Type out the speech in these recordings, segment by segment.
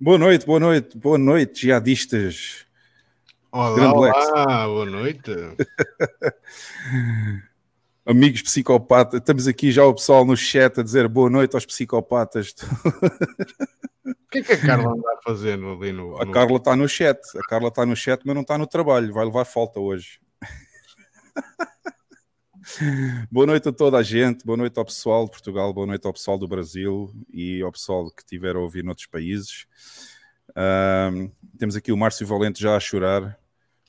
Boa noite, boa noite, boa noite, jihadistas. Olá, olá, boa noite. Amigos psicopatas, estamos aqui já o pessoal no chat a dizer boa noite aos psicopatas. O que é que a Carla anda a fazer ali no. A Carla está no chat, a Carla está no chat, mas não está no trabalho, vai levar falta hoje. boa noite a toda a gente, boa noite ao pessoal de Portugal, boa noite ao pessoal do Brasil e ao pessoal que estiver a ouvir noutros países. Um, temos aqui o Márcio Valente já a chorar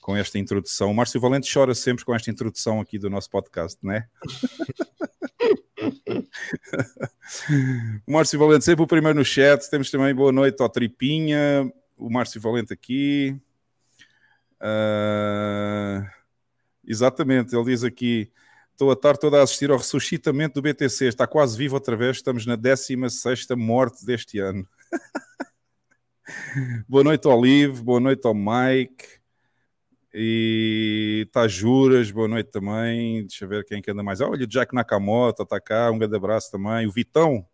com esta introdução. O Márcio Valente chora sempre com esta introdução aqui do nosso podcast, não é? o Márcio Valente sempre o primeiro no chat. Temos também boa noite ao Tripinha, o Márcio Valente aqui. Uh, exatamente, ele diz aqui: estou a estar toda a assistir ao ressuscitamento do BTC, está quase vivo outra vez. Estamos na 16 morte deste ano. boa noite ao Liv, boa noite ao Mike. E Tajuras, boa noite também. Deixa eu ver quem que anda mais. Olha, o Jack Nakamoto está cá, um grande abraço também. O Vitão,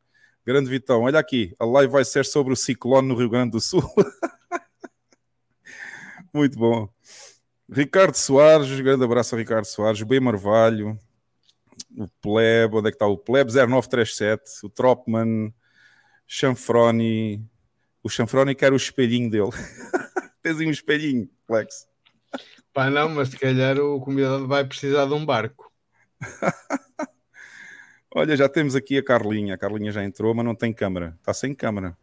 grande Vitão, olha aqui, a live vai ser sobre o ciclone no Rio Grande do Sul. Muito bom. Ricardo Soares, grande abraço a Ricardo Soares, Bem Marvalho, o Pleb, onde é que está o Pleb 0937, o Tropman, Chanfroni, o Chanfroni quer o espelhinho dele. Tens um espelhinho, Flex. Pá, não, mas se calhar o convidado vai precisar de um barco. Olha, já temos aqui a Carlinha. A Carlinha já entrou, mas não tem câmera. Está sem câmera.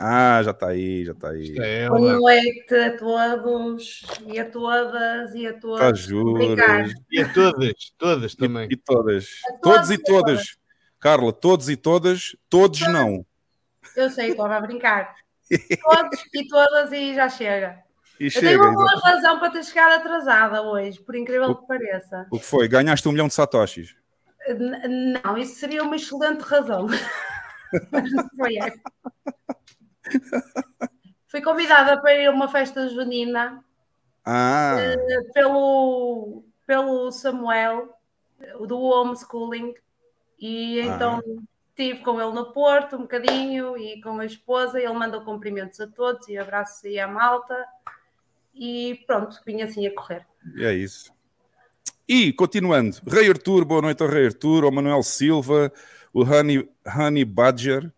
Ah, já está aí, já está aí. É Boa noite a todos e a todas e a todos. Tá, juras. E a todas, todas também. E, e todas. Todos, e todas. todas. Carla, todos e todas, todos não. Eu sei, estou a brincar. todos e todas e já chega. E eu chega, tenho uma boa razão para ter chegado atrasada hoje, por incrível o, que pareça. O que foi? Ganhaste um milhão de satoshis? não, isso seria uma excelente razão. Mas não foi essa. Fui convidada para ir a uma festa junina ah. uh, pelo, pelo Samuel, do homeschooling, e então ah. estive com ele no Porto um bocadinho e com a esposa, e ele mandou cumprimentos a todos e abraços aí à malta e pronto, vim assim a correr. É isso. E, continuando, Rei Artur, boa noite ao Rei Artur, ao Manuel Silva, o Honey, Honey Badger,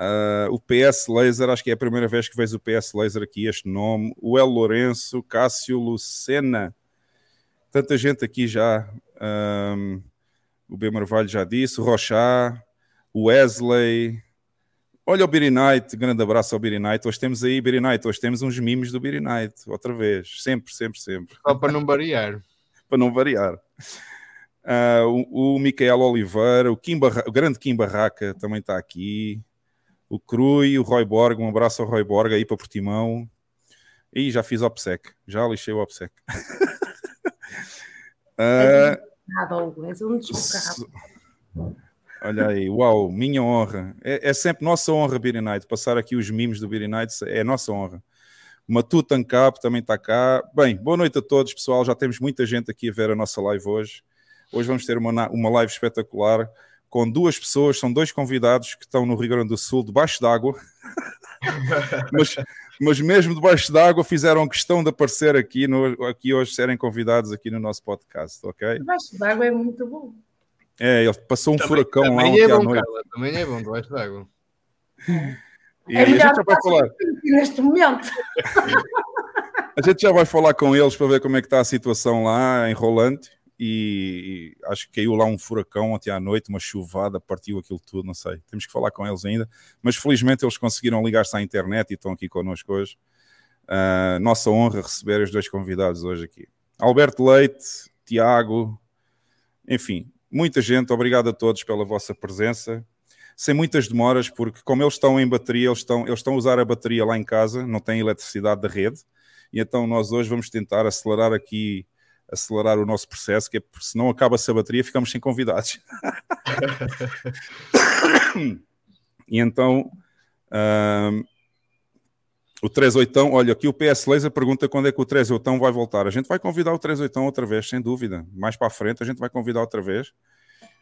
uh, o PS Laser, acho que é a primeira vez que vejo o PS Laser aqui, este nome, o El Lourenço, Cássio Lucena, tanta gente aqui já, um, o B. Marvalho já disse, o Rochá, o Wesley, Olha o Beery Night, grande abraço ao Beery Night. Hoje temos aí Beery Night, hoje temos uns mimos do Beery Night, outra vez, sempre, sempre, sempre. Só para não variar. para não variar. Uh, o, o Micael Oliveira, o, Kim Barra, o grande Kim Barraca também está aqui. O Crui, o Roy Borg, um abraço ao Roy Borg aí para Portimão. E já fiz OPSEC, já lixei o OPSEC. uh, és um desbocado. Olha aí, uau, minha honra. É, é sempre nossa honra, Beery Night. Passar aqui os mimos do Beery Night é nossa honra. Matuta Ancap também está cá. Bem, boa noite a todos, pessoal. Já temos muita gente aqui a ver a nossa live hoje. Hoje vamos ter uma, uma live espetacular com duas pessoas, são dois convidados que estão no Rio Grande do Sul, debaixo d'água. mas, mas mesmo debaixo d'água fizeram questão de aparecer aqui, no, aqui hoje, serem convidados aqui no nosso podcast, ok? Debaixo d'água é muito bom. É, ele passou um também, furacão também lá é bom, Carla, também é bom debaixo d'água. E é a gente já vai falar. Neste momento. A gente já vai falar com eles para ver como é que está a situação lá em Rolante. E, e acho que caiu lá um furacão ontem à noite, uma chuvada, partiu aquilo tudo, não sei. Temos que falar com eles ainda. Mas felizmente eles conseguiram ligar-se à internet e estão aqui connosco hoje. Uh, nossa honra receber os dois convidados hoje aqui. Alberto Leite, Tiago, enfim, muita gente, obrigado a todos pela vossa presença. Sem muitas demoras, porque como eles estão em bateria, eles estão, eles estão a usar a bateria lá em casa, não têm eletricidade da rede, e então nós hoje vamos tentar acelerar aqui acelerar o nosso processo, que é porque se não acaba-se a bateria, ficamos sem convidados. e então, um, o 38, olha, aqui o PS Laser pergunta quando é que o 38 vai voltar. A gente vai convidar o 38 outra vez, sem dúvida. Mais para a frente a gente vai convidar outra vez.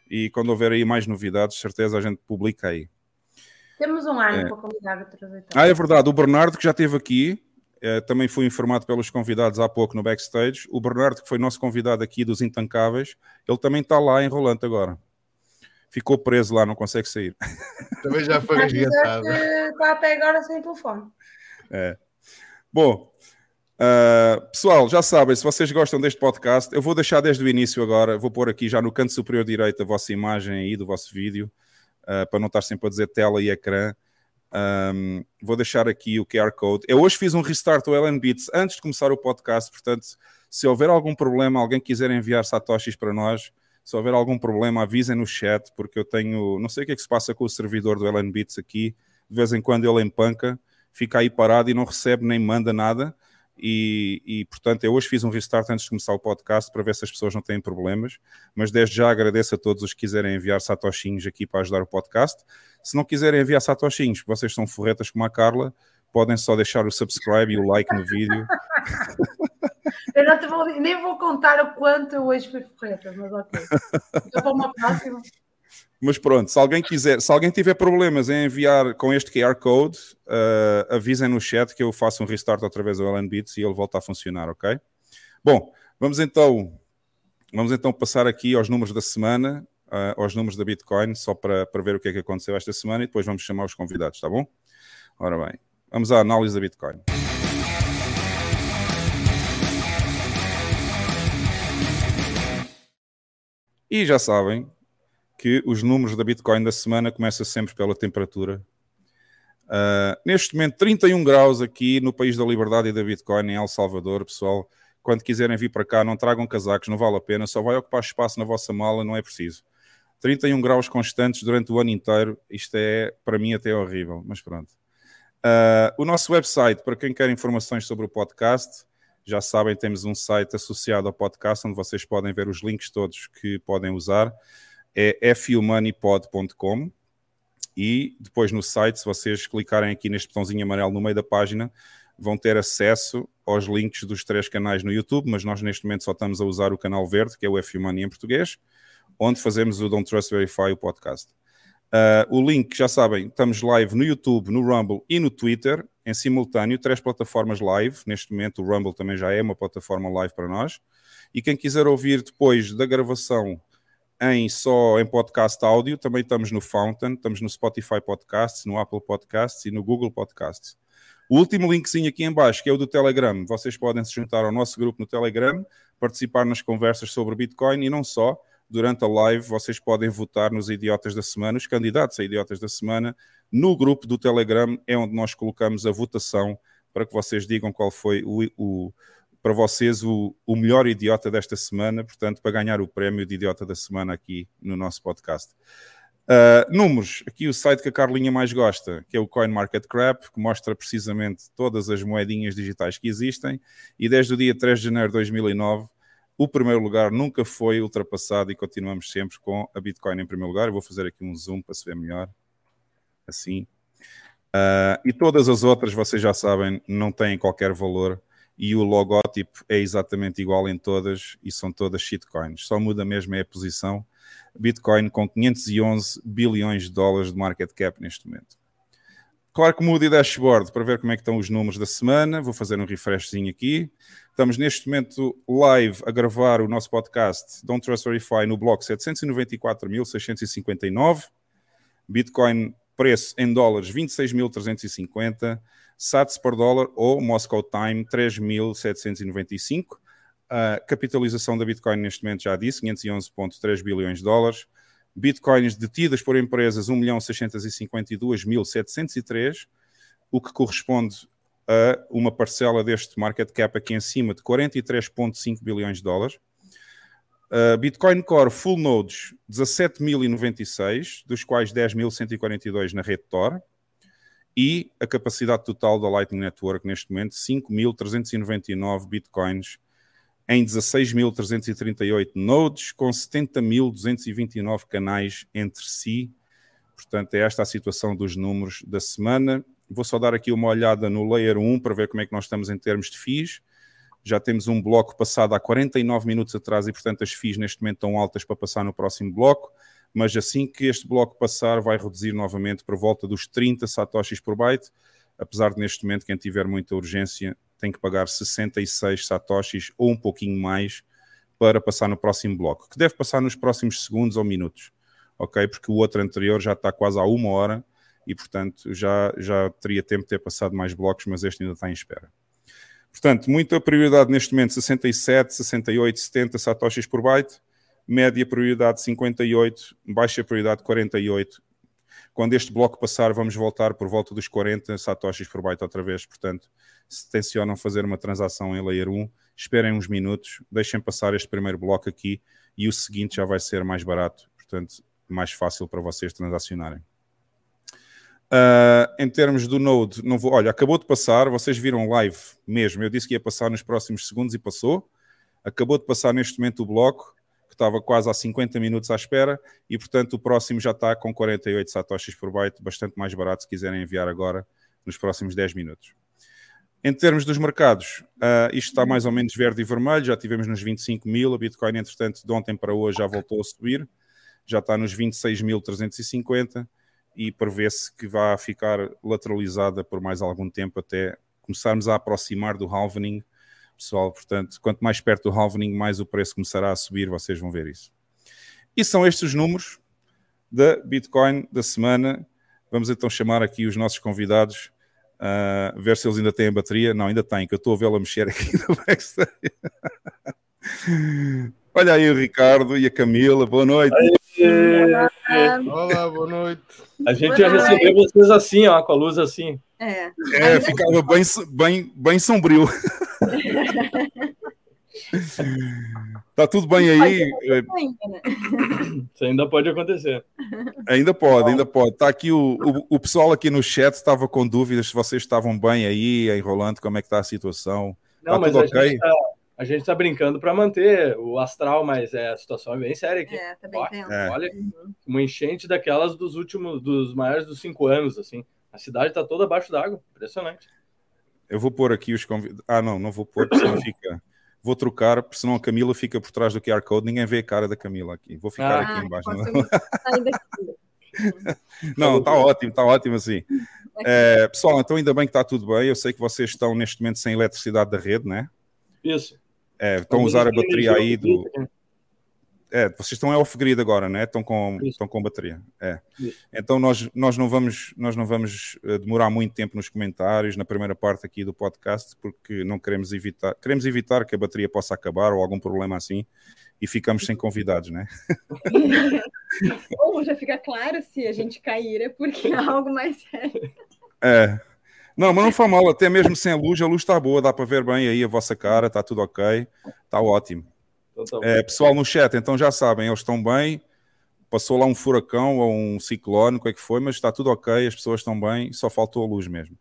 E quando houver aí mais novidades, certeza a gente publica aí. Temos um ano é. para convidar o 38. Ah, é verdade. O Bernardo, que já esteve aqui, também fui informado pelos convidados há pouco no backstage. O Bernardo, que foi nosso convidado aqui dos Intancáveis, ele também está lá em Rolante agora. Ficou preso lá, não consegue sair. Também já foi resgatado. Está até agora sem telefone. É. Bom, uh, pessoal, já sabem, se vocês gostam deste podcast, eu vou deixar desde o início agora, vou pôr aqui já no canto superior direito a vossa imagem aí do vosso vídeo, uh, para não estar sempre a dizer tela e ecrã. Um, vou deixar aqui o QR Code. Eu hoje fiz um restart do LN Beats antes de começar o podcast, portanto, se houver algum problema, alguém quiser enviar satoshis para nós, se houver algum problema, avisem no chat, porque eu tenho. Não sei o que é que se passa com o servidor do LN Beats aqui. De vez em quando ele empanca, fica aí parado e não recebe nem manda nada. E, e, portanto eu hoje fiz um restart antes de começar o podcast para ver se as pessoas não têm problemas, mas desde já agradeço a todos os que quiserem enviar satoshinhos aqui para ajudar o podcast. Se não quiserem enviar satoshinhos, vocês são forretas como a Carla, podem só deixar o subscribe e o like no vídeo. Eu não vou, nem vou contar o quanto eu hoje fui forreta, mas ok. Então para uma próxima. Mas pronto, se alguém quiser, se alguém tiver problemas em enviar com este QR Code, uh, avisem no chat que eu faço um restart outra vez ao Beats e ele volta a funcionar, ok? Bom, vamos então, vamos então passar aqui aos números da semana, uh, aos números da Bitcoin, só para, para ver o que é que aconteceu esta semana e depois vamos chamar os convidados, tá bom? Ora bem, vamos à análise da Bitcoin. E já sabem, que os números da Bitcoin da semana começam sempre pela temperatura. Uh, neste momento, 31 graus aqui no país da liberdade e da Bitcoin, em El Salvador, pessoal. Quando quiserem vir para cá, não tragam casacos, não vale a pena, só vai ocupar espaço na vossa mala, não é preciso. 31 graus constantes durante o ano inteiro, isto é, para mim, até horrível, mas pronto. Uh, o nosso website, para quem quer informações sobre o podcast, já sabem, temos um site associado ao podcast onde vocês podem ver os links todos que podem usar é fumoneypod.com e depois no site, se vocês clicarem aqui neste botãozinho amarelo no meio da página, vão ter acesso aos links dos três canais no YouTube, mas nós neste momento só estamos a usar o canal verde, que é o FUMoney em português, onde fazemos o Don't Trust Verify, o podcast. Uh, o link, já sabem, estamos live no YouTube, no Rumble e no Twitter, em simultâneo, três plataformas live. Neste momento, o Rumble também já é uma plataforma live para nós. E quem quiser ouvir depois da gravação em só em podcast áudio, também estamos no Fountain, estamos no Spotify Podcasts, no Apple Podcasts e no Google Podcasts. O último linkzinho aqui em baixo, que é o do Telegram, vocês podem se juntar ao nosso grupo no Telegram, participar nas conversas sobre Bitcoin e não só, durante a live vocês podem votar nos idiotas da semana, os candidatos a idiotas da semana, no grupo do Telegram é onde nós colocamos a votação para que vocês digam qual foi o, o para vocês o, o melhor idiota desta semana, portanto, para ganhar o prémio de idiota da semana aqui no nosso podcast. Uh, números, aqui o site que a Carlinha mais gosta, que é o CoinMarketCap, que mostra precisamente todas as moedinhas digitais que existem, e desde o dia 3 de janeiro de 2009, o primeiro lugar nunca foi ultrapassado e continuamos sempre com a Bitcoin em primeiro lugar. Eu vou fazer aqui um zoom para se ver melhor, assim. Uh, e todas as outras, vocês já sabem, não têm qualquer valor e o logótipo é exatamente igual em todas e são todas shitcoins. Só muda mesmo é a posição. Bitcoin com 511 bilhões de dólares de market cap neste momento. Claro que muda o dashboard para ver como é que estão os números da semana. Vou fazer um refreshzinho aqui. Estamos neste momento live a gravar o nosso podcast Don't Trust Verify no bloco 794.659. Bitcoin preço em dólares 26.350. SATS por dólar ou Moscow Time 3.795. A capitalização da Bitcoin neste momento já disse, 511,3 bilhões de dólares. Bitcoins detidas por empresas 1.652.703, o que corresponde a uma parcela deste market cap aqui em cima de 43,5 bilhões de dólares. Uh, Bitcoin Core Full Nodes 17.096, dos quais 10.142 na rede Tor e a capacidade total da Lightning Network neste momento, 5.399 bitcoins em 16.338 nodes, com 70.229 canais entre si. Portanto, é esta a situação dos números da semana. Vou só dar aqui uma olhada no Layer 1 para ver como é que nós estamos em termos de FIIs. Já temos um bloco passado há 49 minutos atrás e, portanto, as FIIs neste momento estão altas para passar no próximo bloco. Mas assim que este bloco passar, vai reduzir novamente para volta dos 30 satoshis por byte. Apesar de neste momento, quem tiver muita urgência tem que pagar 66 satoshis ou um pouquinho mais para passar no próximo bloco, que deve passar nos próximos segundos ou minutos, ok? Porque o outro anterior já está quase há uma hora e, portanto, já, já teria tempo de ter passado mais blocos, mas este ainda está em espera. Portanto, muita prioridade neste momento, 67, 68, 70 satoshis por byte, média prioridade 58, baixa prioridade 48. Quando este bloco passar, vamos voltar por volta dos 40 satoshis por byte outra vez. Portanto, se tencionam fazer uma transação em Layer 1, esperem uns minutos, deixem passar este primeiro bloco aqui e o seguinte já vai ser mais barato, portanto, mais fácil para vocês transacionarem. Uh, em termos do Node, não vou, olha, acabou de passar, vocês viram live mesmo. Eu disse que ia passar nos próximos segundos e passou. Acabou de passar neste momento o bloco, estava quase há 50 minutos à espera, e portanto o próximo já está com 48 satoshis por byte, bastante mais barato se quiserem enviar agora nos próximos 10 minutos. Em termos dos mercados, uh, isto está mais ou menos verde e vermelho, já tivemos nos 25 mil, a Bitcoin, entretanto, de ontem para hoje já voltou a subir, já está nos 26.350 e prevê-se que vá ficar lateralizada por mais algum tempo até começarmos a aproximar do halvening. Pessoal, portanto, quanto mais perto do halvening, mais o preço começará a subir, vocês vão ver isso. E são estes os números da Bitcoin da semana. Vamos então chamar aqui os nossos convidados, uh, ver se eles ainda têm a bateria. Não, ainda têm, que eu estou a vê-la mexer aqui no backstage. Olha aí o Ricardo e a Camila, boa noite. Olá, Olá boa noite. A gente boa ia noite. receber vocês assim, ó, com a luz assim. É, é ficava bem, bem, bem sombrio. tá tudo bem aí? Isso ainda pode acontecer. Ainda pode, ainda pode. Tá aqui o, o, o pessoal aqui no chat estava com dúvidas se vocês estavam bem aí, enrolando, como é que está a situação. Não, tá tudo ok? Tá a gente está brincando para manter o astral, mas é, a situação é bem séria aqui. É, tá bem olha, é. olha, uma enchente daquelas dos últimos, dos maiores dos cinco anos, assim. A cidade está toda abaixo d'água, impressionante. Eu vou pôr aqui os convidados. Ah, não, não vou pôr, porque senão fica. Vou trocar, porque senão a Camila fica por trás do QR Code, ninguém vê a cara da Camila aqui. Vou ficar ah, aqui embaixo. Não, está ótimo, está ótimo assim. É, pessoal, então ainda bem que está tudo bem. Eu sei que vocês estão neste momento sem eletricidade da rede, né? Isso. É, estão a usar a bateria aí do. É, vocês estão off-grid agora, né? Estão com, estão com bateria. É. Então nós, nós não vamos, nós não vamos eh, demorar muito tempo nos comentários, na primeira parte aqui do podcast, porque não queremos evitar, queremos evitar que a bateria possa acabar ou algum problema assim e ficamos sem convidados, né? ou já fica claro se a gente cair é porque é algo mais sério. É. Não, mas não foi mal, até mesmo sem a luz, a luz está boa, dá para ver bem aí a vossa cara, está tudo ok, está ótimo. Então, tá é, pessoal no chat, então já sabem, eles estão bem, passou lá um furacão ou um ciclone, o que é que foi, mas está tudo ok, as pessoas estão bem, só faltou a luz mesmo.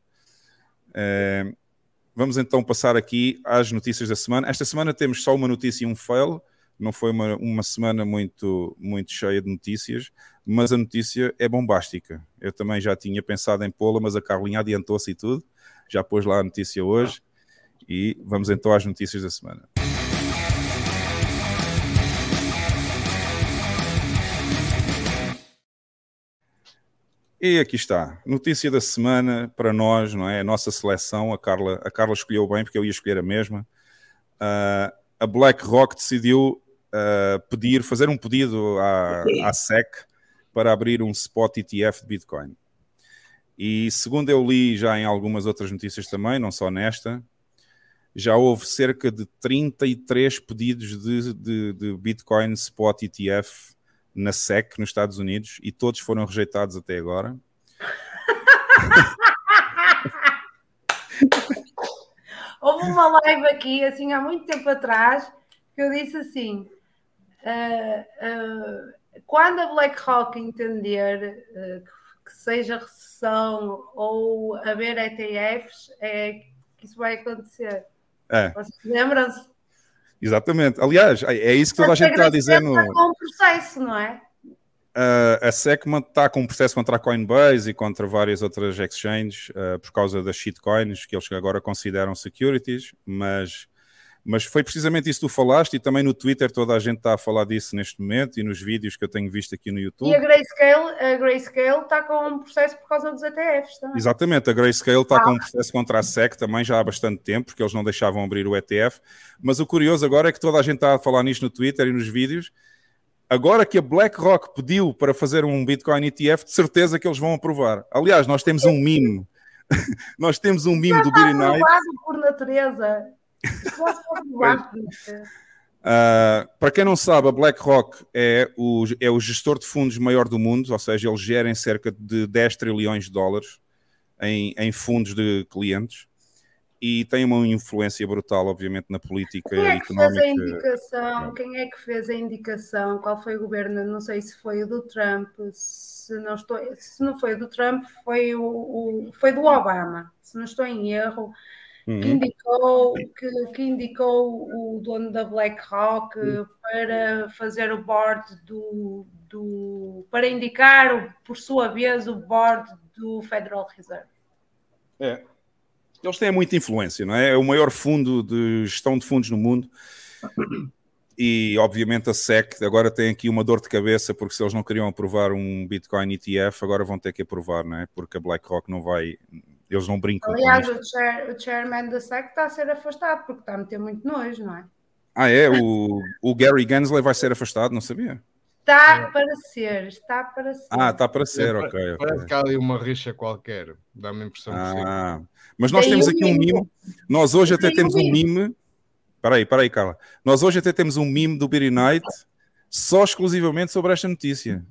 É, vamos então passar aqui às notícias da semana. Esta semana temos só uma notícia e um fail, não foi uma, uma semana muito, muito cheia de notícias, mas a notícia é bombástica. Eu também já tinha pensado em pô-la, mas a Carlinha adiantou-se e tudo, já pôs lá a notícia hoje, e vamos então às notícias da semana. E aqui está, notícia da semana para nós, não é? A nossa seleção, a Carla, a Carla escolheu bem porque eu ia escolher a mesma. Uh, a BlackRock decidiu uh, pedir, fazer um pedido à, à SEC para abrir um spot ETF de Bitcoin. E segundo eu li já em algumas outras notícias também, não só nesta, já houve cerca de 33 pedidos de, de, de Bitcoin spot ETF na SEC nos Estados Unidos e todos foram rejeitados até agora. Houve uma live aqui, assim, há muito tempo atrás, que eu disse assim: uh, uh, quando a BlackRock entender uh, que seja recessão ou haver ETFs, é que isso vai acontecer. É. Vocês lembram-se? Exatamente. Aliás, é, isso que toda a gente está a dizer no. Está com um processo, não é? Uh, a SEC está com um processo contra a Coinbase e contra várias outras exchanges uh, por causa das shitcoins que eles agora consideram securities, mas mas foi precisamente isso que tu falaste e também no Twitter toda a gente está a falar disso neste momento e nos vídeos que eu tenho visto aqui no YouTube. E a Grayscale, a Grayscale está com um processo por causa dos ETFs também. Exatamente, a Grayscale está ah. com um processo contra a SEC também já há bastante tempo, porque eles não deixavam abrir o ETF. Mas o curioso agora é que toda a gente está a falar nisto no Twitter e nos vídeos. Agora que a BlackRock pediu para fazer um Bitcoin ETF, de certeza que eles vão aprovar. Aliás, nós temos um meme. nós temos um meme do Billy Knight. por natureza. Uh, para quem não sabe, a BlackRock é o, é o gestor de fundos maior do mundo, ou seja, eles gerem cerca de 10 trilhões de dólares em, em fundos de clientes e tem uma influência brutal, obviamente, na política Quem é que económica. Fez a indicação? Quem é que fez a indicação? Qual foi o governo? Não sei se foi o do Trump, se não estou, se não foi o do Trump, foi o, o foi do Obama, se não estou em erro uhum. que, indicou, que, que, indicou o dono da BlackRock uhum. para fazer o board do, do para indicar, por sua vez, o board do Federal Reserve. É. Eles têm muita influência, não é? É o maior fundo de gestão de fundos no mundo. E obviamente a SEC agora tem aqui uma dor de cabeça porque se eles não queriam aprovar um Bitcoin ETF, agora vão ter que aprovar, não é? Porque a BlackRock não vai, eles não brincam Aliás, o, chair, o chairman da SEC está a ser afastado porque está a meter muito nojo, não é? Ah, é? O, o Gary Gensler vai ser afastado? Não sabia. Está para ser, está para ser. Ah, está para ser, é, ok. Parece que há ali uma rixa qualquer, dá-me a impressão ah, Mas nós Tem temos um aqui um mime, nós hoje até temos um mime. Espera aí, espera aí, Carla. Nós hoje até temos um mime do Beery Night só exclusivamente sobre esta notícia.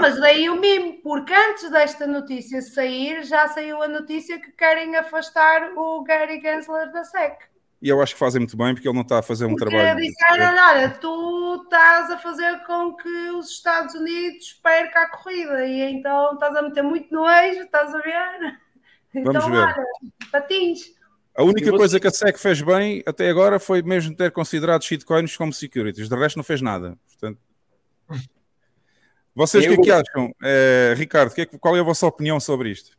Não, mas daí o mimo, porque antes desta notícia sair, já saiu a notícia que querem afastar o Gary Gensler da SEC. E eu acho que fazem muito bem, porque ele não está a fazer um porque trabalho. Disseram, olha, tu estás a fazer com que os Estados Unidos perca a corrida, e então estás a meter muito nojo, estás a ver? Vamos então, ver. olha, patins. A única coisa que a SEC fez bem até agora foi mesmo ter considerado shitcoins como securities. De resto, não fez nada. Portanto, vocês o que, é que acham? É, Ricardo, que é, qual é a vossa opinião sobre isto?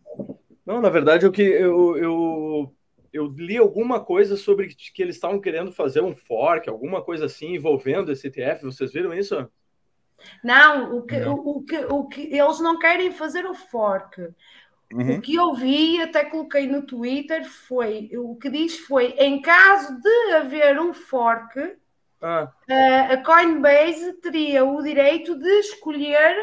Não, na verdade, eu, que, eu, eu, eu li alguma coisa sobre que eles estavam querendo fazer um fork, alguma coisa assim envolvendo esse ETF. Vocês viram isso? Não, o que, não. O, o, que, o que eles não querem fazer o fork. Uhum. O que eu vi, até coloquei no Twitter, foi o que diz foi em caso de haver um fork, ah. uh, a Coinbase teria o direito de escolher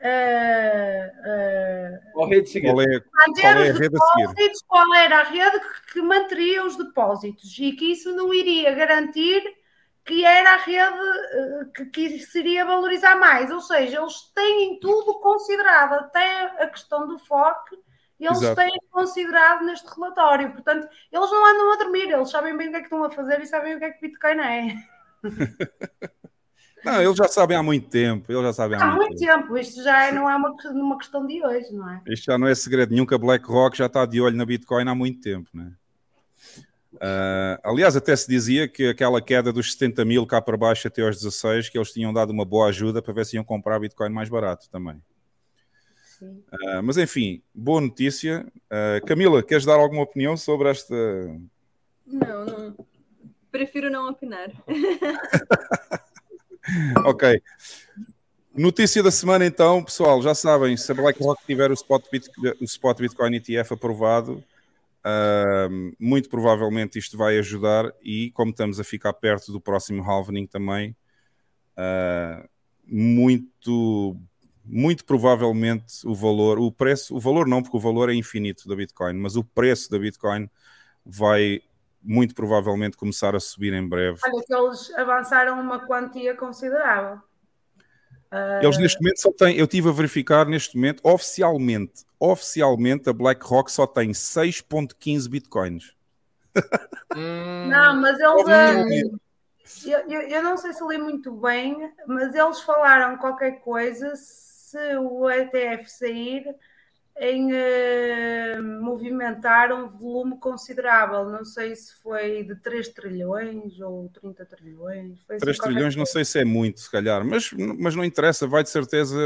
uh, uh, qual, rede qual, é, qual é a rede a seguir? Qual era a rede que manteria os depósitos e que isso não iria garantir que era a rede que, que seria valorizar mais. Ou seja, eles têm tudo considerado, até a questão do fork, eles Exato. têm considerado neste relatório. Portanto, eles não andam a dormir, eles sabem bem o que é que estão a fazer e sabem o que é que Bitcoin é. Não, eles já sabem há muito tempo. Eles já sabem há, há muito, tempo. tempo. Isto já é, não é uma, uma questão de hoje, não é? Isto já não é segredo nenhum que a BlackRock já está de olho na Bitcoin há muito tempo, não é? Uh, aliás, até se dizia que aquela queda dos 70 mil cá para baixo até aos 16, que eles tinham dado uma boa ajuda para ver se iam comprar Bitcoin mais barato também. Uh, mas enfim, boa notícia. Uh, Camila, queres dar alguma opinião sobre esta? Não, não. Prefiro não opinar. ok. Notícia da semana então, pessoal, já sabem, se a BlackRock tiver o Spot, o Spot Bitcoin ETF aprovado, Uh, muito provavelmente isto vai ajudar e como estamos a ficar perto do próximo halvening também, uh, muito, muito provavelmente o valor, o preço, o valor não, porque o valor é infinito da Bitcoin, mas o preço da Bitcoin vai muito provavelmente começar a subir em breve. Olha que eles avançaram uma quantia considerável. Eles neste momento só têm, eu tive a verificar neste momento, oficialmente, oficialmente a BlackRock só tem 6.15 bitcoins. Hum. Não, mas eles. eu, eu, eu, não sei se li muito bem, mas eles falaram qualquer coisa se o ETF sair em uh, movimentar um volume considerável. Não sei se foi de 3 trilhões ou 30 trilhões. Foi 3 assim trilhões não sei se é muito, se calhar, mas, mas não interessa, vai de certeza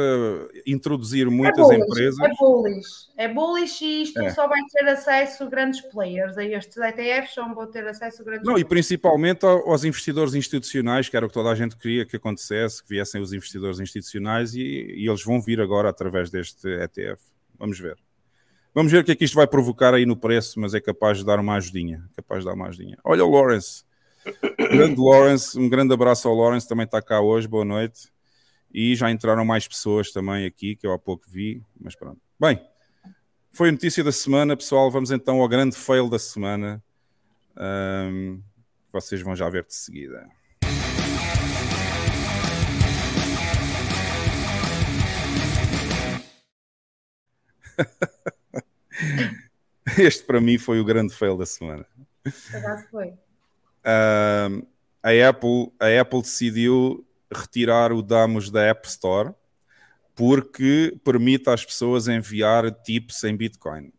introduzir é muitas é bullish, empresas. É bullish, é bullish e isto é. só vai ter acesso a grandes players. A estes ETFs só vão ter acesso a grandes Não, players. e principalmente aos investidores institucionais, que era o que toda a gente queria que acontecesse, que viessem os investidores institucionais e, e eles vão vir agora através deste ETF. Vamos ver. Vamos ver o que é que isto vai provocar aí no preço, mas é capaz de dar uma ajudinha. Capaz de dar uma ajudinha. Olha o Lawrence. Grande Lawrence, um grande abraço ao Lawrence, também está cá hoje, boa noite. E já entraram mais pessoas também aqui, que eu há pouco vi, mas pronto. Bem, foi a notícia da semana, pessoal. Vamos então ao grande fail da semana. Um, vocês vão já ver de seguida. este para mim foi o grande fail da semana. foi. Uh, a, Apple, a Apple decidiu retirar o Damos da App Store porque permite às pessoas enviar tips em Bitcoin.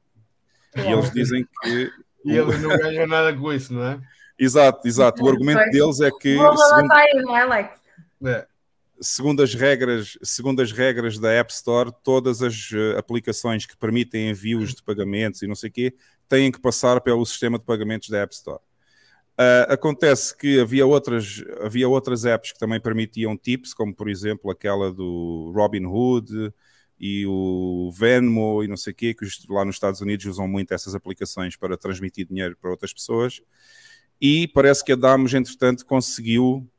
E eles dizem que. E eles não ganham nada com isso, não é? Exato, exato. O argumento deles é que. Segundo... Não é, Alex? É segundo as regras, segundo as regras da App Store, todas as uh, aplicações que permitem envios de pagamentos e não sei o quê têm que passar pelo sistema de pagamentos da App Store. Uh, acontece que havia outras, havia outras apps que também permitiam tips, como por exemplo aquela do Robinhood e o Venmo e não sei o quê, que lá nos Estados Unidos usam muito essas aplicações para transmitir dinheiro para outras pessoas. E parece que a Damos, entretanto, conseguiu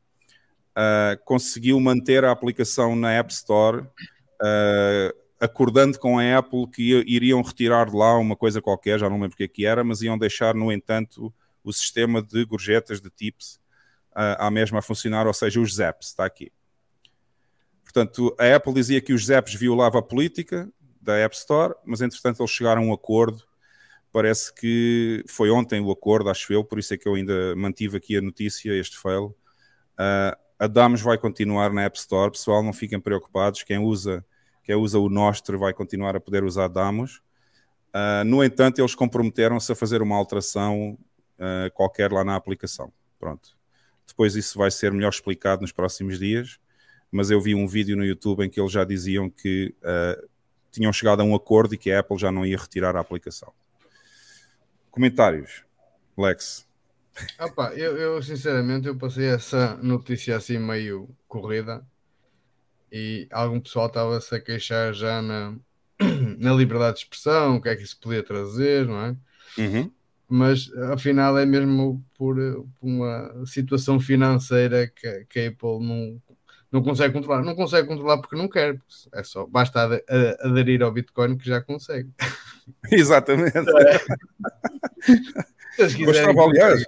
uh, conseguiu manter a aplicação na App Store, uh, acordando com a Apple que iriam retirar de lá uma coisa qualquer, já não lembro o que, é que era, mas iam deixar, no entanto, o sistema de gorjetas, de tips, uh, à mesma a funcionar, ou seja, os zaps, está aqui. Portanto, a Apple dizia que os zaps violavam a política da App Store, mas entretanto eles chegaram a um acordo. Parece que foi ontem o acordo, acho eu, por isso é que eu ainda mantive aqui a notícia, este fail. Uh, a Damos vai continuar na App Store, pessoal, não fiquem preocupados. Quem usa, quem usa o Nostre vai continuar a poder usar Damos. Uh, no entanto, eles comprometeram-se a fazer uma alteração uh, qualquer lá na aplicação. Pronto. Depois isso vai ser melhor explicado nos próximos dias, mas eu vi um vídeo no YouTube em que eles já diziam que uh, tinham chegado a um acordo e que a Apple já não ia retirar a aplicação. Comentários. Lex. Opa, eu, eu sinceramente eu passei essa notícia assim meio corrida e algum pessoal estava-se a queixar já na, na liberdade de expressão, o que é que isso podia trazer, não é? Uhum. Mas afinal é mesmo por, por uma situação financeira que, que, a Apple não, não consegue controlar. Não consegue controlar porque não quer, é só basta aderir ao Bitcoin que já consegue. Exatamente. É. Bastava, aliás,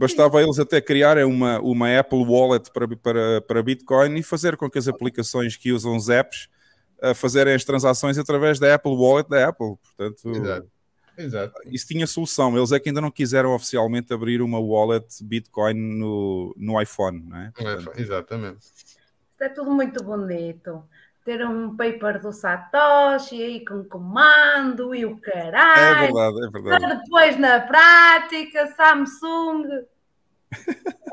bastava eles até criarem uma, uma Apple Wallet para, para, para Bitcoin e fazer com que as aplicações que usam os apps a fazerem as transações através da Apple Wallet da Apple. Portanto, Exato. Exato. isso tinha solução. Eles é que ainda não quiseram oficialmente abrir uma wallet Bitcoin no, no iPhone, não é? Portanto, Exatamente. Isto é tudo muito bonito ter um paper do Satoshi aí com comando e o caralho. É verdade, é verdade. Depois na prática, Samsung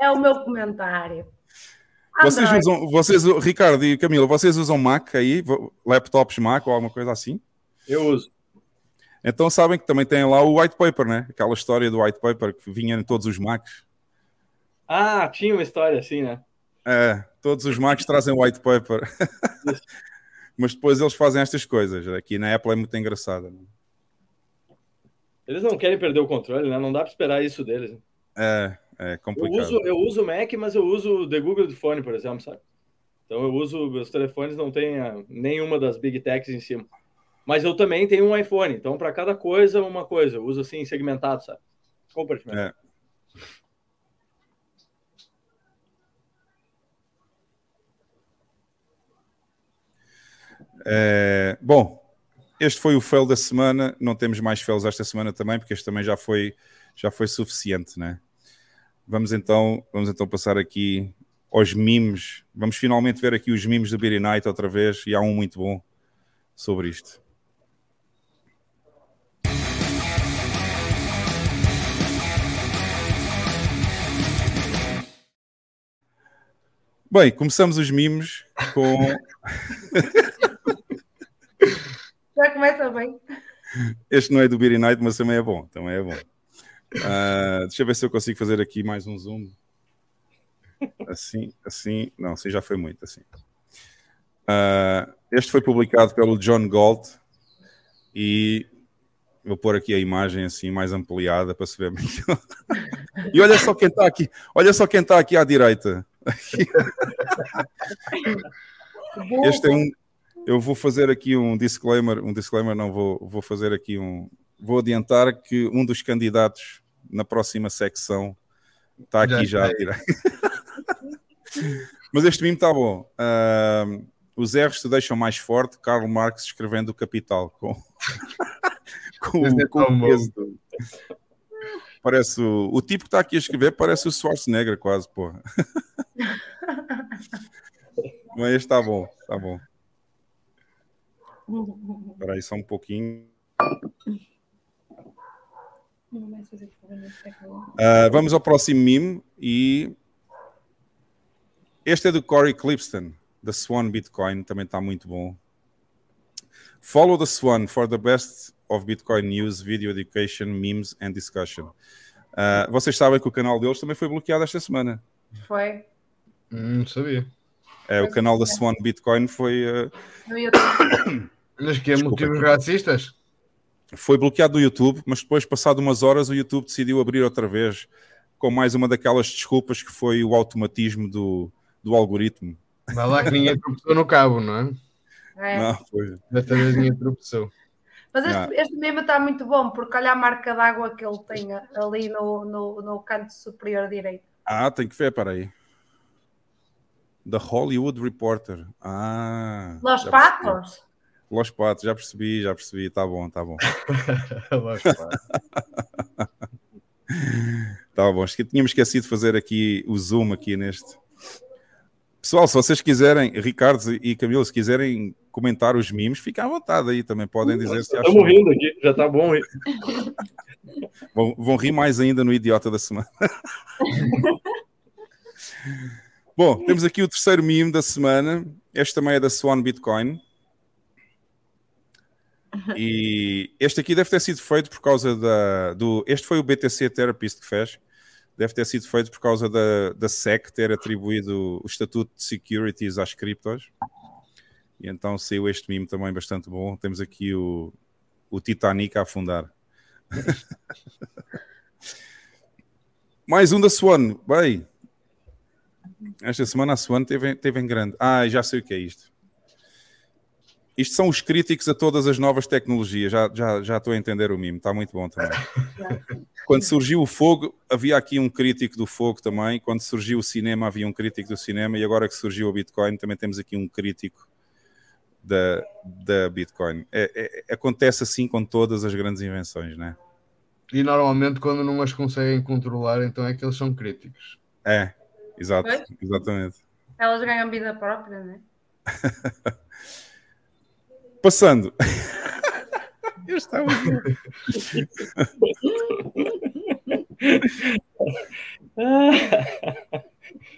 é o meu comentário. Vocês usam, vocês, Ricardo e Camila, vocês usam Mac aí, laptops Mac ou alguma coisa assim? Eu uso. Então sabem que também tem lá o white paper, né? Aquela história do white paper que vinha em todos os Macs. Ah, tinha uma história assim, né? É, todos os Macs trazem white paper. Mas depois eles fazem estas coisas. Aqui na Apple é muito engraçado. Né? Eles não querem perder o controle, né? Não dá para esperar isso deles. Né? É, é complicado. Eu uso, eu uso o Mac, mas eu uso o The Google Phone, por exemplo, sabe? Então eu uso, meus telefones não tem nenhuma das Big Techs em cima. Mas eu também tenho um iPhone, então para cada coisa, uma coisa. Eu uso assim, segmentado, sabe? Compartimento. É. Eh, bom, este foi o fail da semana. Não temos mais fails esta semana também, porque este também já foi, já foi suficiente, né? Vamos então, vamos então passar aqui aos mimos. Vamos finalmente ver aqui os mimos do Beery Night outra vez. E há um muito bom sobre isto. Bem, começamos os mimos com. Já começa bem. Este não é do Beery Night, mas também é bom. Também é bom. Uh, deixa eu ver se eu consigo fazer aqui mais um zoom. Assim, assim. Não, assim já foi muito. Assim. Uh, este foi publicado pelo John Galt e vou pôr aqui a imagem assim mais ampliada para se ver melhor. e olha só quem está aqui, olha só quem está aqui à direita. este é um. Eu vou fazer aqui um disclaimer, um disclaimer, não vou, vou fazer aqui um. Vou adiantar que um dos candidatos na próxima secção está aqui já, já. Mas este mimo está bom. Uh, os erros te deixam mais forte. Karl Marx escrevendo o Capital com, com, é com o peso. Parece o, o tipo que está aqui a escrever parece o Schwarzenegger quase, porra. Mas este está bom, está bom. Espera aí só um pouquinho. Uh, vamos ao próximo meme e este é do Corey Clipston, da Swan Bitcoin, também está muito bom. Follow the Swan for the best of Bitcoin news, video education, memes and discussion. Uh, vocês sabem que o canal deles também foi bloqueado esta semana. Foi. Hum, não sabia. É, o canal da Swan Bitcoin foi. Uh... Mas que é motivos racistas? Foi bloqueado do YouTube, mas depois, passado umas horas, o YouTube decidiu abrir outra vez com mais uma daquelas desculpas que foi o automatismo do, do algoritmo. Vai lá que ninguém tropeçou no cabo, não é? É. Não, foi. Desta vez ninguém tropeçou. Mas este, este meme está muito bom, porque olha a marca d'água que ele tem ali no, no, no canto superior direito. Ah, tem que ver, para aí. The Hollywood Reporter. Ah. Los Patos? Los Patos, já percebi, já percebi. Tá bom, tá bom. Los Patos. tá bom, acho que tínhamos esquecido de fazer aqui o zoom aqui neste. Pessoal, se vocês quiserem, Ricardo e Camilo, se quiserem comentar os mimos, fiquem à vontade aí também. Podem dizer se acham. Estamos rindo aqui, já está bom. vão, vão rir mais ainda no Idiota da Semana. bom, temos aqui o terceiro mimo da semana. Este também é da Swan Bitcoin. E este aqui deve ter sido feito por causa da. Do, este foi o BTC Therapist que fez deve ter sido feito por causa da, da SEC ter atribuído o estatuto de securities às criptos. E então saiu este mimo também bastante bom. Temos aqui o, o Titanic a afundar. Mais um da Swan. Bem, esta semana a Swan teve, teve em grande. Ah, já sei o que é isto. Isto são os críticos a todas as novas tecnologias. Já, já, já estou a entender o mimo. Está muito bom também. Quando surgiu o fogo, havia aqui um crítico do fogo também. Quando surgiu o cinema, havia um crítico do cinema. E agora que surgiu o Bitcoin, também temos aqui um crítico da, da Bitcoin. É, é, acontece assim com todas as grandes invenções, né? E normalmente, quando não as conseguem controlar, então é que eles são críticos. É, exato, exatamente. Elas ganham vida própria, né? Passando. Eu estava.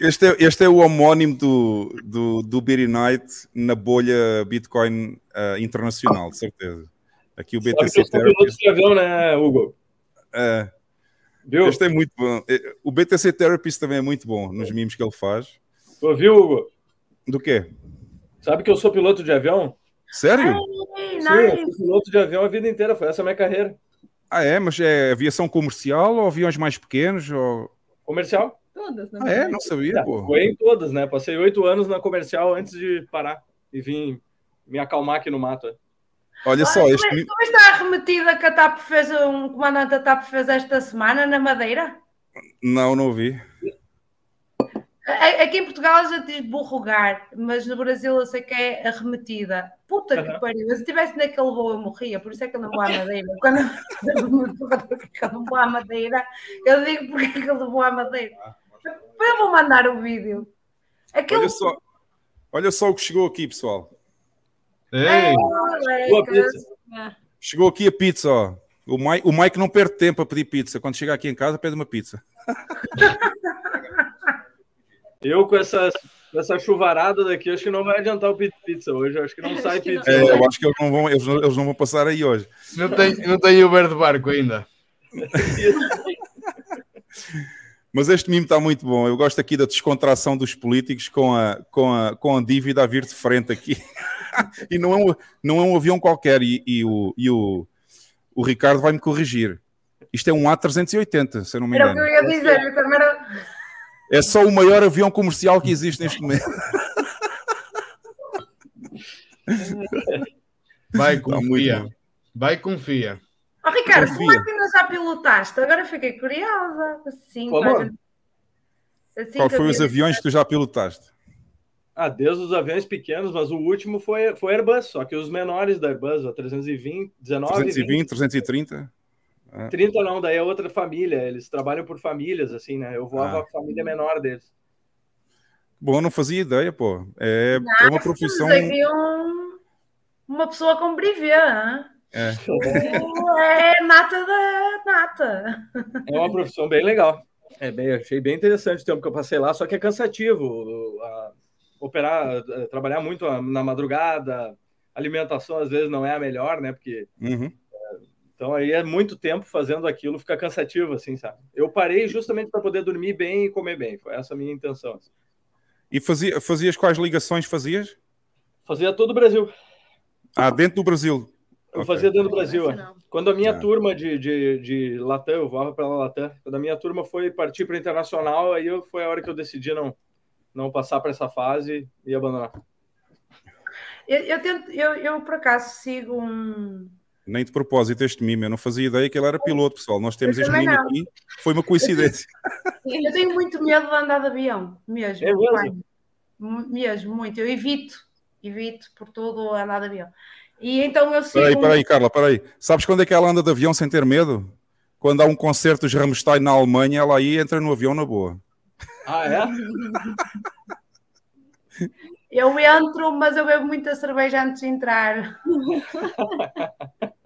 Este é, este é o homónimo do, do, do Beery Night na bolha Bitcoin uh, internacional, de certeza. Aqui o BTC. Escreveu, né, Hugo? É. Viu? Este é muito bom. O BTC Therapist também é muito bom nos mimos que ele faz. Tu viu, Hugo? Do quê? Sabe que eu sou piloto de avião? Sério? Ai, Sim, eu fui piloto de avião a vida inteira, foi essa a minha carreira. Ah, é? Mas é aviação comercial ou aviões mais pequenos? Ou... Comercial. Todas, né? Ah, é? Não sabia, é, pô. Foi em todas, né? Passei oito anos na comercial antes de parar e vim me acalmar aqui no mato. É. Olha só, este... Como, como está arremetida que a TAP fez, um comandante da TAP fez esta semana na Madeira? Não, não vi. Aqui em Portugal já diz burrugar, mas no Brasil eu sei que é arremetida. Puta que pariu, se estivesse naquele voo eu morria, por isso é que eu não vou à madeira. Quando eu não vou à madeira, eu digo porque é que eu não vou à madeira. Eu vou mandar o vídeo. Aquele... Olha, só, olha só o que chegou aqui, pessoal. Ei. É, chegou aqui a pizza, ó. O Mike, o Mike não perde tempo a pedir pizza. Quando chegar aqui em casa, pede uma pizza. Eu com essa essa chuvarada daqui, acho que não vai adiantar o pizza hoje. Acho que não sai acho pizza. É, eu acho que eles não, vão, eles, eles não vão passar aí hoje. Não tem, não tem Uber de barco ainda. Mas este mimo está muito bom. Eu gosto aqui da descontração dos políticos com a, com a, com a dívida a vir de frente aqui. e não é um, não é um avião qualquer. E, e o, e o, o Ricardo vai me corrigir. Isto é um A380, se eu não me engano. Era o que eu ia dizer, eu também era... É só o maior avião comercial que existe neste momento. Vai, confia. Vai, confia. Oh, Ricardo, confia. como é que ainda já pilotaste? Agora fiquei curiosa. Assim, Como? Assim Qual foi os aviões que tu já pilotaste? Ah, desde os aviões pequenos, mas o último foi, foi Airbus, só que os menores da Airbus, a 320, 19, 320, 20. 330. 30 não, daí é outra família. Eles trabalham por famílias, assim, né? Eu voava ah. a família menor deles. Bom, eu não fazia ideia, pô. É, é uma profissão. Um, uma pessoa com brevet, é. é nata da nata. É uma profissão bem legal. É bem, achei bem interessante o tempo que eu passei lá, só que é cansativo. A, operar, trabalhar muito na madrugada, alimentação às vezes não é a melhor, né? Porque uhum. Então aí é muito tempo fazendo aquilo, fica cansativo, assim, sabe? Eu parei justamente para poder dormir bem e comer bem. Foi essa a minha intenção. Assim. E fazia, fazias quais ligações fazias? Fazia todo o Brasil. Ah, dentro do Brasil. Eu okay. fazia dentro do Brasil. É. Quando a minha ah. turma de, de, de Latam, eu voava para Latam, quando a minha turma foi partir para internacional, aí eu, foi a hora que eu decidi não, não passar para essa fase e abandonar. Eu, eu, tento, eu, eu, por acaso, sigo um, nem de propósito este mime, eu não fazia ideia que ele era piloto, pessoal. Nós temos este mime aqui, foi uma coincidência. Eu tenho muito medo de andar de avião, mesmo. É mesmo? Mesmo, muito. Eu evito, evito por tudo andar de avião. E então eu sigo... Peraí, peraí, Carla, peraí. Sabes quando é que ela anda de avião sem ter medo? Quando há um concerto de Rammstein na Alemanha, ela aí entra no avião na boa. Ah, é? Eu entro, mas eu bebo muita cerveja antes de entrar.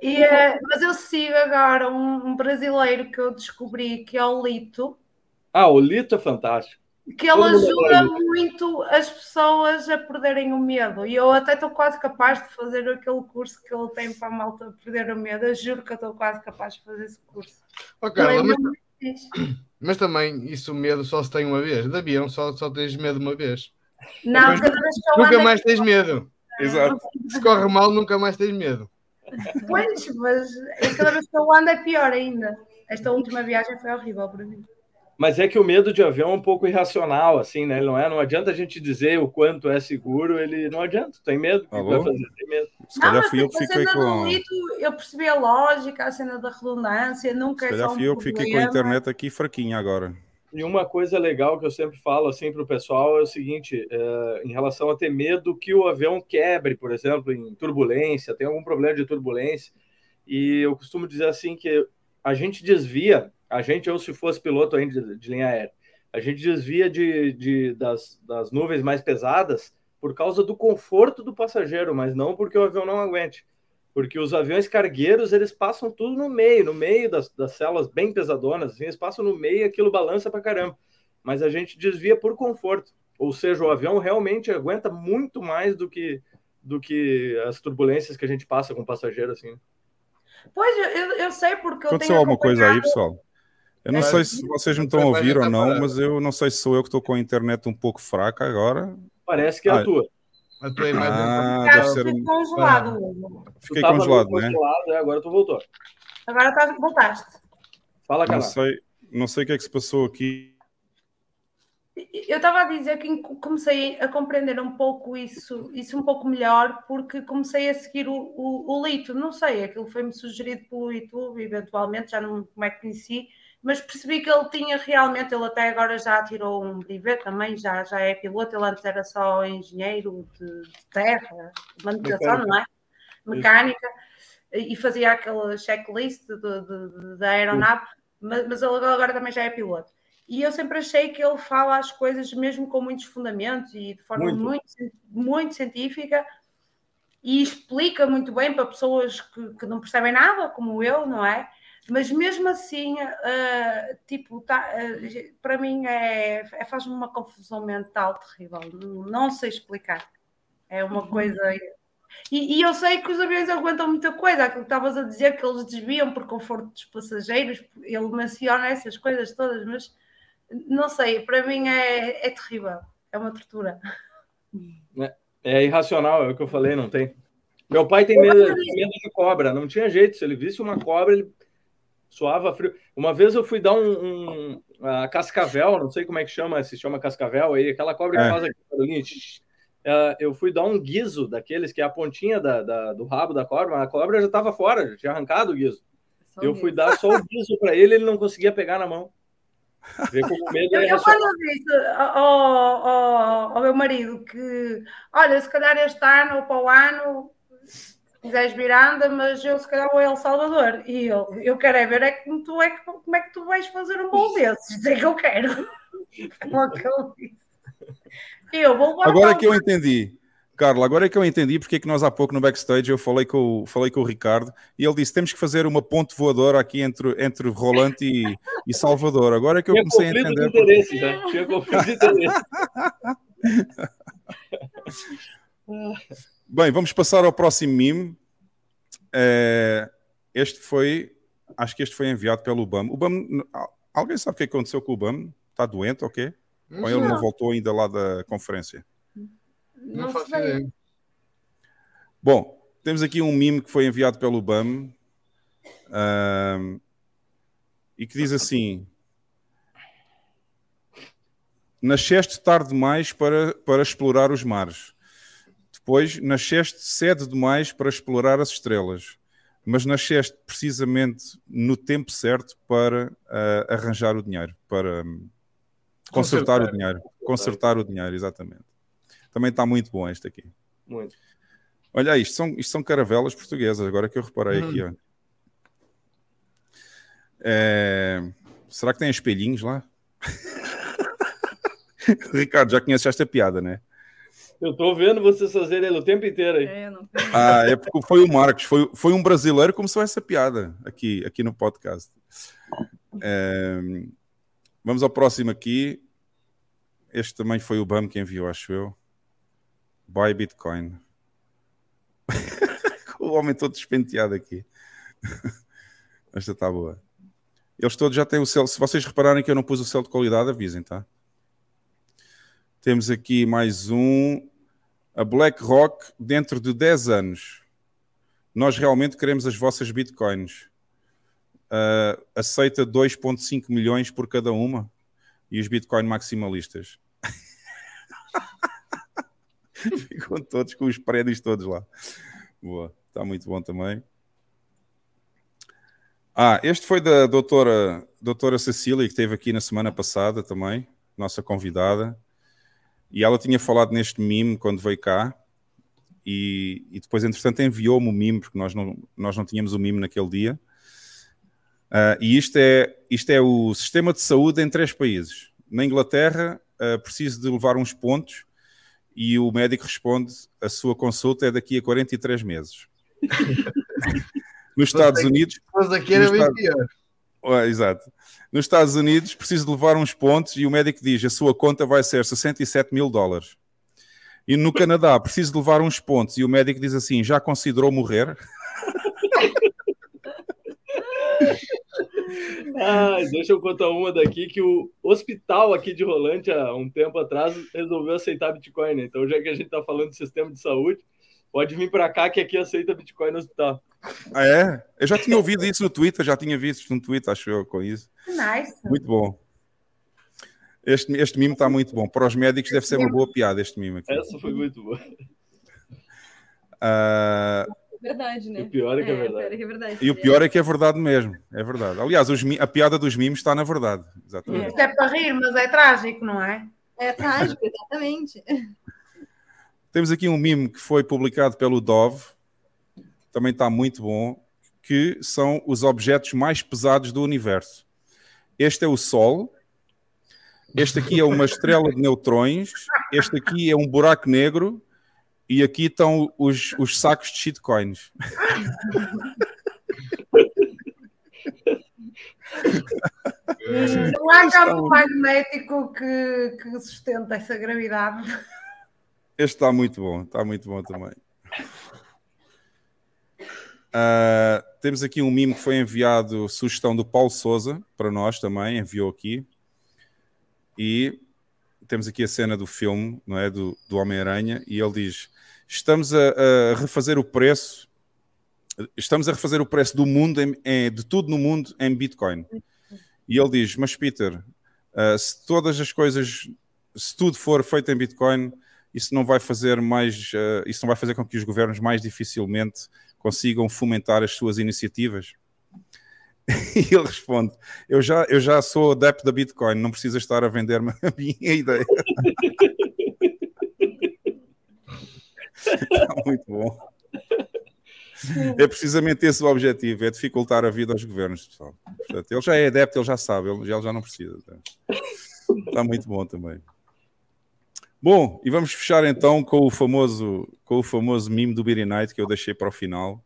e, uh, mas eu sigo agora um, um, brasileiro que eu descobri que é o Lito. Ah, o Lito é fantástico. Que ele ajuda muito as pessoas a perderem o medo. E eu até estou quase capaz de fazer aquele curso que ele tem para a malta perder o medo. Eu juro que eu estou quase capaz de fazer esse curso. Oh, Carla, mas, mas, também isso medo só se tem uma vez. De avião só, só tens medo uma vez. Não, Depois, cada vez que eu Nunca mais tens medo. Exato. Se corre mal, nunca mais tens medo. Pois, mas cada vez que eu ando é pior ainda. Esta última viagem foi horrível para mim. Mas é que o medo de avião é um pouco irracional, assim, né? Não é? Não adianta a gente dizer o quanto é seguro, ele não adianta. Tem medo, o que vai fazer? Tem medo. Se calhar fui eu que fiquei com. eu percebi a lógica, a cena da redundância, nunca Se calhar é fui eu que fiquei com a internet aqui fraquinha agora. E uma coisa legal que eu sempre falo assim para o pessoal é o seguinte: é, em relação a ter medo que o avião quebre, por exemplo, em turbulência, tem algum problema de turbulência. E eu costumo dizer assim que a gente desvia a gente, ou se fosse piloto ainda de, de linha aérea, a gente desvia de, de das, das nuvens mais pesadas por causa do conforto do passageiro, mas não porque o avião não aguente. Porque os aviões cargueiros, eles passam tudo no meio, no meio das, das celas bem pesadonas, assim, eles passam no meio e aquilo balança pra caramba. Mas a gente desvia por conforto. Ou seja, o avião realmente aguenta muito mais do que, do que as turbulências que a gente passa com o passageiro, assim. Pois, eu, eu sei porque eu Aconteceu alguma coisa aí, pessoal? Eu não é, sei se vocês me estão ouvir ou não, mas eu não sei se sou eu que estou com a internet um pouco fraca agora. Parece que é ah. A tua imagem ah, deve ser um... congelado. Fiquei congelado, né? Congelado, agora tu voltou. Agora tá, voltaste. Fala, cara. Não sei, não sei o que é que se passou aqui. Eu estava a dizer que comecei a compreender um pouco isso, isso um pouco melhor, porque comecei a seguir o, o, o Lito, não sei, aquilo foi-me sugerido pelo YouTube, eventualmente, já não como é que conheci, mas percebi que ele tinha realmente, ele até agora já tirou um brevet também, já, já é piloto, ele antes era só engenheiro de, de terra, manutenção, não é? Mecânica, e fazia aquele checklist da aeronave, mas, mas ele agora também já é piloto. E eu sempre achei que ele fala as coisas mesmo com muitos fundamentos e de forma muito, muito, muito científica e explica muito bem para pessoas que, que não percebem nada, como eu, não é? Mas mesmo assim, uh, tipo, tá, uh, para mim é, é faz-me uma confusão mental terrível. Não, sei explicar. É uma uhum. coisa. E, e, eu sei que os aviões aguentam muita coisa, aquilo que estavas a dizer, que eles desviam por conforto dos passageiros, ele menciona essas coisas todas, mas não sei, para mim é, é terrível, é uma tortura. É, é irracional, é o que eu falei, não tem. Meu pai tem medo, medo de cobra, não tinha jeito, se ele visse uma cobra, ele suava frio. Uma vez eu fui dar um, um a cascavel, não sei como é que chama, se chama cascavel aí, aquela cobra que é. faz aquele barulhinho. Uh, eu fui dar um guiso daqueles que é a pontinha da, da, do rabo da cobra, mas a cobra já estava fora, já tinha arrancado o guiso. Só eu fui dar só o guiso para ele, ele não conseguia pegar na mão. Vê como medo é eu, eu quando disse ao, ao, ao meu marido que, olha, se calhar este ano ou para o ano quiseres vir anda, mas eu se calhar vou a El Salvador. E eu, eu quero é ver é como, tu é, como é que tu vais fazer um bolo desses. É que eu quero. eu vou Agora que eu entendi. Carla, agora é que eu entendi porque é que nós há pouco no backstage eu falei com, o, falei com o Ricardo e ele disse temos que fazer uma ponte voadora aqui entre, entre Rolante e, e Salvador. Agora é que eu comecei a entender. De interesse, né? Tinha conflito de interesse. Bem, vamos passar ao próximo meme. É, este foi, acho que este foi enviado pelo BAM. O BAM, alguém sabe o que aconteceu com o BAM? Está doente ou quê? Ou ele não voltou ainda lá da conferência? Não faço ideia. Bom, temos aqui um meme que foi enviado pelo BAM um, e que diz assim: Nasceste tarde demais para, para explorar os mares Depois nasceste cedo demais para explorar as estrelas, mas nasceste precisamente no tempo certo para uh, arranjar o dinheiro, para um, consertar, consertar, o dinheiro. Consertar o dinheiro, exatamente. Também está muito bom este aqui. Muito. Olha, isto são, isto são caravelas portuguesas, agora que eu reparei aqui. Ó. É... Será que tem espelhinhos lá? Ricardo, já conheces esta piada, né? Eu tô vendo vocês fazerem ele o tempo inteiro aí. É, não ah, é porque foi o Marcos, foi, foi um brasileiro que começou essa piada aqui, aqui no podcast. É, vamos ao próximo aqui. Este também foi o BAM que enviou, acho eu. Buy Bitcoin. o homem todo despenteado aqui. Esta está boa. Eles todos já têm o selo. Se vocês repararem que eu não pus o selo de qualidade, avisem, tá? Temos aqui mais um. A BlackRock, dentro de 10 anos, nós realmente queremos as vossas bitcoins. Uh, aceita 2,5 milhões por cada uma. E os bitcoin maximalistas. Ficam todos com os prédios todos lá. Boa, está muito bom também. Ah, este foi da doutora, doutora Cecília, que esteve aqui na semana passada também, nossa convidada. E ela tinha falado neste mime quando veio cá. E, e depois, entretanto, enviou-me o mime, porque nós não, nós não tínhamos o mime naquele dia. Uh, e isto é, isto é o sistema de saúde em três países. Na Inglaterra, uh, preciso de levar uns pontos e o médico responde: a sua consulta é daqui a 43 meses. Nos Estados Unidos. Mas aqui era bem pior. Oh, exato. Nos Estados Unidos, preciso levar uns pontos e o médico diz: a sua conta vai ser 67 mil dólares. E no Canadá, preciso levar uns pontos e o médico diz assim: já considerou morrer? Deixa eu contar uma daqui que o hospital aqui de Rolante, há um tempo atrás, resolveu aceitar Bitcoin. Né? Então, já que a gente está falando de sistema de saúde, pode vir para cá que aqui aceita Bitcoin no hospital. Ah, é? Eu já tinha ouvido isso no Twitter, já tinha visto no Twitter, acho eu, com isso. Nice. Muito bom. Este, este mimo está muito bom. Para os médicos deve ser uma boa piada este mimo aqui. Essa foi muito boa. Uh... Verdade, né? E o pior é que é, é verdade. É, é verdade. E o pior é que é verdade mesmo. É verdade. Aliás, os, a piada dos mimos está na verdade. Exatamente. É. é para rir, mas é trágico, não é? É trágico, exatamente. Temos aqui um mimo que foi publicado pelo Dove, também está muito bom, que são os objetos mais pesados do universo. Este é o Sol, este aqui é uma estrela de neutrões, este aqui é um buraco negro e aqui estão os, os sacos de shitcoins. Não há campo magnético que, que sustenta essa gravidade. Este está muito bom, está muito bom também. Uh, temos aqui um mimo que foi enviado, sugestão do Paulo Souza, para nós também, enviou aqui. E temos aqui a cena do filme, não é? Do, do Homem-Aranha, e ele diz: Estamos a, a, refazer o preço, estamos a refazer o preço do mundo, em, em, de tudo no mundo, em Bitcoin. E ele diz: Mas Peter, uh, se todas as coisas, se tudo for feito em Bitcoin, isso não vai fazer mais, uh, isso não vai fazer com que os governos mais dificilmente consigam fomentar as suas iniciativas? E ele responde: eu já, eu já sou adepto da Bitcoin, não precisa estar a vender-me a minha ideia. Está muito bom. É precisamente esse o objetivo: é dificultar a vida aos governos. Pessoal. Portanto, ele já é adepto, ele já sabe, ele já, ele já não precisa. Está muito bom também. Bom, e vamos fechar então com o famoso, com o famoso meme do Beery Night que eu deixei para o final.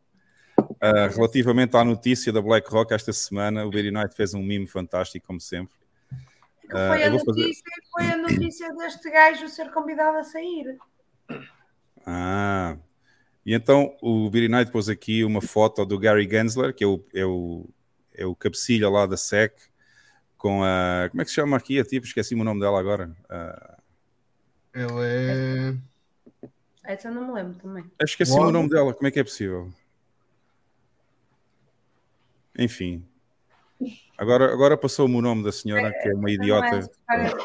Uh, relativamente à notícia da BlackRock esta semana, o Beery Night fez um meme fantástico, como sempre. Uh, foi, a notícia, fazer... foi a notícia deste gajo ser convidado a sair. Ah, e então o Beery Night pôs aqui uma foto do Gary Gensler, que é o, é o, é o cabecilha lá da SEC, com a. Como é que se chama aqui a tipo? Esqueci o nome dela agora. Uh, ela é. Essa eu não me lembro também. Esqueci o nome dela, como é que é possível? Enfim. Agora, agora passou-me o nome da senhora, que é uma idiota.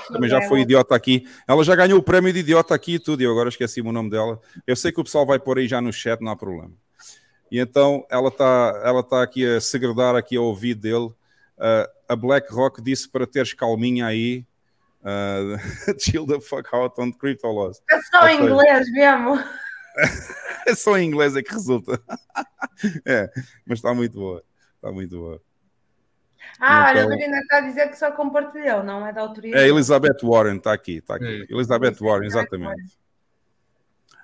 Também já foi idiota aqui. Ela já ganhou o prémio de idiota aqui e tudo, e eu agora esqueci o nome dela. Eu sei que o pessoal vai pôr aí já no chat, não há problema. E então ela está ela tá aqui a segredar aqui ao ouvido dele. Uh, a BlackRock disse para teres calminha aí, Uh, chill the fuck out on crypto laws. É só em inglês mesmo. é só em inglês é que resulta. é, mas está muito boa. Está muito boa. Ah, então, olha, a Marina está a dizer que só compartilhou, não é da autoria. É Elizabeth Warren, está aqui, está aqui. É. Elizabeth Warren, exatamente.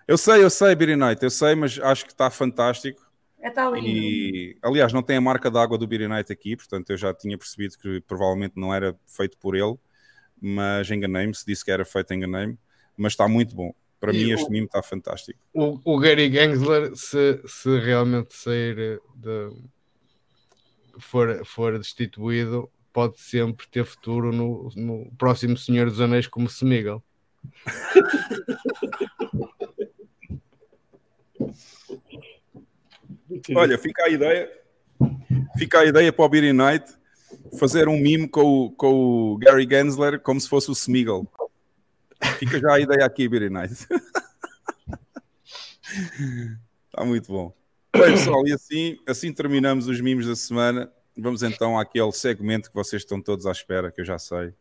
Eu sei, eu sei, Night, eu sei, mas acho que está fantástico. É tal lindo. E, aliás, não tem a marca d'água do Night aqui, portanto eu já tinha percebido que provavelmente não era feito por ele mas enganei-me, se disse que era feito, enganei-me, mas está muito bom. Para e mim, este mimo está fantástico. O, o Gary Gensler, se, se realmente sair de, for, for destituído, pode sempre ter futuro no, no próximo Senhor dos Anéis como Smeagol. Olha, fica a ideia, fica a ideia para o Beery Night fazer um mimo com com o Gary Gensler como se fosse o Smeagol. Fica já a ideia aqui, Beery Night. Está muito bom. Bem, pessoal, e assim, assim terminamos os mimos da semana. Vamos então àquele segmento que vocês estão todos à espera, que eu já sei,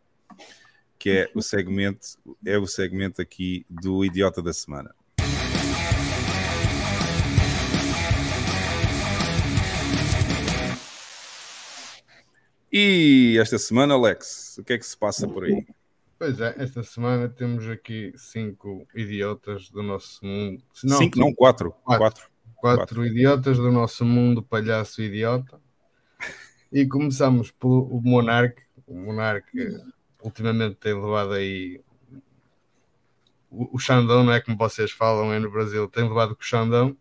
que é o segmento, é o segmento aqui do Idiota da Semana. E esta semana, Alex, o que é que se passa por aí? Pois é, esta semana temos aqui cinco idiotas do nosso mundo. Não, cinco, não, quatro. Quatro. Quatro, quatro. quatro idiotas do nosso mundo, palhaço idiota. E começamos pelo Monarque. O Monarque ultimamente tem levado aí o, Xandão, não é como vocês falam aí no Brasil, tem levado com o Xandão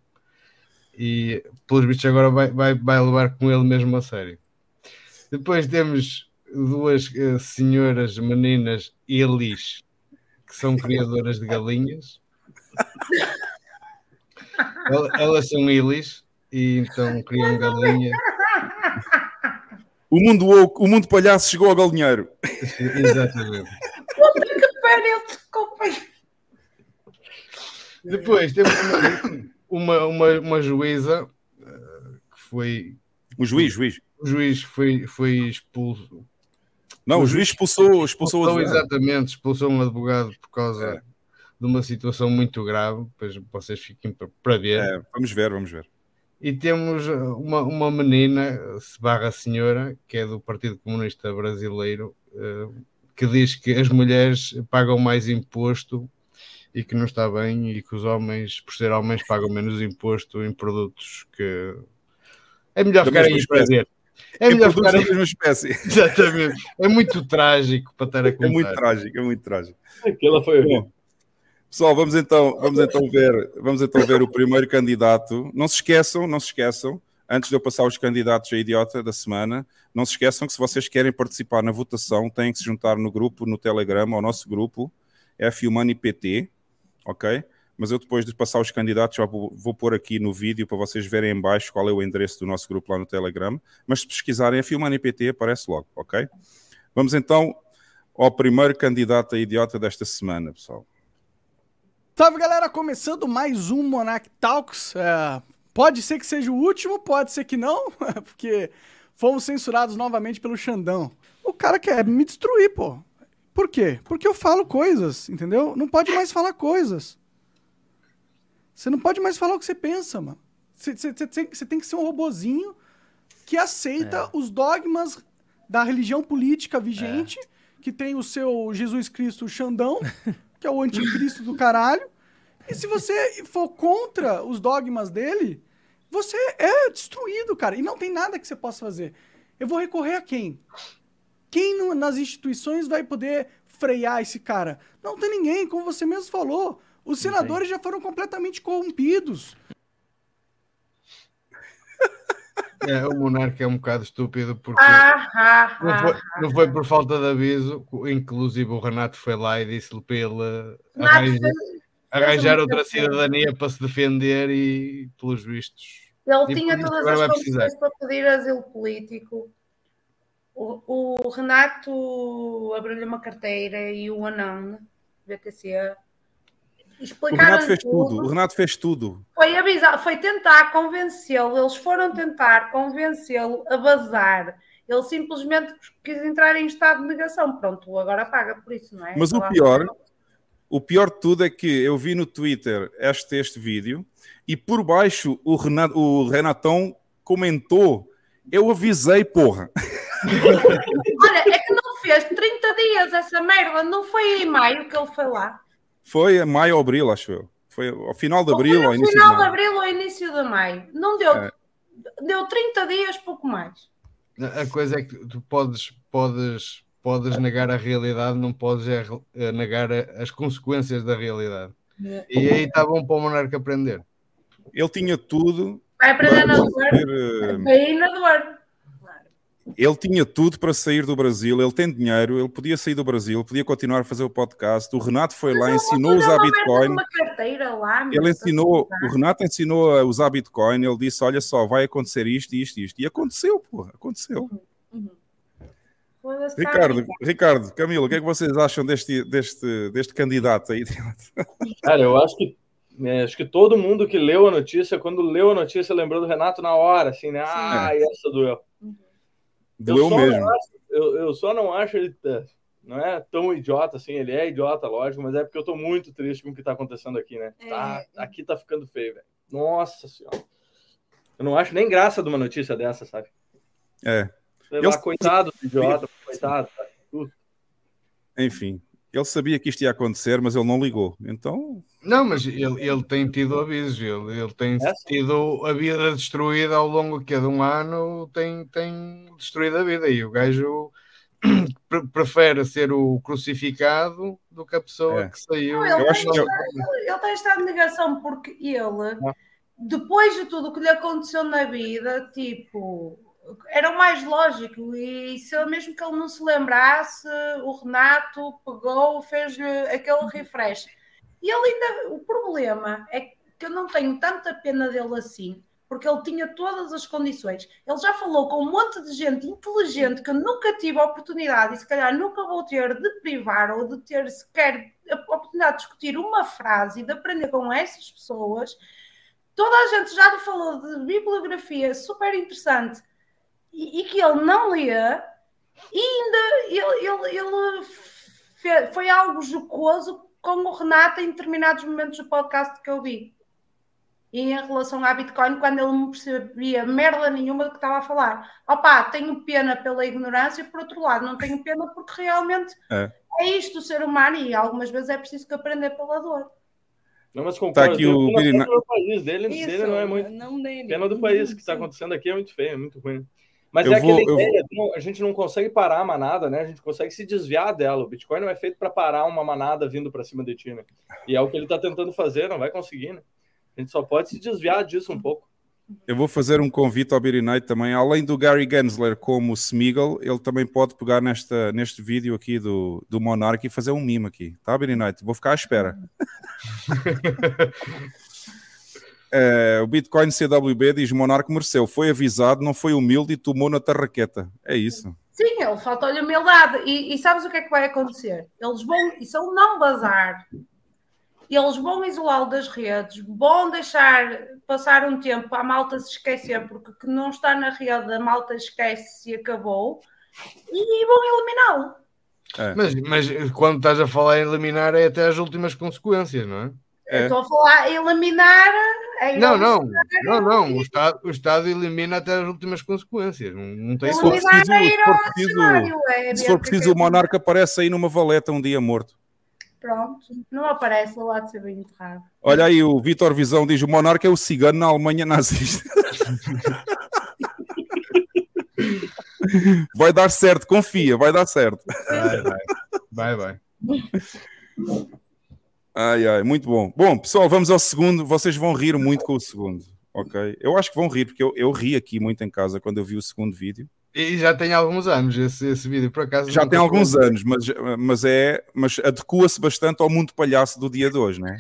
e pelos bichos agora vai, vai, vai levar com ele mesmo a sério. Depois temos duas uh, senhoras meninas Elis, que são criadoras de galinhas. Elas são Elis e então criam galinhas. O mundo, o mundo palhaço chegou ao galinheiro. Exatamente. Puta que pariu, desculpem. Depois temos uma, uma, uma, uma juíza uh, que foi. O juiz, juiz o juiz foi, foi expulso. Não, o, o juiz expulsou, expulsou, expulsou Exatamente, expulsou um advogado por causa é. de uma situação muito grave. Depois vocês fiquem para ver. É, vamos ver, vamos ver. E temos uma, uma menina, se barra senhora, que é do Partido Comunista Brasileiro, eh, que diz que as mulheres pagam mais imposto e que não está bem, e que os homens, por ser homens, pagam menos imposto em produtos que é melhor ficarem aí para ver. É melhor ficar a mesma espécie. Exatamente. É muito trágico para estar a contar. É muito trágico, é muito trágico. Aquela foi bom. Pessoal, vamos então, vamos então ver, vamos então ver o primeiro candidato. Não se esqueçam, não se esqueçam, antes de eu passar os candidatos a idiota da semana, não se esqueçam que se vocês querem participar na votação, têm que se juntar no grupo, no Telegram, ao nosso grupo, FUMANIPT, ok? Mas eu depois de passar os candidatos já vou, vou pôr aqui no vídeo para vocês verem em baixo qual é o endereço do nosso grupo lá no Telegram. Mas se pesquisarem FUMANIPT aparece logo, ok? Vamos então ao primeiro candidato a idiota desta semana, pessoal. Salve galera, começando mais um Monarch Talks. É, pode ser que seja o último, pode ser que não, porque fomos censurados novamente pelo Xandão. O cara quer me destruir, pô. Por quê? Porque eu falo coisas, entendeu? Não pode mais falar coisas. Você não pode mais falar o que você pensa, mano. Você, você, você tem que ser um robozinho que aceita é. os dogmas da religião política vigente, é. que tem o seu Jesus Cristo Xandão. que é o anticristo do caralho. E se você for contra os dogmas dele, você é destruído, cara. E não tem nada que você possa fazer. Eu vou recorrer a quem? Quem no, nas instituições vai poder frear esse cara? Não tem ninguém, como você mesmo falou. Os senadores já foram completamente corrompidos. É, o monarca é um bocado estúpido porque ah, ah, não, foi, ah, não, foi, por falta de aviso, inclusive o Renato foi lá e disse-lhe para ele arranjar, arranjar outra cidadania para se defender e pelos vistos. Ele tinha todas as condições para pedir asilo político. O, o Renato abriu-lhe uma carteira e o anão, BTC, o Renato fez tudo. tudo. O Renato fez tudo. Foi avisar, foi tentar convencê-lo. Eles foram tentar convencê-lo a bazar. Ele simplesmente quis entrar em estado de negação. Pronto, agora paga por isso, não é? Mas o pior, o pior de tudo é que eu vi no Twitter este, este vídeo e por baixo o, Renato, o Renatão comentou: Eu avisei, porra. Olha, é que não fez 30 dias essa merda, não foi em maio que ele foi lá. Foi maio ou abril, acho eu. Foi ao final de abril ou início de maio. final de abril ou início de maio. Não deu, é. deu 30 dias, pouco mais. A coisa é que tu podes, podes, podes negar a realidade, não podes é, é negar as consequências da realidade. É. E aí está bom para o monarca aprender. Ele tinha tudo. Vai aprender na dor. Vai na dor. Ele tinha tudo para sair do Brasil, ele tem dinheiro, ele podia sair do Brasil, podia continuar a fazer o podcast. O Renato foi lá, ensinou a usar Bitcoin. Lá, ele ensinou, o Renato ensinou a usar Bitcoin, ele disse: Olha só, vai acontecer isto, isto, isto. E aconteceu, porra, aconteceu. Uhum. Uhum. Ricardo, Ricardo, Camilo, o que é que vocês acham deste, deste, deste candidato aí? Cara, eu acho que é, acho que todo mundo que leu a notícia, quando leu a notícia, lembrou do Renato na hora, assim, né? Ah, é. essa doeu. Doeu eu mesmo. Acho, eu, eu, só não acho ele não é tão idiota assim, ele é idiota, lógico, mas é porque eu tô muito triste com o que tá acontecendo aqui, né? É. Tá, aqui tá ficando feio, velho. Nossa senhora. Eu não acho nem graça de uma notícia dessa, sabe? É. Sei lá, eu... coitado do idiota, coitado. Tá, Enfim, ele sabia que isto ia acontecer, mas ele não ligou. Então. Não, mas ele, ele tem tido avisos, ele, ele tem é? tido a vida destruída ao longo que de um ano, tem, tem destruído a vida. E o gajo prefere ser o crucificado do que a pessoa é. que saiu. Não, ele, tem, ele, ele tem estado de negação porque ele, ah. depois de tudo o que lhe aconteceu na vida, tipo era o mais lógico. E se mesmo que ele não se lembrasse, o Renato pegou, fez-lhe aquele refresh. E ele ainda. O problema é que eu não tenho tanta pena dele assim, porque ele tinha todas as condições. Ele já falou com um monte de gente inteligente que nunca tive a oportunidade e se calhar nunca vou ter de privar ou de ter sequer a oportunidade de discutir uma frase e de aprender com essas pessoas. Toda a gente já lhe falou de bibliografia super interessante e, e que ele não lia, e ainda ele, ele, ele fez, foi algo jocoso com o Renato em determinados momentos do podcast que eu vi. E em relação à Bitcoin, quando ele não percebia merda nenhuma do que estava a falar. Opá, tenho pena pela ignorância, por outro lado, não tenho pena porque realmente é, é isto o ser humano e algumas vezes é preciso que aprender pela dor. Não, mas concordo. Tá aqui o país dele, Isso, dele não é muito. Não dele. Pena do país que está acontecendo aqui é muito feio, é muito ruim. Mas eu é vou, aquela ideia, vou... a gente não consegue parar a manada, né? A gente consegue se desviar dela. O Bitcoin não é feito para parar uma manada vindo para cima de ti, né? E é o que ele está tentando fazer, não vai conseguir, né? A gente só pode se desviar disso um pouco. Eu vou fazer um convite ao Beery Night também. Além do Gary Gensler como Smeagol, ele também pode pegar nesta, neste vídeo aqui do, do Monarch e fazer um mimo aqui. Tá, Beery Night? Vou ficar à espera. é, o Bitcoin CWB diz: Monarque mereceu, foi avisado, não foi humilde e tomou na tarraqueta. É isso. Sim, ele faltou-lhe humildade. E, e sabes o que é que vai acontecer? Eles vão, e se ele não bazar, eles vão isolá-lo das redes, vão deixar passar um tempo a malta se esquecer, porque que não está na rede, a malta esquece e acabou, e vão eliminá-lo. É. Mas, mas quando estás a falar em eliminar, é até as últimas consequências, não é? É. Estou a falar eliminar. Não, não, não, não. O Estado, o Estado elimina até as últimas consequências. Não, não tem se for preciso, se for preciso, é se for preciso o monarca aparece aí numa valeta um dia morto. Pronto, não aparece lá de ser bem enterrado. Olha aí, o Vitor Visão diz: o monarca é o cigano na Alemanha nazista. vai dar certo, confia, vai dar certo. Vai, vai. Vai, vai. Ai, ai, muito bom. Bom, pessoal, vamos ao segundo. Vocês vão rir muito com o segundo, ok? Eu acho que vão rir, porque eu, eu ri aqui muito em casa quando eu vi o segundo vídeo. E já tem alguns anos esse, esse vídeo, por acaso. Já tem alguns anos, mas, mas, é, mas adequa-se bastante ao mundo palhaço do dia de hoje, não é?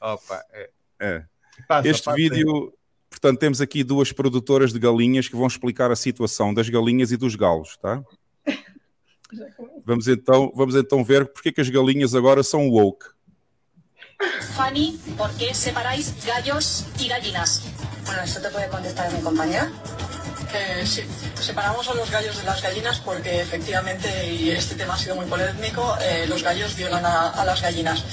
Opa, é. é. Passa, este passa vídeo, portanto, temos aqui duas produtoras de galinhas que vão explicar a situação das galinhas e dos galos, tá? Vamos então, vamos então ver porque é que as galinhas agora são woke. Fanny, ¿por qué separáis gallos y gallinas? Bueno, eso te puede contestar mi compañera. Eh, sí, separamos a los gallos de las gallinas porque efectivamente, y este tema ha sido muy polémico, eh, los gallos violan a, a las gallinas.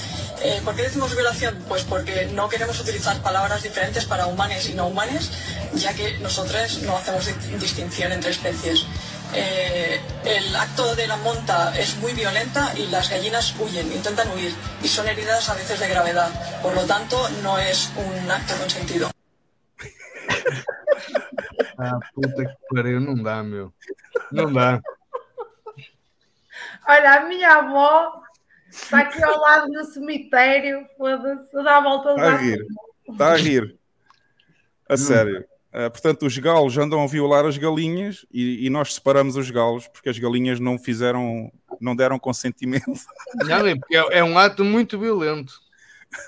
Eh, ¿Por qué decimos violación? Pues porque no queremos utilizar palabras diferentes para humanes y no humanes, ya que nosotros no hacemos distinción entre especies. Eh, el acto de la monta es muy violenta y las gallinas huyen, intentan huir y son heridas a veces de gravedad. Por lo tanto, no es un acto consentido. Ah, puta que pariu, não dá, meu. Não dá. Olha, a minha avó está aqui ao lado do cemitério, foda-se, dá a volta Está a rir, está a rir. A sério. Uh, portanto, os galos andam a violar as galinhas e, e, nós separamos os galos porque as galinhas não fizeram, não deram consentimento. Não, é, é um ato muito violento.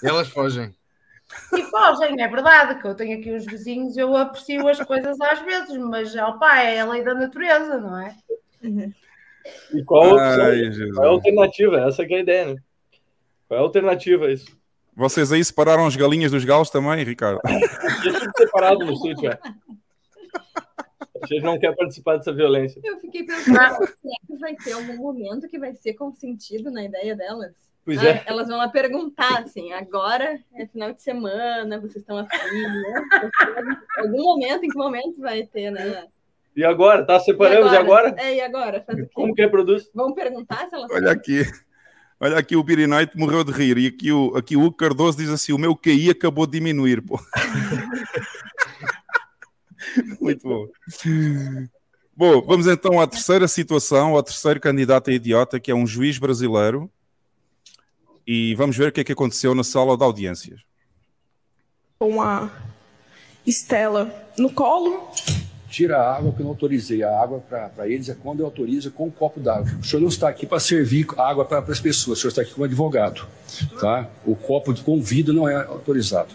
Elas fogem. E fogem, é verdade, que eu tenho aqui os vizinhos, eu aprecio as coisas às vezes, mas opa, é a lei da natureza, não é? E qual, Ai, qual é a alternativa? Essa é a ideia, né? Qual é a alternativa a isso? Vocês aí separaram as galinhas dos galos também, Ricardo? Deixa separado no sítio, é. A gente não quer participar dessa violência. Eu fiquei pensando se vai ter algum momento que vai ser consentido na ideia delas. Pois ah, é. Elas vão lá perguntar assim: agora é final de semana, vocês estão afim, né? Algum momento, em que momento vai ter, né? E agora? Tá, separamos e agora? E agora? É, e agora? Como que reproduz? Vão perguntar se elas. Olha aqui. Olha aqui o Night morreu de rir. E aqui o, aqui o Cardoso diz assim: o meu QI acabou de diminuir, pô. Muito bom. Bom, vamos então à terceira situação, ao terceiro candidato a idiota, que é um juiz brasileiro e vamos ver o que é que aconteceu na sala de audiências. Com a Estela no colo. Tira a água, porque eu não autorizei a água para eles, é quando eu autorizo com um copo d'água. O senhor não está aqui para servir água para as pessoas, o senhor está aqui como advogado. Tá? O copo de convida não é autorizado.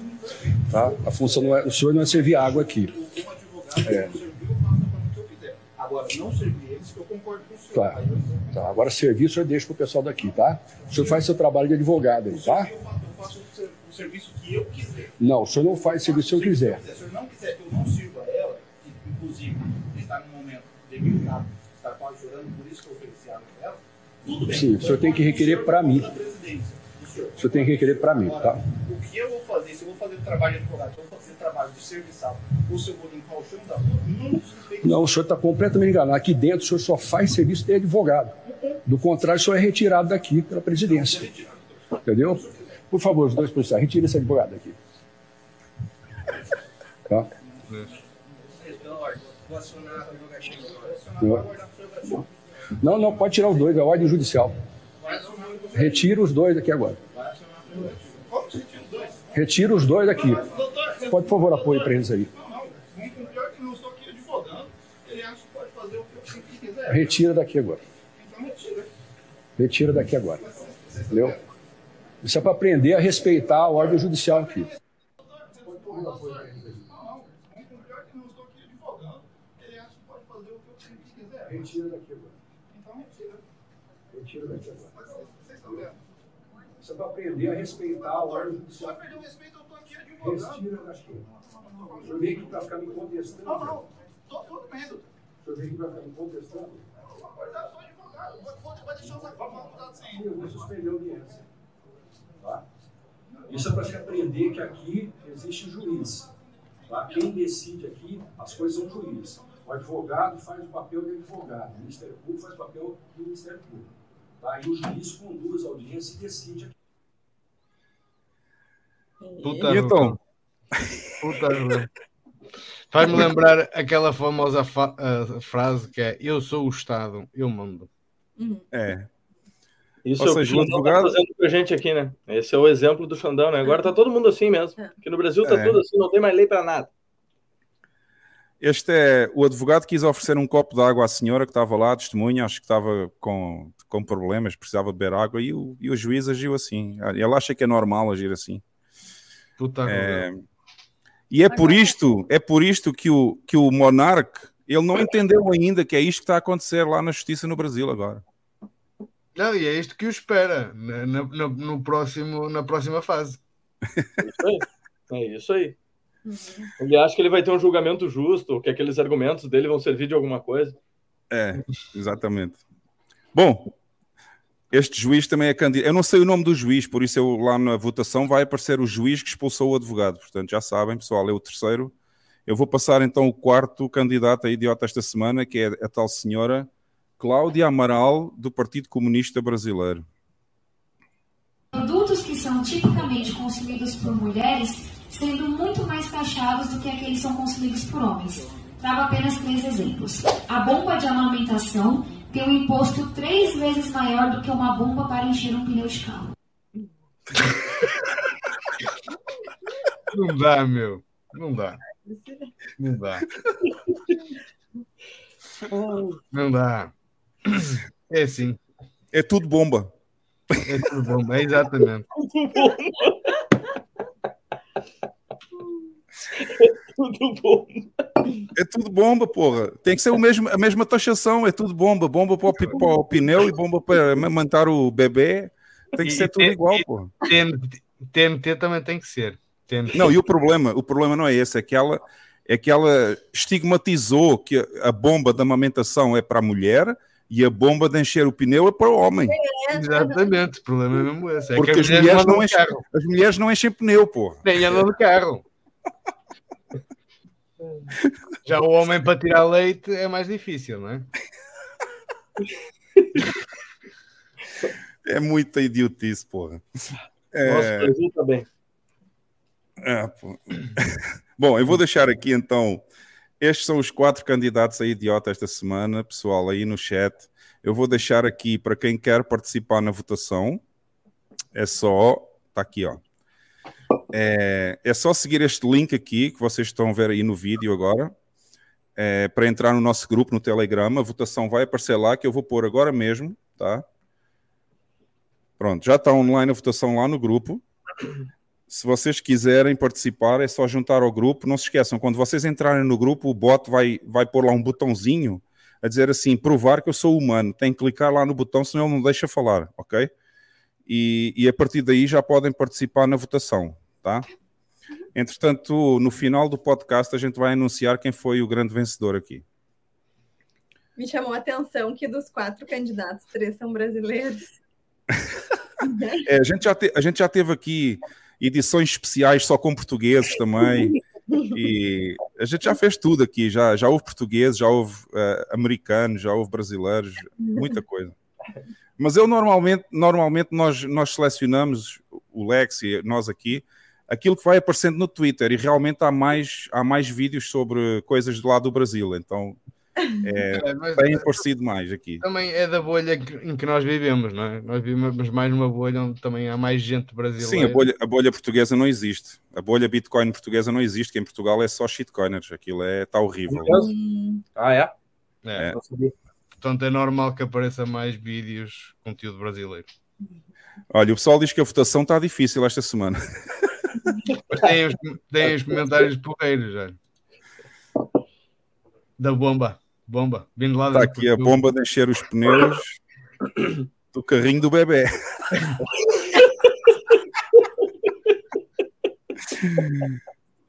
Tá? A função não é, o senhor não é servir água aqui. É. Agora, não servir eles, que eu concordo com o senhor. Tá. tá. Agora, servir, o senhor deixa para o pessoal daqui, tá? O senhor faz seu trabalho de advogado aí, tá? Eu faço o serviço que eu quiser. Não, o senhor não faz o serviço que eu quiser. Se o senhor não quiser que eu não sirva que inclusive está num momento delicado, está quase chorando, por isso que eu ofereci para ela, tudo bem. Sim, o senhor tem que requerer para mim. O senhor tem que requerer para mim, tá? O que eu vou fazer, se eu vou fazer trabalho de advogado, se eu vou fazer trabalho de serviçal, ou se eu vou limpar o chão da rua, não não, o senhor está completamente enganado. Aqui dentro o senhor só faz serviço de advogado. Do contrário, o senhor é retirado daqui pela presidência. Entendeu? Por favor, os dois policiais, retire esse advogado aqui. Tá? Não, não, pode tirar os dois, é ordem judicial. Retira os dois daqui agora. Retira os dois daqui. Pode, por favor, apoio para eles aí. Retira daqui agora. Retira daqui agora. Entendeu? Isso é para aprender a respeitar a ordem judicial aqui. Retira daqui agora. Então retira. Retira daqui agora. Isso é para aprender a respeitar a ordem judicial. Se perder o respeito, eu estou aqui advogando. Retira daqui. O senhor veio aqui para ficar me contestando. Não, não. Estou vendo. O senhor veio aqui para ficar me contestando. Eu sou advogado. Vou deixar os advogados sem. Eu vou suspender a audiência. Tá? Isso é para se aprender que aqui existe juiz. Tá? Quem decide aqui, as coisas são juízes. O advogado faz o papel de advogado, o Ministério Público faz o papel do Ministério Público. Tá? E o juiz conduz a audiência e decide aqui. Puta então. Puta Faz-me lembrar aquela famosa fa uh, frase que é eu sou o Estado, eu mando. Uhum. É. Isso Ou seja, é o advogado... tá fazendo pra gente aqui, né? Esse é o exemplo do Xandão, né? Agora tá todo mundo assim mesmo. Aqui no Brasil tá é. tudo assim, não tem mais lei para nada. Este é o advogado quis oferecer um copo de água à senhora que estava lá, testemunha, acho que estava com, com problemas, precisava beber água, e o, e o juiz agiu assim. Ele acha que é normal agir assim. Puta é, e é por isto, é por isto que o, que o monarca ele não entendeu ainda que é isto que está a acontecer lá na justiça no Brasil agora. Não, e é isto que o espera na, na, no próximo, na próxima fase. É isso aí. É isso aí. Uhum. Ele acha que ele vai ter um julgamento justo, que aqueles argumentos dele vão servir de alguma coisa. É, exatamente. Bom, este juiz também é candidato. Eu não sei o nome do juiz, por isso eu lá na votação vai aparecer o juiz que expulsou o advogado. Portanto, já sabem, pessoal, é o terceiro. Eu vou passar então o quarto candidato a idiota esta semana, que é a tal senhora Cláudia Amaral, do Partido Comunista Brasileiro. Produtos que são tipicamente consumidos por mulheres sendo muito mais taxados do que aqueles que são consumidos por homens. Trago apenas três exemplos. A bomba de amamentação tem um imposto três vezes maior do que uma bomba para encher um pneu de carro. Não dá, meu. Não dá. Não dá. Não dá. É assim. É tudo bomba. É tudo bomba, é exatamente. tudo bomba. É tudo bomba, porra. Tem que ser o mesmo, a mesma taxação, é tudo bomba. Bomba para o, para o pneu e bomba para manter o bebê. Tem que e, ser tudo e, igual, porra. TNT, TNT também tem que ser. TNT. Não, e o problema, o problema não é esse, é que ela, é que ela estigmatizou que a bomba da amamentação é para a mulher e a bomba de encher o pneu é para o homem. É, Exatamente, o problema é mesmo esse. É Porque as mulheres, não enchem, as mulheres não enchem pneu, pô. Nem ela no carro. Já o homem para tirar leite é mais difícil, não é? É muita idiotice, porra. É... Nossa, resulta bem. É, Bom, eu vou deixar aqui então. Estes são os quatro candidatos a idiota esta semana, pessoal, aí no chat. Eu vou deixar aqui para quem quer participar na votação. É só. Está aqui, ó. É, é só seguir este link aqui que vocês estão a ver aí no vídeo agora. É, para entrar no nosso grupo no Telegram. A votação vai aparecer lá, que eu vou pôr agora mesmo, tá? Pronto, já está online a votação lá no grupo. Se vocês quiserem participar, é só juntar ao grupo. Não se esqueçam, quando vocês entrarem no grupo, o bot vai, vai pôr lá um botãozinho a dizer assim: provar que eu sou humano. Tem que clicar lá no botão, senão ele não deixa falar, ok? E, e a partir daí já podem participar na votação tá? Entretanto, no final do podcast, a gente vai anunciar quem foi o grande vencedor aqui. Me chamou a atenção que dos quatro candidatos, três são brasileiros. é, a, gente já te, a gente já teve aqui edições especiais só com portugueses também. E a gente já fez tudo aqui, já, já houve portugueses, já houve uh, americanos, já houve brasileiros, muita coisa. Mas eu normalmente, normalmente nós, nós selecionamos, o Lex e nós aqui, aquilo que vai aparecendo no Twitter. E realmente há mais, há mais vídeos sobre coisas do lado do Brasil. Então é, é bem aparecido mais aqui. Também é da bolha em que nós vivemos, não é? Nós vivemos mais numa bolha onde também há mais gente brasileira. Sim, a bolha, a bolha portuguesa não existe. A bolha Bitcoin portuguesa não existe, que em Portugal é só shitcoiners. Aquilo é, está horrível. Ah, é? É. Portanto, é normal que apareça mais vídeos, conteúdo brasileiro. Olha, o pessoal diz que a votação está difícil esta semana. Mas tem os, tem os comentários porreiros já. Da bomba. Bomba. Vindo lá Está aqui a bomba de encher os pneus do carrinho do bebê.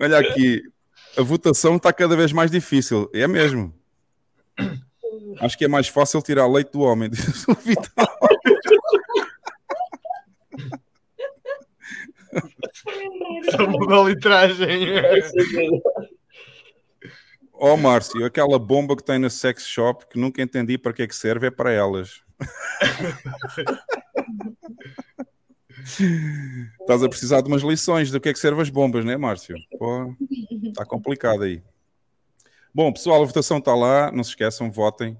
Olha aqui, a votação está cada vez mais difícil. É mesmo. Acho que é mais fácil tirar leite do homem, diz o Vital. Só mudou a litragem. Ó oh, Márcio, aquela bomba que tem na sex shop que nunca entendi para que é que serve, é para elas. Estás a precisar de umas lições do que é que servem as bombas, não é, Márcio? está complicado aí. Bom, pessoal, a votação está lá. Não se esqueçam, votem.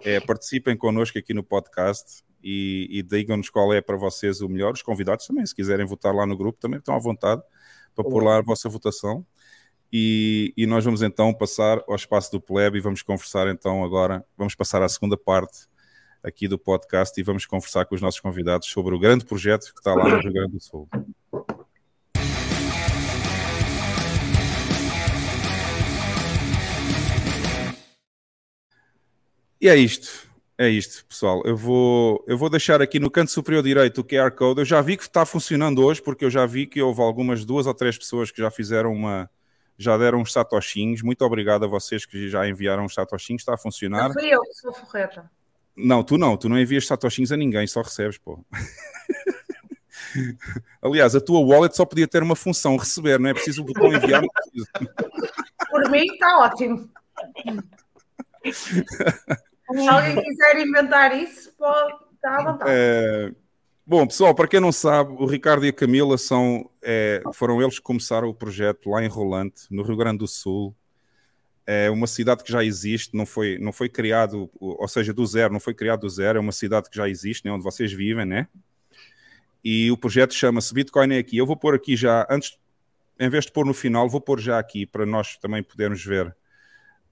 É, participem connosco aqui no podcast e, e digam-nos qual é para vocês o melhor. Os convidados também, se quiserem votar lá no grupo, também estão à vontade para pôr lá a vossa votação. E, e, nós vamos então passar ao espaço do plebe e vamos conversar então agora, vamos passar à segunda parte aqui do podcast e vamos conversar com os nossos convidados sobre o grande projeto que está lá no Rio Grande do Sul. E é isto. É isto, pessoal. Eu vou, eu vou deixar aqui no canto superior direito o QR Code. Eu já vi que está funcionando hoje, porque eu já vi que houve algumas duas ou três pessoas que já fizeram uma, já deram uns satoshinhos. Muito obrigado a vocês que já enviaram os satoshinhos. Está a funcionar. Não fui eu que sou forreta. Não, tu não. Tu não envias satoshinhos a ninguém, só recebes, pô. Aliás, a tua wallet só podia ter uma função, receber, não é preciso o botão enviar. Por mim está ótimo. Se alguém quiser inventar isso, pode estar à vontade. É... Bom, pessoal, para quem não sabe, o Ricardo e a Camila são, é, foram eles que começaram o projeto lá em Rolante, no Rio Grande do Sul. É uma cidade que já existe, não foi, não foi criado, ou seja, do zero, não foi criado do zero, é uma cidade que já existe, né, onde vocês vivem, né? E o projeto chama-se Bitcoin é aqui. Eu vou pôr aqui já, antes, em vez de pôr no final, vou pôr já aqui para nós também podermos ver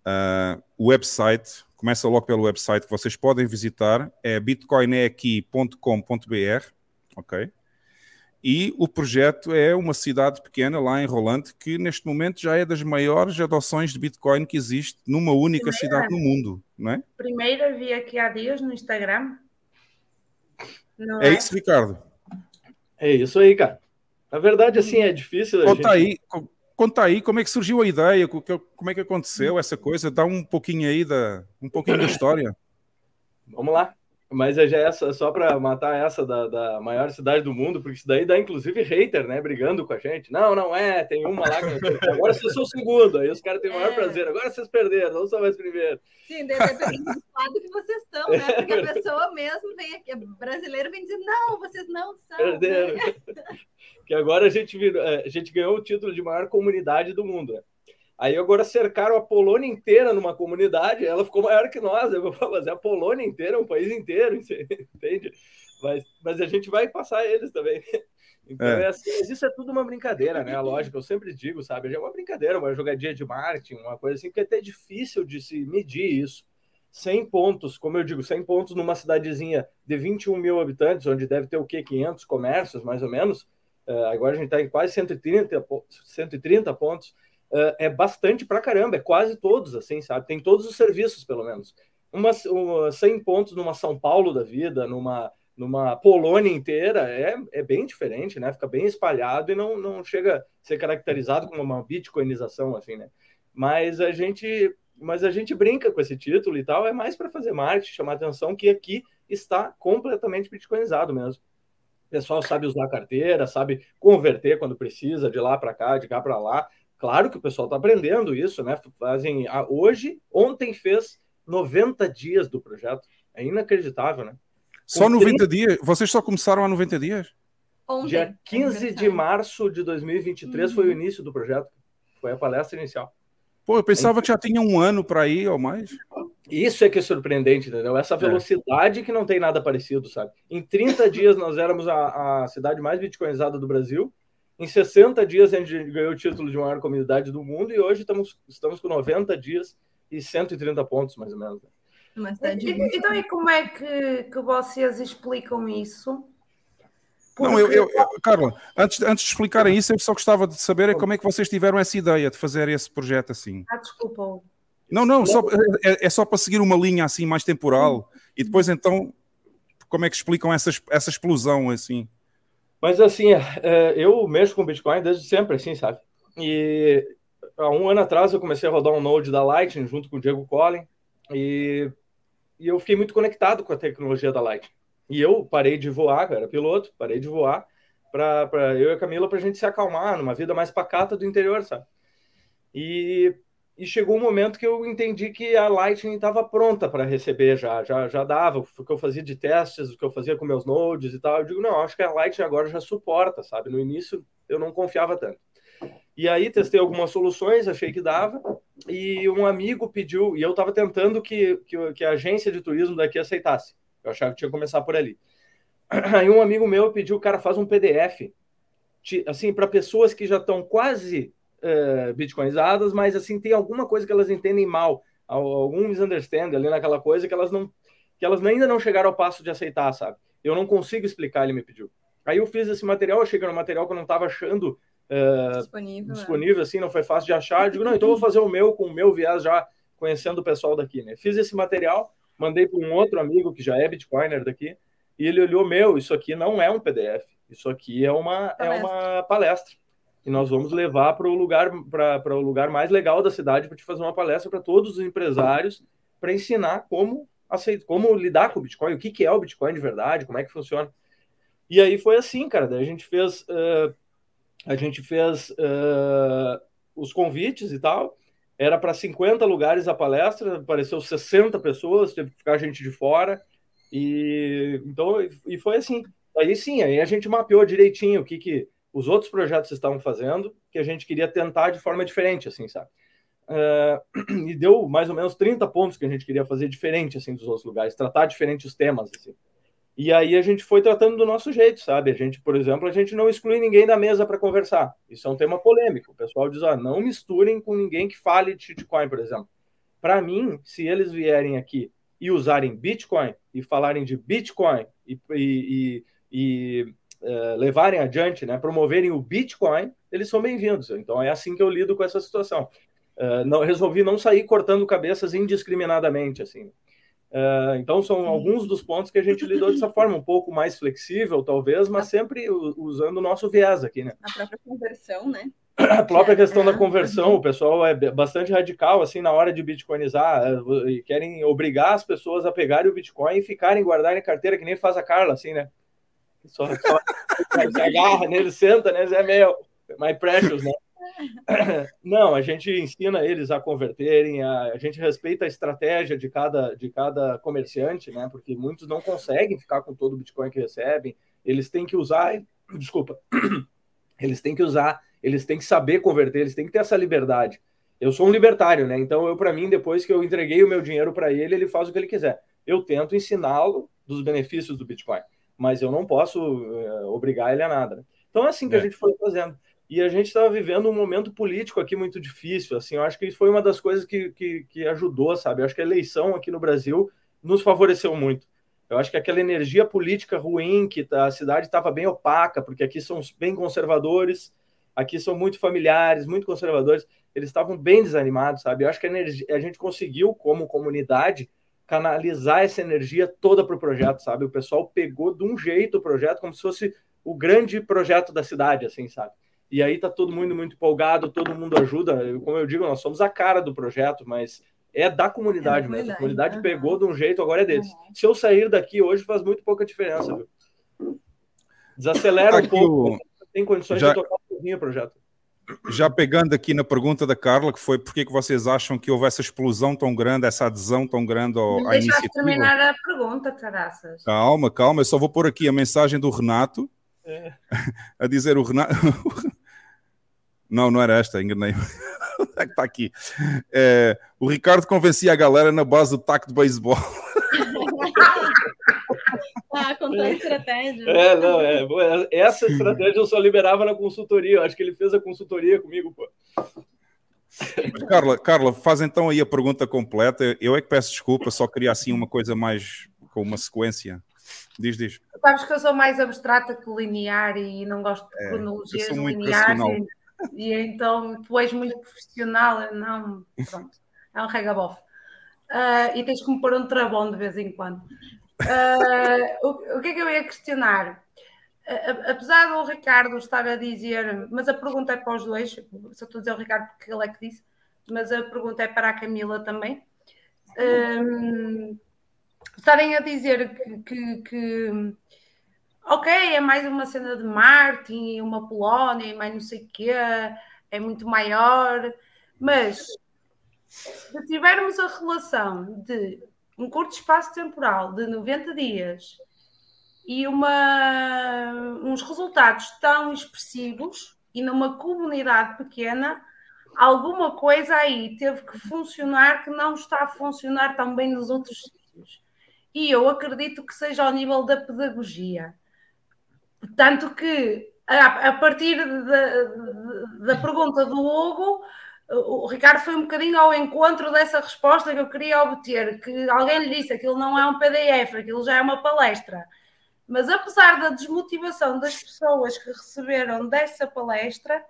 uh, o website começa logo pelo website que vocês podem visitar, é bitcoineaqui.com.br, ok? E o projeto é uma cidade pequena lá em Rolante que neste momento já é das maiores adoções de Bitcoin que existe numa única Primeira. cidade no mundo, não é? Primeira vi aqui há dias no Instagram. Não é, é isso, Ricardo? É isso aí, cara. Na verdade, assim, é difícil. Conta gente... aí, conta aí como é que surgiu a ideia, como é que aconteceu essa coisa, dá um pouquinho aí da, um pouquinho da história. Vamos lá. Mas é essa, só para matar essa da, da, maior cidade do mundo, porque isso daí dá inclusive hater, né? Brigando com a gente. Não, não é, tem uma lá. Que... Agora vocês são o segundo, aí os caras têm o maior é. prazer. Agora vocês perderam, não só mais primeiro. Sim, depende do lado que vocês estão, né? Porque a pessoa mesmo vem aqui, brasileiro vem dizer, não, vocês não são. Perderam. Né? que agora a gente, virou, é, a gente ganhou o título de maior comunidade do mundo. Né? Aí agora cercaram a Polônia inteira numa comunidade, ela ficou maior que nós. Eu vou fazer a Polônia inteira, um país inteiro, entende? Mas, mas a gente vai passar eles também. Então, é. É assim, isso é tudo uma brincadeira, né? A lógica, eu sempre digo, sabe? É uma brincadeira, uma jogadinha de marketing, uma coisa assim, que é até difícil de se medir isso. 100 pontos, como eu digo, 100 pontos numa cidadezinha de 21 mil habitantes, onde deve ter o quê? 500 comércios, mais ou menos uh, agora a gente está em quase 130, 130 pontos, é bastante para caramba, é quase todos, assim, sabe? Tem todos os serviços, pelo menos. Uma, uma 100 pontos numa São Paulo da vida, numa, numa Polônia inteira, é, é bem diferente, né? Fica bem espalhado e não, não chega a ser caracterizado como uma bitcoinização, assim, né? Mas a gente mas a gente brinca com esse título e tal, é mais para fazer marketing, chamar atenção que aqui está completamente bitcoinizado mesmo. O pessoal sabe usar carteira, sabe converter quando precisa, de lá para cá, de cá para lá. Claro que o pessoal está aprendendo isso, né? Fazem hoje, ontem fez 90 dias do projeto. É inacreditável, né? Com só 90 30... dias? Vocês só começaram há 90 dias? Ontem, Dia 15 de março de 2023 uhum. foi o início do projeto. Foi a palestra inicial. Pô, eu pensava que já tinha um ano para ir ou mais. Isso é que é surpreendente, entendeu? Essa é. velocidade é. que não tem nada parecido, sabe? Em 30 dias nós éramos a, a cidade mais bitcoinizada do Brasil. Em 60 dias a gente ganhou o título de maior comunidade do mundo e hoje estamos, estamos com 90 dias e 130 pontos, mais ou menos. E, então, e como é que, que vocês explicam isso? Não, eu, eu, eu, Carla, antes, antes de explicarem isso, eu só gostava de saber é como é que vocês tiveram essa ideia de fazer esse projeto assim. Ah, desculpa. Não, não, só, é, é, só para seguir uma linha assim mais temporal e depois então como é que explicam essa, essa explosão assim? Mas assim, é, é, eu mexo com Bitcoin desde sempre, assim, sabe? E há um ano atrás eu comecei a rodar um node da Lightning junto com o Diego Collin e, e eu fiquei muito conectado com a tecnologia da Lightning. E eu parei de voar, cara, piloto, parei de voar para eu e a Camila para a gente se acalmar numa vida mais pacata do interior, sabe? E, e chegou um momento que eu entendi que a Lightning estava pronta para receber já, já, já dava o que eu fazia de testes, o que eu fazia com meus nodes e tal. Eu digo, não, acho que a Lightning agora já suporta, sabe? No início eu não confiava tanto. E aí testei algumas soluções, achei que dava, e um amigo pediu, e eu estava tentando que, que, que a agência de turismo daqui aceitasse. Eu achava que tinha que começar por ali. Aí um amigo meu pediu, cara faz um PDF, assim, para pessoas que já estão quase uh, bitcoinizadas, mas assim, tem alguma coisa que elas entendem mal, algum misunderstanding ali naquela coisa que elas não, que elas ainda não chegaram ao passo de aceitar, sabe? Eu não consigo explicar, ele me pediu. Aí eu fiz esse material, que era um material que eu não estava achando disponível, disponível é. assim, não foi fácil de achar. Eu digo, não, então eu vou fazer o meu com o meu viés já conhecendo o pessoal daqui, né? Fiz esse material, mandei para um outro amigo que já é Bitcoiner daqui, e ele olhou, meu, isso aqui não é um PDF, isso aqui é uma, é uma palestra. E nós vamos levar para o lugar, para o lugar mais legal da cidade para te fazer uma palestra para todos os empresários para ensinar como aceitar, como lidar com o Bitcoin, o que, que é o Bitcoin de verdade, como é que funciona. E aí foi assim, cara. Daí a gente fez, uh, a gente fez uh, os convites e tal era para 50 lugares a palestra, apareceu 60 pessoas, teve que ficar gente de fora. E então e foi assim. Aí sim, aí a gente mapeou direitinho o que, que os outros projetos estavam fazendo, que a gente queria tentar de forma diferente, assim, sabe? Uh, e deu mais ou menos 30 pontos que a gente queria fazer diferente, assim, dos outros lugares, tratar diferente os temas, assim. E aí a gente foi tratando do nosso jeito, sabe? A gente, por exemplo, a gente não exclui ninguém da mesa para conversar. Isso é um tema polêmico. O pessoal diz, ah, não misturem com ninguém que fale de shitcoin, por exemplo. Para mim, se eles vierem aqui e usarem Bitcoin e falarem de Bitcoin e, e, e uh, levarem adiante, né, promoverem o Bitcoin, eles são bem-vindos. Então é assim que eu lido com essa situação. Uh, não, resolvi não sair cortando cabeças indiscriminadamente, assim. Uh, então, são alguns dos pontos que a gente lidou dessa forma, um pouco mais flexível, talvez, mas sempre usando o nosso viés aqui, né? A própria conversão, né? A própria questão da conversão, o pessoal é bastante radical, assim, na hora de bitcoinizar, eh, e querem obrigar as pessoas a pegarem o Bitcoin e ficarem, guardarem carteira, que nem faz a Carla, assim, né? Só, só agarra nele, senta, né? É meio my precious, né? Não, a gente ensina eles a converterem, a, a, gente respeita a estratégia de cada, de cada comerciante, né? Porque muitos não conseguem ficar com todo o Bitcoin que recebem, eles têm que usar, desculpa, eles têm que usar, eles têm que saber converter, eles têm que ter essa liberdade. Eu sou um libertário, né? Então, eu, para mim, depois que eu entreguei o meu dinheiro para ele, ele faz o que ele quiser. Eu tento ensiná-lo dos benefícios do Bitcoin, mas eu não posso uh, obrigar ele a nada. Né? Então, é assim que é. a gente foi fazendo. E a gente estava vivendo um momento político aqui muito difícil. Assim, eu acho que isso foi uma das coisas que, que, que ajudou, sabe? Eu acho que a eleição aqui no Brasil nos favoreceu muito. Eu acho que aquela energia política ruim, que tá, a cidade estava bem opaca, porque aqui são bem conservadores, aqui são muito familiares, muito conservadores, eles estavam bem desanimados, sabe? Eu acho que a, energia, a gente conseguiu, como comunidade, canalizar essa energia toda para o projeto, sabe? O pessoal pegou de um jeito o projeto, como se fosse o grande projeto da cidade, assim, sabe? E aí tá todo mundo muito empolgado, todo mundo ajuda. Como eu digo, nós somos a cara do projeto, mas é da comunidade, é mesmo. A comunidade uhum. pegou de um jeito, agora é deles. Uhum. Se eu sair daqui hoje, faz muito pouca diferença, viu? Desacelera aqui um pouco. O... Tem condições Já... de tocar um pouquinho o projeto. Já pegando aqui na pergunta da Carla, que foi por que vocês acham que houve essa explosão tão grande, essa adesão tão grande ao, à iniciativa? terminar a pergunta, caraças. Calma, calma, eu só vou pôr aqui a mensagem do Renato, É. A dizer o Renato. Não, não era esta, enganei. é que está aqui. É, o Ricardo convencia a galera na base do taco de beisebol. Ah, com tanta estratégia. É, não, é. Essa estratégia eu só liberava na consultoria. Eu acho que ele fez a consultoria comigo, pô. Mas, Carla, Carla, faz então aí a pergunta completa. Eu é que peço desculpa, só queria assim uma coisa mais com uma sequência. Diz, diz. Sabes que eu sou mais abstrata que linear e não gosto de é, cronologias lineares. E, e, então tu és muito profissional, não. Pronto, é um regabof. Uh, e tens que me pôr um travão de vez em quando. Uh, o, o que é que eu ia questionar? apesar do Ricardo estar a dizer, mas a pergunta é para os dois, só estou a dizer o Ricardo porque ele é que disse, mas a pergunta é para a Camila também. Um, estarem a dizer que, que, que, ok, é mais uma cena de Martin, uma Polónia e mais não sei o quê, é muito maior, mas se tivermos a relação de um curto espaço temporal de 90 dias e uma, uns resultados tão expressivos e numa comunidade pequena, alguma coisa aí teve que funcionar que não está a funcionar tão bem nos outros sítios. E eu acredito que seja ao nível da pedagogia. Tanto que, a, a partir da, da pergunta do Hugo, o Ricardo foi um bocadinho ao encontro dessa resposta que eu queria obter, que alguém lhe disse aquilo não é um PDF, aquilo já é uma palestra. Mas apesar da desmotivação das pessoas que receberam dessa palestra,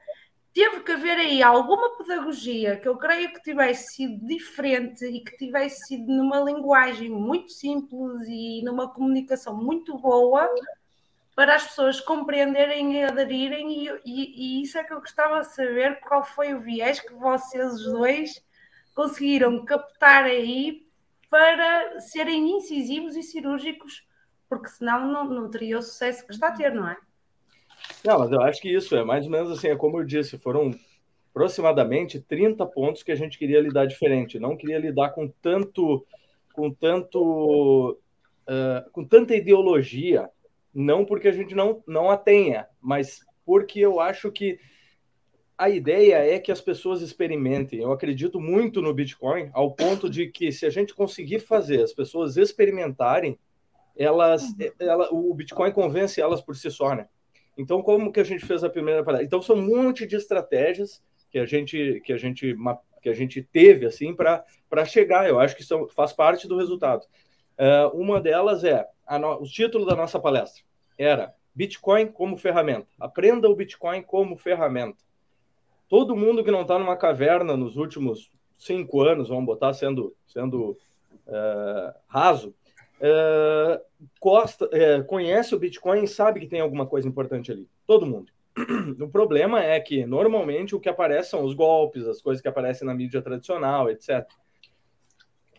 teve que haver aí alguma pedagogia que eu creio que tivesse sido diferente e que tivesse sido numa linguagem muito simples e numa comunicação muito boa para as pessoas compreenderem e aderirem, e, e, e isso é que eu gostava de saber qual foi o viés que vocês dois conseguiram captar aí para serem incisivos e cirúrgicos porque senão não, não teria o sucesso que está a ter, não é? Não, mas eu acho que isso é mais ou menos assim, é como eu disse, foram aproximadamente 30 pontos que a gente queria lidar diferente, não queria lidar com tanto com tanto uh, com tanta ideologia, não porque a gente não não a tenha, mas porque eu acho que a ideia é que as pessoas experimentem. Eu acredito muito no Bitcoin, ao ponto de que se a gente conseguir fazer as pessoas experimentarem, elas, ela, o Bitcoin convence elas por si só, né? Então, como que a gente fez a primeira parada? Então, são um monte de estratégias que a gente que a gente que a gente teve assim para chegar. Eu acho que isso faz parte do resultado. Uh, uma delas é no, o título da nossa palestra era Bitcoin como ferramenta. Aprenda o Bitcoin como ferramenta. Todo mundo que não está numa caverna nos últimos cinco anos, vamos botar sendo sendo uh, raso, uh, Costa, uh, conhece o Bitcoin e sabe que tem alguma coisa importante ali. Todo mundo. O problema é que, normalmente, o que aparece são os golpes, as coisas que aparecem na mídia tradicional, etc.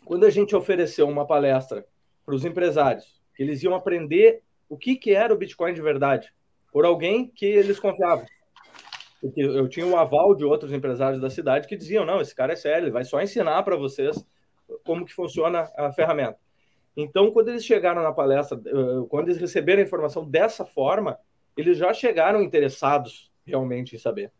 Quando a gente ofereceu uma palestra para os empresários, que eles iam aprender o que, que era o Bitcoin de verdade, por alguém que eles confiavam. Porque eu tinha o um aval de outros empresários da cidade que diziam: não, esse cara é sério, ele vai só ensinar para vocês como que funciona a ferramenta. Então, quando eles chegaram na palestra, eh, quando eles receberam a informação dessa forma, eles já chegaram interessados realmente em saber.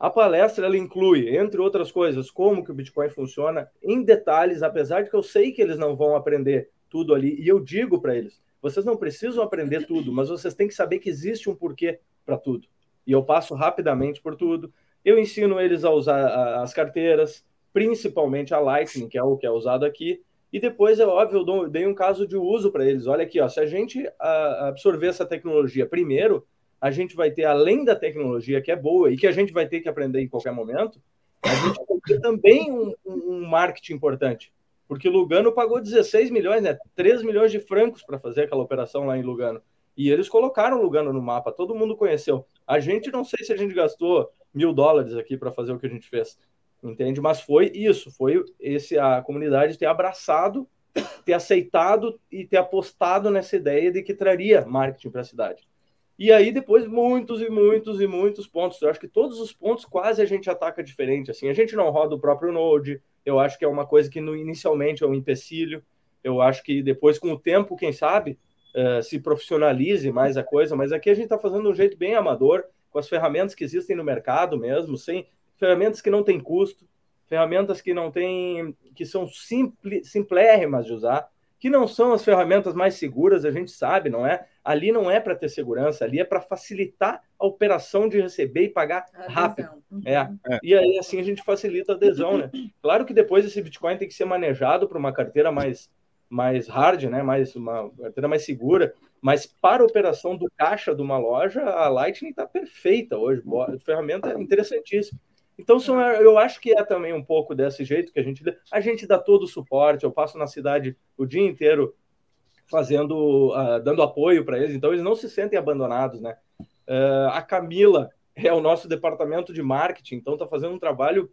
A palestra ela inclui, entre outras coisas, como que o Bitcoin funciona em detalhes, apesar de que eu sei que eles não vão aprender tudo ali, e eu digo para eles, vocês não precisam aprender tudo, mas vocês têm que saber que existe um porquê para tudo. E eu passo rapidamente por tudo. Eu ensino eles a usar as carteiras, principalmente a Lightning, que é o que é usado aqui, e depois, é óbvio, eu dei um caso de uso para eles. Olha aqui, ó, se a gente absorver essa tecnologia primeiro, a gente vai ter, além da tecnologia que é boa e que a gente vai ter que aprender em qualquer momento, a gente vai ter também um, um marketing importante. Porque Lugano pagou 16 milhões, né? 3 milhões de francos para fazer aquela operação lá em Lugano. E eles colocaram Lugano no mapa, todo mundo conheceu. A gente não sei se a gente gastou mil dólares aqui para fazer o que a gente fez entende? Mas foi isso, foi esse a comunidade ter abraçado, ter aceitado e ter apostado nessa ideia de que traria marketing para a cidade. E aí depois muitos e muitos e muitos pontos. Eu acho que todos os pontos quase a gente ataca diferente. Assim, a gente não roda o próprio Node. Eu acho que é uma coisa que no, inicialmente é um empecilho. Eu acho que depois com o tempo, quem sabe, uh, se profissionalize mais a coisa, mas aqui a gente está fazendo de um jeito bem amador, com as ferramentas que existem no mercado mesmo, sem ferramentas que não têm custo, ferramentas que não têm, que são simple, simplérrimas de usar, que não são as ferramentas mais seguras, a gente sabe, não é? Ali não é para ter segurança, ali é para facilitar a operação de receber e pagar rápido. Uhum. É. é. E aí assim a gente facilita a adesão, né? Claro que depois esse Bitcoin tem que ser manejado para uma carteira mais mais hard, né? Mais uma carteira mais segura, mas para a operação do caixa de uma loja, a Lightning está perfeita hoje, a ferramenta é interessantíssima. Então, são, eu acho que é também um pouco desse jeito que a gente a gente dá todo o suporte. Eu passo na cidade o dia inteiro fazendo, uh, dando apoio para eles. Então, eles não se sentem abandonados, né? Uh, a Camila é o nosso departamento de marketing, então está fazendo um trabalho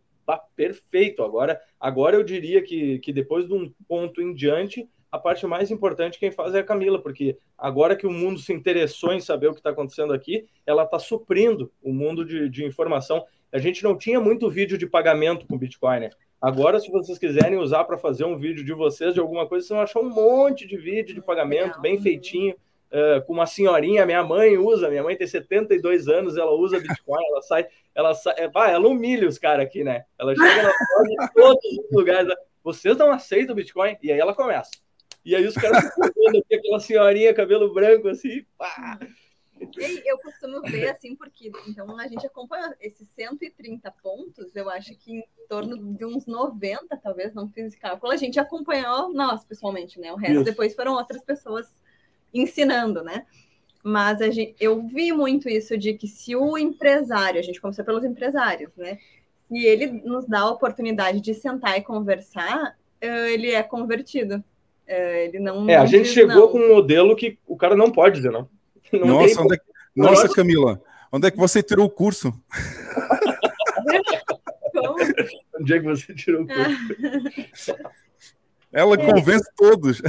perfeito. Agora, agora eu diria que, que depois de um ponto em diante, a parte mais importante quem faz é a Camila, porque agora que o mundo se interessou em saber o que está acontecendo aqui, ela está suprindo o mundo de, de informação a gente não tinha muito vídeo de pagamento com Bitcoin, né? Agora, se vocês quiserem usar para fazer um vídeo de vocês, de alguma coisa, vocês vão achar um monte de vídeo de pagamento, bem feitinho, uh, com uma senhorinha. Minha mãe usa, minha mãe tem 72 anos, ela usa Bitcoin, ela sai, ela sai, é, ela humilha os caras aqui, né? Ela chega na em todos os lugares, vocês não aceitam Bitcoin? E aí ela começa. E aí os caras ficam aqui, aquela senhorinha, cabelo branco, assim, pá. Eu costumo ver assim, porque então a gente acompanha esses 130 pontos, eu acho que em torno de uns 90, talvez, não fiz esse cálculo, a gente acompanhou nós pessoalmente, né? O resto isso. depois foram outras pessoas ensinando, né? Mas a gente, eu vi muito isso de que se o empresário, a gente começou pelos empresários, né? E ele nos dá a oportunidade de sentar e conversar, ele é convertido. Ele não. É, a gente chegou não. com um modelo que o cara não pode dizer não. Não nossa, onde é, nossa, Camila, onde é que você tirou o curso? onde é que você tirou o curso? Ela é. convence todos.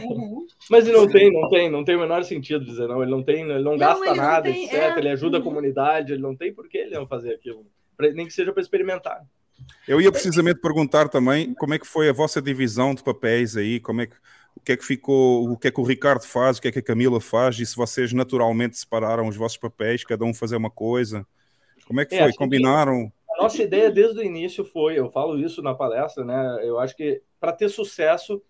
Uhum. Mas não tem, não tem, não tem o menor sentido dizer não. Ele não tem, ele não, não gasta ele nada, não tem, etc. É... Ele ajuda a uhum. comunidade, ele não tem por que ele não fazer aquilo, nem que seja para experimentar. Eu ia precisamente perguntar também como é que foi a vossa divisão de papéis aí, como é que o que é que ficou, o que é que o Ricardo faz, o que é que a Camila faz, e se vocês naturalmente separaram os vossos papéis, cada um fazer uma coisa. Como é que é, foi? Combinaram? a nossa ideia desde o início foi, eu falo isso na palestra, né? Eu acho que para ter sucesso,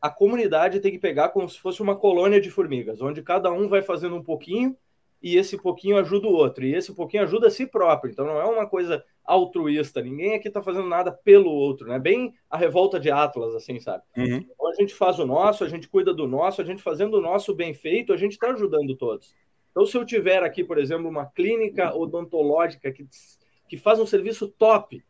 a comunidade tem que pegar como se fosse uma colônia de formigas, onde cada um vai fazendo um pouquinho e esse pouquinho ajuda o outro, e esse pouquinho ajuda a si próprio. Então não é uma coisa altruísta, ninguém aqui está fazendo nada pelo outro, né? Bem a revolta de Atlas, assim, sabe? Uhum. Então a gente faz o nosso, a gente cuida do nosso, a gente fazendo o nosso bem feito, a gente está ajudando todos. Então, se eu tiver aqui, por exemplo, uma clínica odontológica que, que faz um serviço top,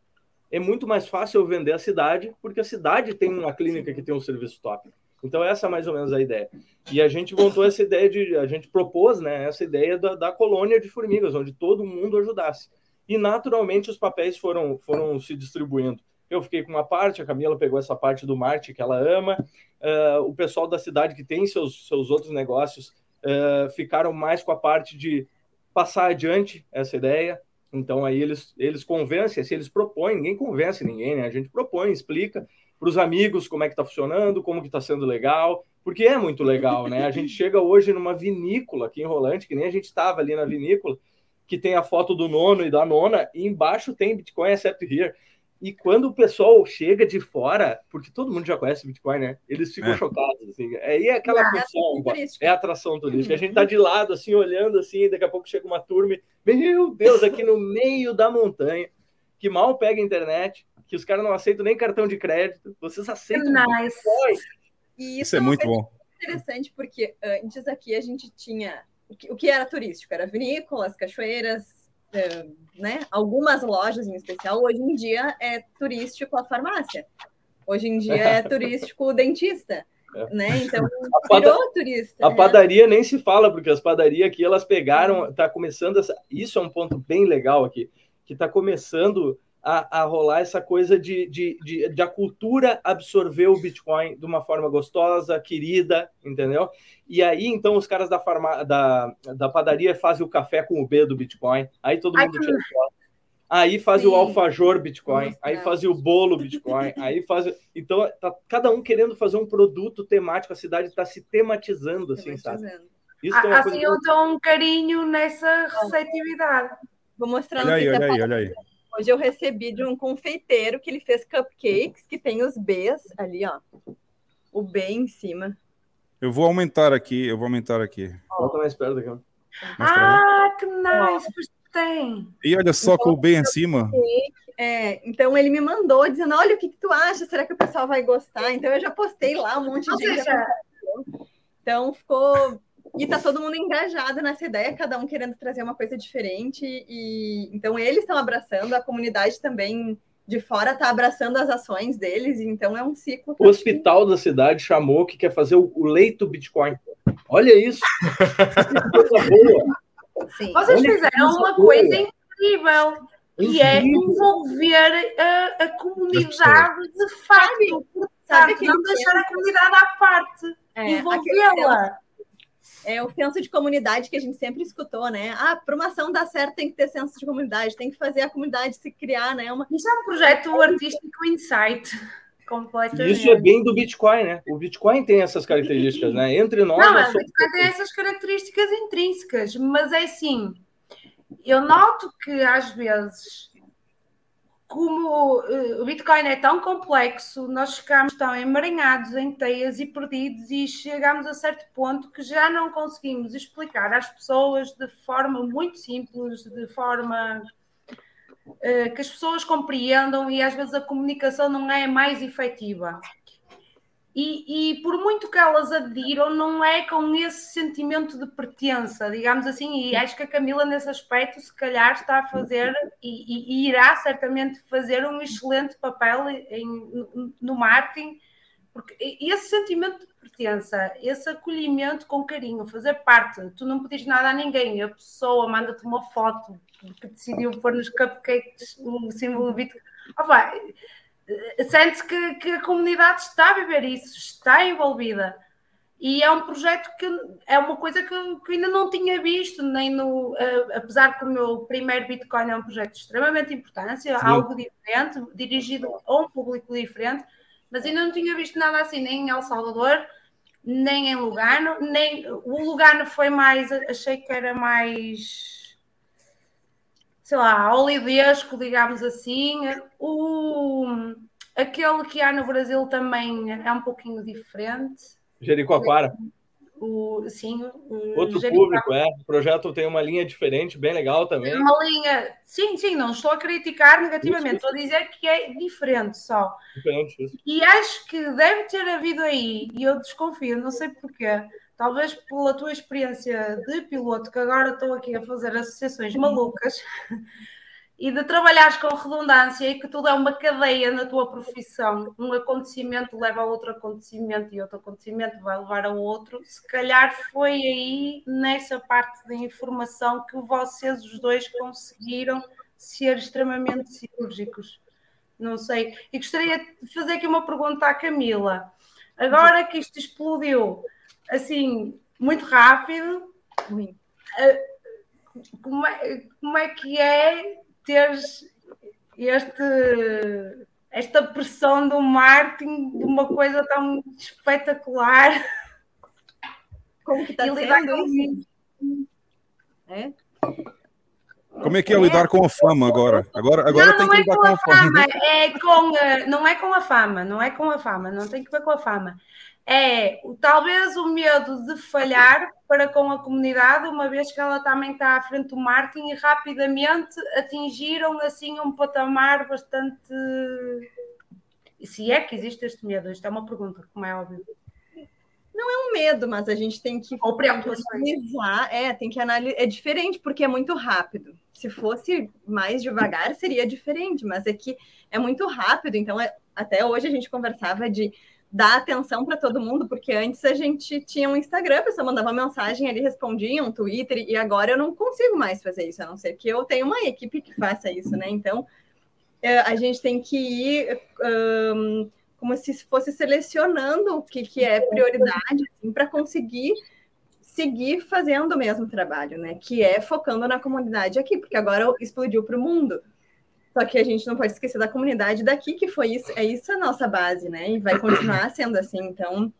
é muito mais fácil eu vender a cidade, porque a cidade tem uma clínica que tem um serviço top. Então, essa é mais ou menos a ideia. E a gente montou essa ideia de. A gente propôs né, essa ideia da, da colônia de formigas, onde todo mundo ajudasse. E naturalmente os papéis foram, foram se distribuindo. Eu fiquei com uma parte, a Camila pegou essa parte do marketing que ela ama, uh, o pessoal da cidade que tem seus, seus outros negócios uh, ficaram mais com a parte de passar adiante essa ideia. Então aí eles, eles convencem, assim, eles propõem, ninguém convence ninguém, né? A gente propõe, explica, para os amigos como é que está funcionando, como que está sendo legal, porque é muito legal, né? A gente chega hoje numa vinícola aqui em Rolante, que nem a gente estava ali na vinícola, que tem a foto do nono e da nona, e embaixo tem Bitcoin except here. E quando o pessoal chega de fora, porque todo mundo já conhece Bitcoin, né? Eles ficam é. chocados, assim. Aí é aquela ah, função, é a atração turística. A gente tá de lado, assim, olhando, assim, e daqui a pouco chega uma turma e, meu Deus, aqui no meio da montanha, que mal pega a internet, que os caras não aceitam nem cartão de crédito, vocês aceitam nice. E isso, isso é, é muito bom. Interessante, porque antes aqui a gente tinha o que era turístico, era vinícolas, cachoeiras, né? Algumas lojas em especial. Hoje em dia é turístico a farmácia. Hoje em dia é turístico o dentista. É. Né? Então, a virou turista. A né? padaria nem se fala, porque as padarias aqui elas pegaram, tá começando essa, isso é um ponto bem legal aqui, que está começando a, a rolar essa coisa de, de, de, de, a cultura absorver o Bitcoin de uma forma gostosa, querida, entendeu? E aí, então, os caras da, farma, da, da padaria fazem o café com o B do Bitcoin, aí todo mundo tira foto. aí faz Sim. o alfajor Bitcoin, aí faz o bolo Bitcoin, aí faz. Então, tá cada um querendo fazer um produto temático, a cidade está se tematizando, assim, tematizando. sabe? Isso ah, é assim eu dou um carinho nessa receptividade. Vou mostrar olha aí, olha aí, olha aí. Hoje eu recebi de um confeiteiro que ele fez cupcakes, que tem os Bs ali, ó. O B em cima. Eu vou aumentar aqui, eu vou aumentar aqui. Volta mais perto daqui. Ah, que nice! Tem. E olha só com o B em cima. É, então ele me mandou dizendo: olha o que, que, tu acha, será que o pessoal vai gostar? Então eu já postei lá um monte de gente. Então ficou. E tá todo mundo engajado nessa ideia, cada um querendo trazer uma coisa diferente. E então eles estão abraçando, a comunidade também de fora está abraçando as ações deles, então é um ciclo. O hospital da cidade chamou que quer fazer o, leito Bitcoin. Olha isso! coisa boa! Sim. Vocês Olha fizeram uma coisa incrível, que é envolver a, a comunidade de fato. Sabe, sabe não deixar a comunidade à parte, é, envolvê-la é o senso de comunidade que a gente sempre escutou, né? Ah, para uma ação dar certo tem que ter senso de comunidade, tem que fazer a comunidade se criar, né? Uma... Isso é um projeto artístico insight. Isso é bem do Bitcoin, né? O Bitcoin tem essas características, né? Entre nós. Não, o Bitcoin tem essas características intrínsecas, mas é assim. Eu noto que às vezes como uh, o Bitcoin é tão complexo, nós ficamos tão emaranhados em teias e perdidos e chegamos a certo ponto que já não conseguimos explicar às pessoas de forma muito simples, de forma uh, que as pessoas compreendam e às vezes a comunicação não é mais efetiva. E, e, por muito que elas aderiram, não é com esse sentimento de pertença, digamos assim, e acho que a Camila, nesse aspecto, se calhar está a fazer e, e irá certamente fazer um excelente papel em, no, marketing, porque esse sentimento de pertença, esse acolhimento com carinho, fazer parte, tu não pedis nada a ninguém, a pessoa manda-te uma foto porque decidiu pôr nos cupcakes o símbolo Bitcoin. Oh, sente-se que, que, a comunidade está a viver isso, está envolvida. E é um projeto que é uma coisa que, que ainda não tinha visto, nem no. Uh, apesar que o meu primeiro Bitcoin é um projeto de extremamente importância, Sim. algo diferente, dirigido a um público diferente, mas ainda não tinha visto nada assim, nem em El Salvador, nem em Lugano, nem. O Lugano foi mais. Achei que era mais sei lá, olivesco, digamos assim. O, aquele que há no Brasil também é um pouquinho diferente. Jericoacoara. O, sim, o Outro público, é. O projeto tem uma linha diferente, bem legal também. Uma linha, sim, sim, não estou a criticar negativamente, isso, estou a dizer que é diferente só. Diferente, isso. E acho que deve ter havido aí, e eu desconfio, não sei porquê, talvez pela tua experiência de piloto, que agora estou aqui a fazer associações malucas, e de trabalhares com redundância e que tudo é uma cadeia na tua profissão, um acontecimento leva a outro acontecimento e outro acontecimento vai levar a outro, se calhar foi aí nessa parte da informação que vocês os dois conseguiram ser extremamente cirúrgicos. Não sei. E gostaria de fazer aqui uma pergunta à Camila. Agora que isto explodiu, assim, muito rápido. Eh, como é, como é que é teres este, esta pressão do marketing de uma coisa tão espetacular? Como que está sendo? É? Como é que é, é lidar com a fama agora? Agora, agora não, tem que é lidar com, a fama. fama. É com, não é com a fama, não é com a fama, não tem que ver com a fama é talvez o medo de falhar para com a comunidade, uma vez que ela também está à frente do marketing e rapidamente atingiram assim um patamar bastante. Se é que existe este medo, isto é uma pergunta, como é óbvio. Não é um medo, mas a gente tem que Ou analisar. É, tem que analisar. É diferente porque é muito rápido. Se fosse mais devagar, seria diferente, mas é que é muito rápido. Então, é... até hoje a gente conversava de dar atenção para todo mundo, porque antes a gente tinha um Instagram, a pessoa mandava mensagem, ele respondia, um Twitter, e agora eu não consigo mais fazer isso, a não ser que eu tenha uma equipe que faça isso, né? Então, é, a gente tem que ir um, como se fosse selecionando o que, que é prioridade, assim, para conseguir seguir fazendo o mesmo trabalho, né? Que é focando na comunidade aqui, porque agora explodiu para o mundo. Só que a gente não pode esquecer da comunidade daqui, que foi isso, é isso a nossa base, né? E vai continuar sendo assim. Então,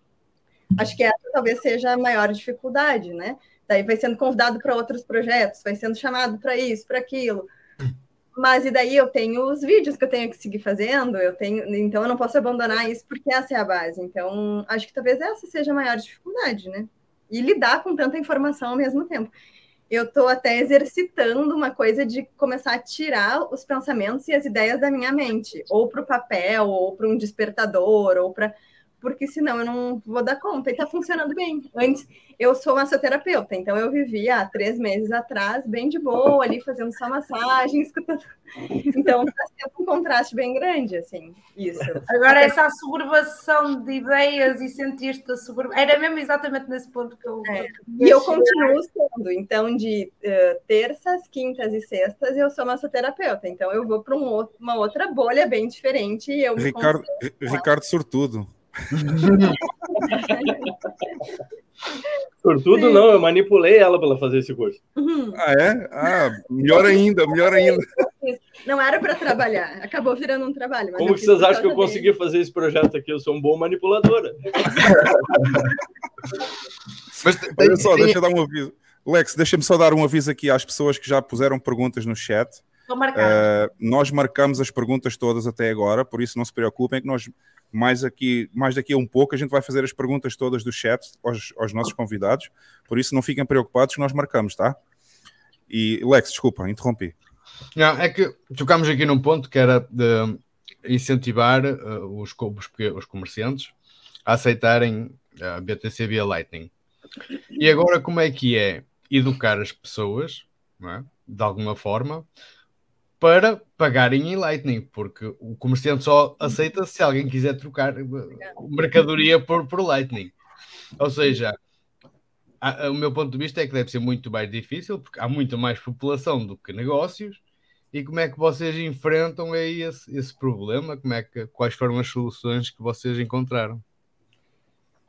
acho que essa talvez seja a maior dificuldade, né? Daí vai sendo convidado para outros projetos, vai sendo chamado para isso, para aquilo. Mas e daí eu tenho os vídeos que eu tenho que seguir fazendo, eu tenho, então eu não posso abandonar isso porque essa é a base. Então, acho que talvez essa seja a maior dificuldade, né? E lidar com tanta informação ao mesmo tempo eu estou até exercitando uma coisa de começar a tirar os pensamentos e as ideias da minha mente, ou para o papel, ou para um despertador, ou para porque senão eu não vou dar conta. E está funcionando bem. Antes, eu sou massoterapeuta, então eu vivia há três meses atrás, bem de boa, ali fazendo só massagem, escutando. Então está sendo um contraste bem grande, assim, isso. Agora, essa suburbação de ideias e sentir-te suburba... Era mesmo exatamente nesse ponto que eu. É. E eu continuo sendo. Então, de uh, terças, quintas e sextas, eu sou massoterapeuta. Então, eu vou para um uma outra bolha bem diferente. E eu Ricardo, Ricardo Surtudo. Por tudo Sim. não, eu manipulei ela para fazer esse curso. Uhum. Ah, é? Ah, melhor ainda, melhor ainda. Não era para trabalhar, acabou virando um trabalho. Como que vocês acham que eu consegui fazer esse projeto aqui? Eu sou um bom manipuladora. mas Olha só, deixa eu dar um aviso. Lex, deixa-me só dar um aviso aqui às pessoas que já puseram perguntas no chat. Uh, nós marcamos as perguntas todas até agora, por isso não se preocupem que nós mais aqui, mais daqui a um pouco a gente vai fazer as perguntas todas do chat aos, aos nossos convidados, por isso não fiquem preocupados que nós marcamos, tá? E Lex, desculpa, interrompi. Não, é que tocámos aqui num ponto que era de incentivar uh, os, os, os comerciantes a aceitarem a BTC via Lightning. E agora como é que é educar as pessoas, é? de alguma forma, para pagarem em Lightning, porque o comerciante só aceita se alguém quiser trocar mercadoria por, por Lightning. Ou seja, a, a, o meu ponto de vista é que deve ser muito mais difícil, porque há muito mais população do que negócios. E como é que vocês enfrentam aí esse, esse problema? Como é que, quais foram as soluções que vocês encontraram?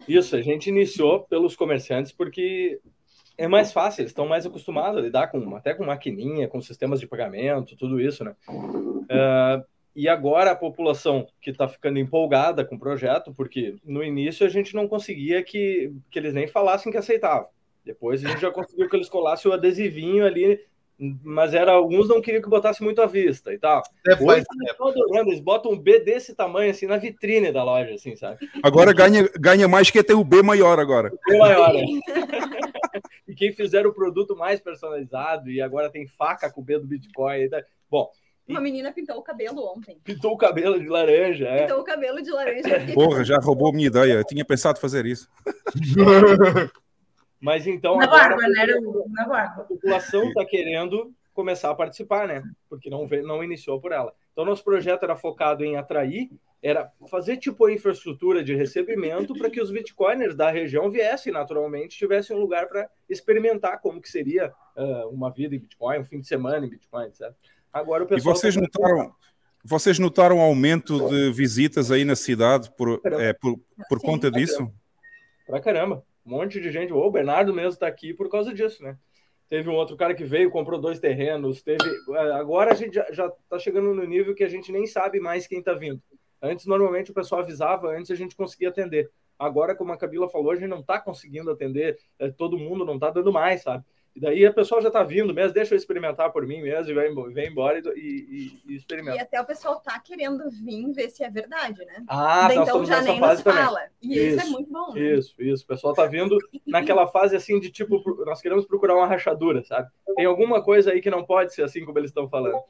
Isso, a gente iniciou pelos comerciantes porque é mais fácil, eles estão mais acostumados a lidar com até com maquininha, com sistemas de pagamento, tudo isso, né? Uh, e agora a população que está ficando empolgada com o projeto, porque no início a gente não conseguia que, que eles nem falassem que aceitavam. Depois a gente já conseguiu que eles colassem o adesivinho ali, mas era alguns não queriam que botasse muito à vista e tal. É, Hoje, é. eles botam um B desse tamanho assim na vitrine da loja, assim, sabe? Agora ganha, ganha mais que ter o B maior agora. O B maior, é. e quem fizer o produto mais personalizado e agora tem faca com o B do Bitcoin. Bom, uma menina pintou o cabelo ontem. Pintou o cabelo de laranja, é. Pintou o cabelo de laranja. Porra, já roubou minha ideia. Eu tinha pensado fazer isso. Mas então. Na agora, barba, né? Na barba. A população está querendo começar a participar, né? Porque não, não iniciou por ela. Então, nosso projeto era focado em atrair, era fazer tipo a infraestrutura de recebimento para que os bitcoiners da região viessem naturalmente, tivessem um lugar para experimentar como que seria uh, uma vida em Bitcoin, um fim de semana em Bitcoin, certo? Agora o pessoal. E vocês tá... notaram, vocês notaram aumento de visitas aí na cidade por, é, por, por Sim, conta disso? Pra caramba. Um monte de gente. O Bernardo mesmo está aqui por causa disso, né? Teve um outro cara que veio, comprou dois terrenos. Teve. É, agora a gente já está chegando no nível que a gente nem sabe mais quem está vindo. Antes, normalmente, o pessoal avisava, antes a gente conseguia atender. Agora, como a Camila falou, a gente não está conseguindo atender é, todo mundo, não está dando mais, sabe? E daí a pessoa já está vindo mesmo, deixa eu experimentar por mim mesmo e vai, vem embora e, e, e experimenta. E até o pessoal tá querendo vir ver se é verdade, né? Ah, Daí, então já nem nos fala. E isso, isso é muito bom. Né? Isso, isso. O pessoal tá vindo naquela fase assim de tipo, nós queremos procurar uma rachadura, sabe? Tem alguma coisa aí que não pode ser assim como eles estão falando.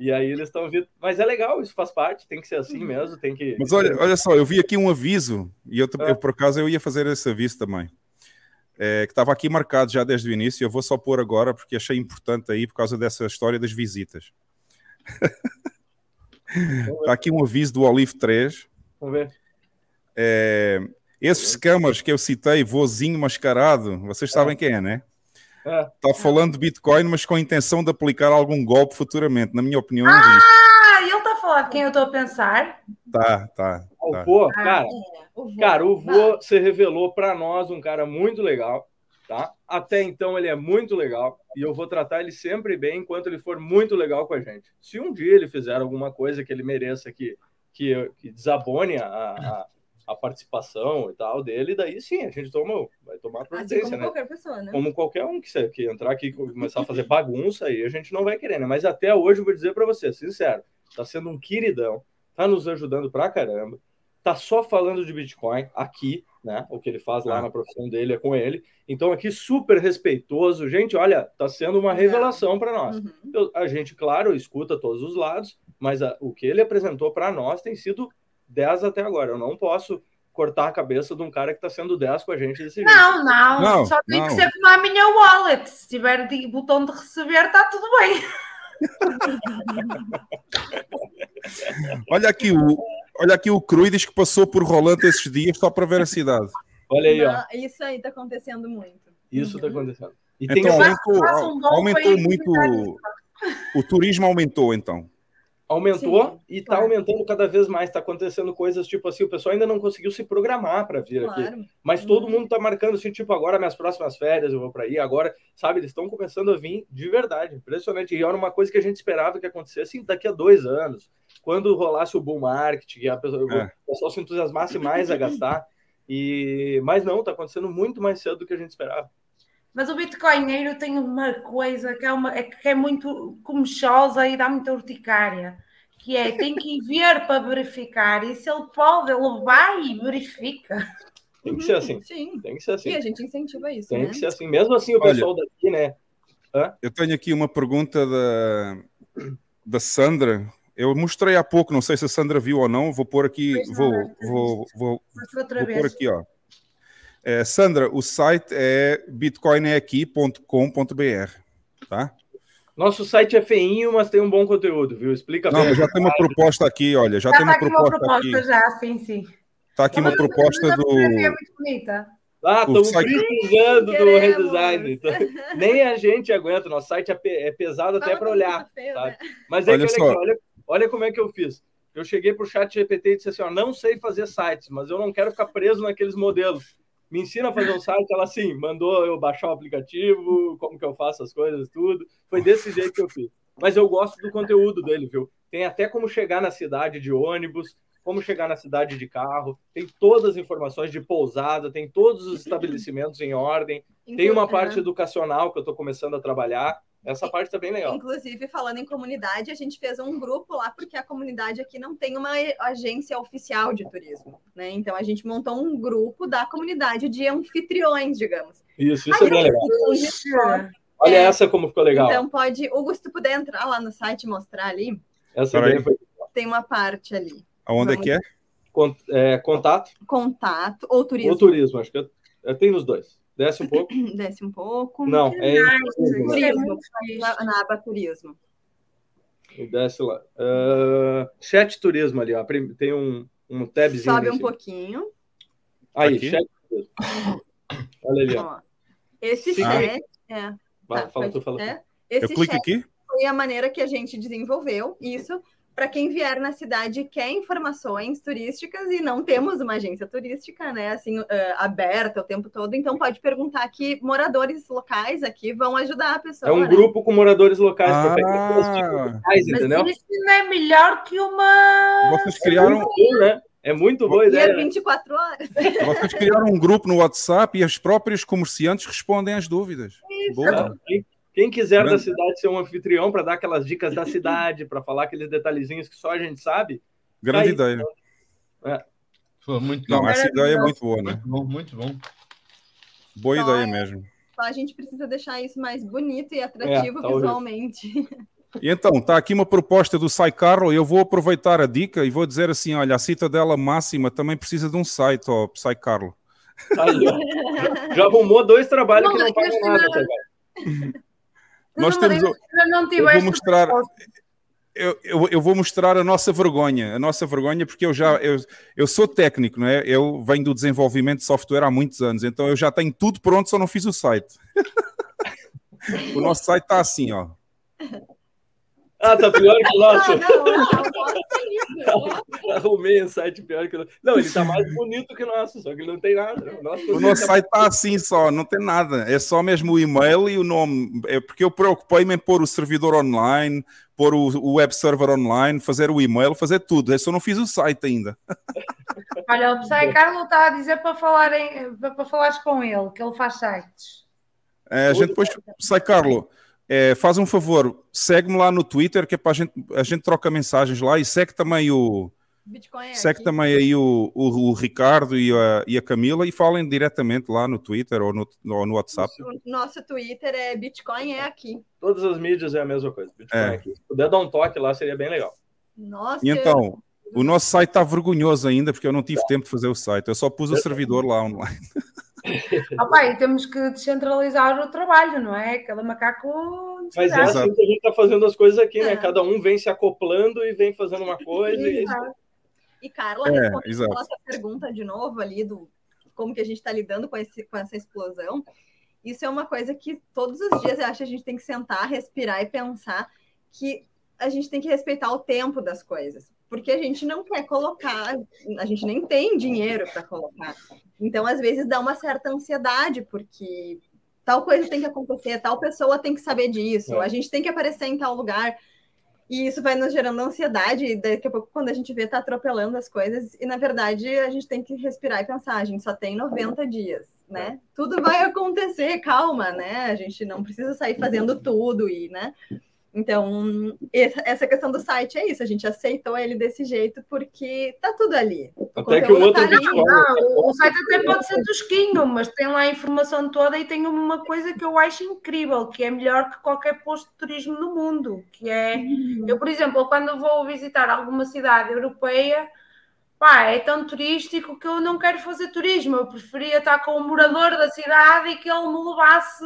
E aí eles estão vindo. Mas é legal, isso faz parte, tem que ser assim mesmo, tem que. Mas olha, olha só, eu vi aqui um aviso, e eu, eu por acaso eu ia fazer esse aviso também é, que estava aqui marcado já desde o início. Eu vou só pôr agora porque achei importante aí por causa dessa história das visitas. Está aqui um aviso do Olive 3. Vamos ver. É, esses scammers que eu citei, vozinho mascarado, vocês sabem é. quem é, né? Está é. falando de Bitcoin, mas com a intenção de aplicar algum golpe futuramente. Na minha opinião, ah, Ah, ele está a falar de quem eu estou a pensar? Tá, tá. O tá. cara, ah, é. o vô, cara, o vô se revelou para nós um cara muito legal. tá? Até então ele é muito legal e eu vou tratar ele sempre bem enquanto ele for muito legal com a gente. Se um dia ele fizer alguma coisa que ele mereça que, que, que desabone a, a, a participação e tal dele, daí sim, a gente toma, vai tomar providência, assim como né? qualquer pessoa, né? Como qualquer um que, que entrar aqui e começar a fazer bagunça aí, a gente não vai querer, né? Mas até hoje eu vou dizer para você, sincero, tá sendo um queridão, tá nos ajudando pra caramba, tá só falando de Bitcoin aqui, né? O que ele faz lá ah. na profissão dele é com ele. Então, aqui, super respeitoso. Gente, olha, tá sendo uma revelação para nós. Uhum. Eu, a gente, claro, escuta todos os lados, mas a, o que ele apresentou para nós tem sido 10 até agora. Eu não posso cortar a cabeça de um cara que está sendo 10 com a gente desse jeito. Não, não, não só tem não. que ser como a minha wallet. Se tiver de botão de receber, está tudo bem. olha aqui o olha aqui o Cruz diz que passou por Rolante esses dias só para ver a cidade. Olha aí, ó. Isso aí está acontecendo muito. Isso está acontecendo. E então aumentou, aumentou muito o turismo aumentou então aumentou Sim, e está claro. aumentando cada vez mais. Está acontecendo coisas tipo assim, o pessoal ainda não conseguiu se programar para vir claro. aqui, mas todo uhum. mundo está marcando assim, tipo agora minhas próximas férias eu vou para aí. Agora, sabe, eles estão começando a vir de verdade, impressionante. E era uma coisa que a gente esperava que acontecesse daqui a dois anos, quando rolasse o bull market, que a pessoa, é. o pessoal se entusiasmasse mais a gastar. E mas não, está acontecendo muito mais cedo do que a gente esperava. Mas o bitcoinheiro tem uma coisa que é, uma, é, que é muito comechosa e dá muita urticária, que é tem que ver para verificar, e se ele pode, ele vai e verifica. Tem que ser assim. Sim. Tem que ser assim. E a gente incentiva isso. Tem né? que ser assim. Mesmo assim, o pessoal Olha, daqui, né? Hã? Eu tenho aqui uma pergunta da, da Sandra. Eu mostrei há pouco, não sei se a Sandra viu ou não. Vou pôr aqui, vou, vou, vou, vou, pôr aqui, ó. É, Sandra, o site é bitcoineaqui.com.br, tá? Nosso site é feinho, mas tem um bom conteúdo, viu? Explica Não, já tem uma proposta aqui, olha, já, já tem uma tá proposta, uma proposta aqui. já, sim, sim. Tá aqui uma proposta do É muito bonita. Ah, estamos site... precisando do redesign. Então, nem a gente aguenta. Nosso site é, é pesado até para olhar. Feio, né? Mas é olha, que, olha, aqui, olha, olha como é que eu fiz. Eu cheguei para o chat GPT e disse assim: ó, não sei fazer sites, mas eu não quero ficar preso naqueles modelos me ensina a fazer um site. Ela, assim, mandou eu baixar o aplicativo, como que eu faço as coisas, tudo. Foi desse jeito que eu fiz. Mas eu gosto do conteúdo dele, viu? Tem até como chegar na cidade de ônibus, como chegar na cidade de carro, tem todas as informações de pousada, tem todos os estabelecimentos em ordem, tem uma parte educacional que eu estou começando a trabalhar. Essa parte está bem legal. Inclusive, falando em comunidade, a gente fez um grupo lá, porque a comunidade aqui não tem uma agência oficial de turismo, né? Então a gente montou um grupo da comunidade de anfitriões, digamos. Isso, isso Aí, é bem legal. Olha é, essa como ficou legal. Então pode, Hugo, se tu puder entrar lá no site e mostrar ali. Essa ideia foi... Tem uma parte ali. Aonde Vamos... é que é? é? Contato. Contato ou turismo. Ou turismo, acho que é, tem nos dois. Desce um pouco. Desce um pouco. Não, é turismo, na, na aba turismo. Desce lá. Uh, chat turismo ali, ó. Tem um, um tabzinho. Sobe um pouquinho. Aí, Aqui? chat turismo. Olha ali, ó. Esse Sim. chat. É. Vai, tá, fala, tu fala. É, esse Eu clico aqui? Foi a maneira que a gente desenvolveu isso para quem vier na cidade quer informações turísticas e não temos uma agência turística, né, assim, uh, aberta o tempo todo, então pode perguntar que moradores locais aqui vão ajudar a pessoa. É um né? grupo com moradores locais, ah, locais entendeu? Mas isso não é melhor que uma... Vocês criaram... né? É muito boa ideia. E é 24 horas. Vocês criaram um grupo no WhatsApp e os próprios comerciantes respondem às dúvidas. Isso. Boa. Quem quiser da cidade ser um anfitrião para dar aquelas dicas da cidade, para falar aqueles detalhezinhos que só a gente sabe. Grande tá ideia. É. Foi muito Não, essa ideia é muito boa, né? Muito bom, muito bom. Boa só ideia é... mesmo. Só a gente precisa deixar isso mais bonito e atrativo é, visualmente. E então, está aqui uma proposta do SciCarro, eu vou aproveitar a dica e vou dizer assim, olha, a citadela máxima também precisa de um site, ó, SciCarlo. já arrumou dois trabalhos não, que não pagam nada, tá, nós temos. Eu, eu vou mostrar. Eu, eu, eu, vou mostrar a nossa vergonha, a nossa vergonha, porque eu já eu, eu sou técnico, não é? Eu venho do desenvolvimento de software há muitos anos, então eu já tenho tudo pronto, só não fiz o site. o nosso site está assim, ó. Ah, tá pior que o nosso. Não, não, Arrumei um site pior que o nosso. Não, ele tá mais bonito que o nosso, só que ele não tem nada. O nosso, o nosso tá site tá assim só, não tem nada. É só mesmo o e-mail e o nome. É porque eu preocupei-me em pôr o servidor online, pôr o, o web server online, fazer o e-mail, fazer tudo. Eu só não fiz o site ainda. Olha, o Psy Carlos está a dizer para, falarem, para falares com ele, que ele faz sites. É, a gente depois, Psy Carlos é, faz um favor, segue-me lá no Twitter, que é para a gente, a gente troca mensagens lá e segue também o. Bitcoin é segue aqui. também aí o, o, o, Ricardo e a, e a Camila e falem diretamente lá no Twitter ou no, ou no WhatsApp. Nosso, nosso Twitter é Bitcoin é aqui. Todas as mídias é a mesma coisa. Bitcoin é. é aqui. Se puder dar um toque lá, seria bem legal. Nossa. E então, o nosso site está vergonhoso ainda, porque eu não tive tempo de fazer o site. Eu só pus o servidor lá online. Opa, e temos que descentralizar o trabalho, não é? Cada macaco. Mas é assim que a gente está fazendo as coisas aqui, né? é. Cada um vem se acoplando e vem fazendo uma coisa. e, e Carla, é, respondendo a nossa pergunta de novo ali do como que a gente está lidando com, esse, com essa explosão. Isso é uma coisa que todos os dias eu acho que a gente tem que sentar, respirar e pensar que a gente tem que respeitar o tempo das coisas porque a gente não quer colocar, a gente nem tem dinheiro para colocar. Então, às vezes, dá uma certa ansiedade, porque tal coisa tem que acontecer, tal pessoa tem que saber disso, é. a gente tem que aparecer em tal lugar. E isso vai nos gerando ansiedade, e daqui a pouco, quando a gente vê, tá atropelando as coisas, e na verdade a gente tem que respirar e pensar, a gente só tem 90 dias, né? Tudo vai acontecer, calma, né? A gente não precisa sair fazendo tudo e, né? Então, essa questão do site é isso, a gente aceitou ele desse jeito porque tá tudo ali. Até que o outro tá não, o site até pode ser tosquinho, mas tem lá a informação toda e tem uma coisa que eu acho incrível, que é melhor que qualquer posto de turismo no mundo, que é, uhum. eu, por exemplo, quando vou visitar alguma cidade europeia, pá, é tão turístico que eu não quero fazer turismo, eu preferia estar com o morador da cidade e que ele me levasse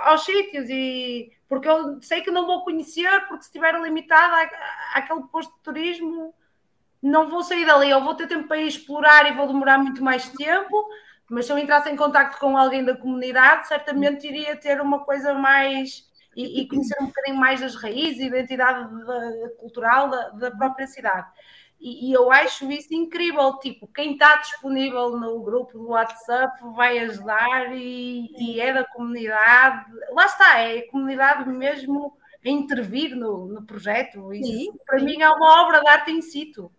aos sítios e porque eu sei que não vou conhecer, porque se estiver limitada àquele posto de turismo, não vou sair dali. Eu vou ter tempo para ir explorar e vou demorar muito mais tempo, mas se eu entrasse em contato com alguém da comunidade, certamente iria ter uma coisa mais e, e conhecer um bocadinho mais das raízes e identidade da, cultural da, da própria cidade. E, e, eu acho isso incrível. Tipo, quem está disponível no grupo do WhatsApp vai ajudar e, e, é da comunidade. Lá está, é a comunidade mesmo a intervir no, no projeto. Isso, Sim. para mim, é uma obra de arte in situ.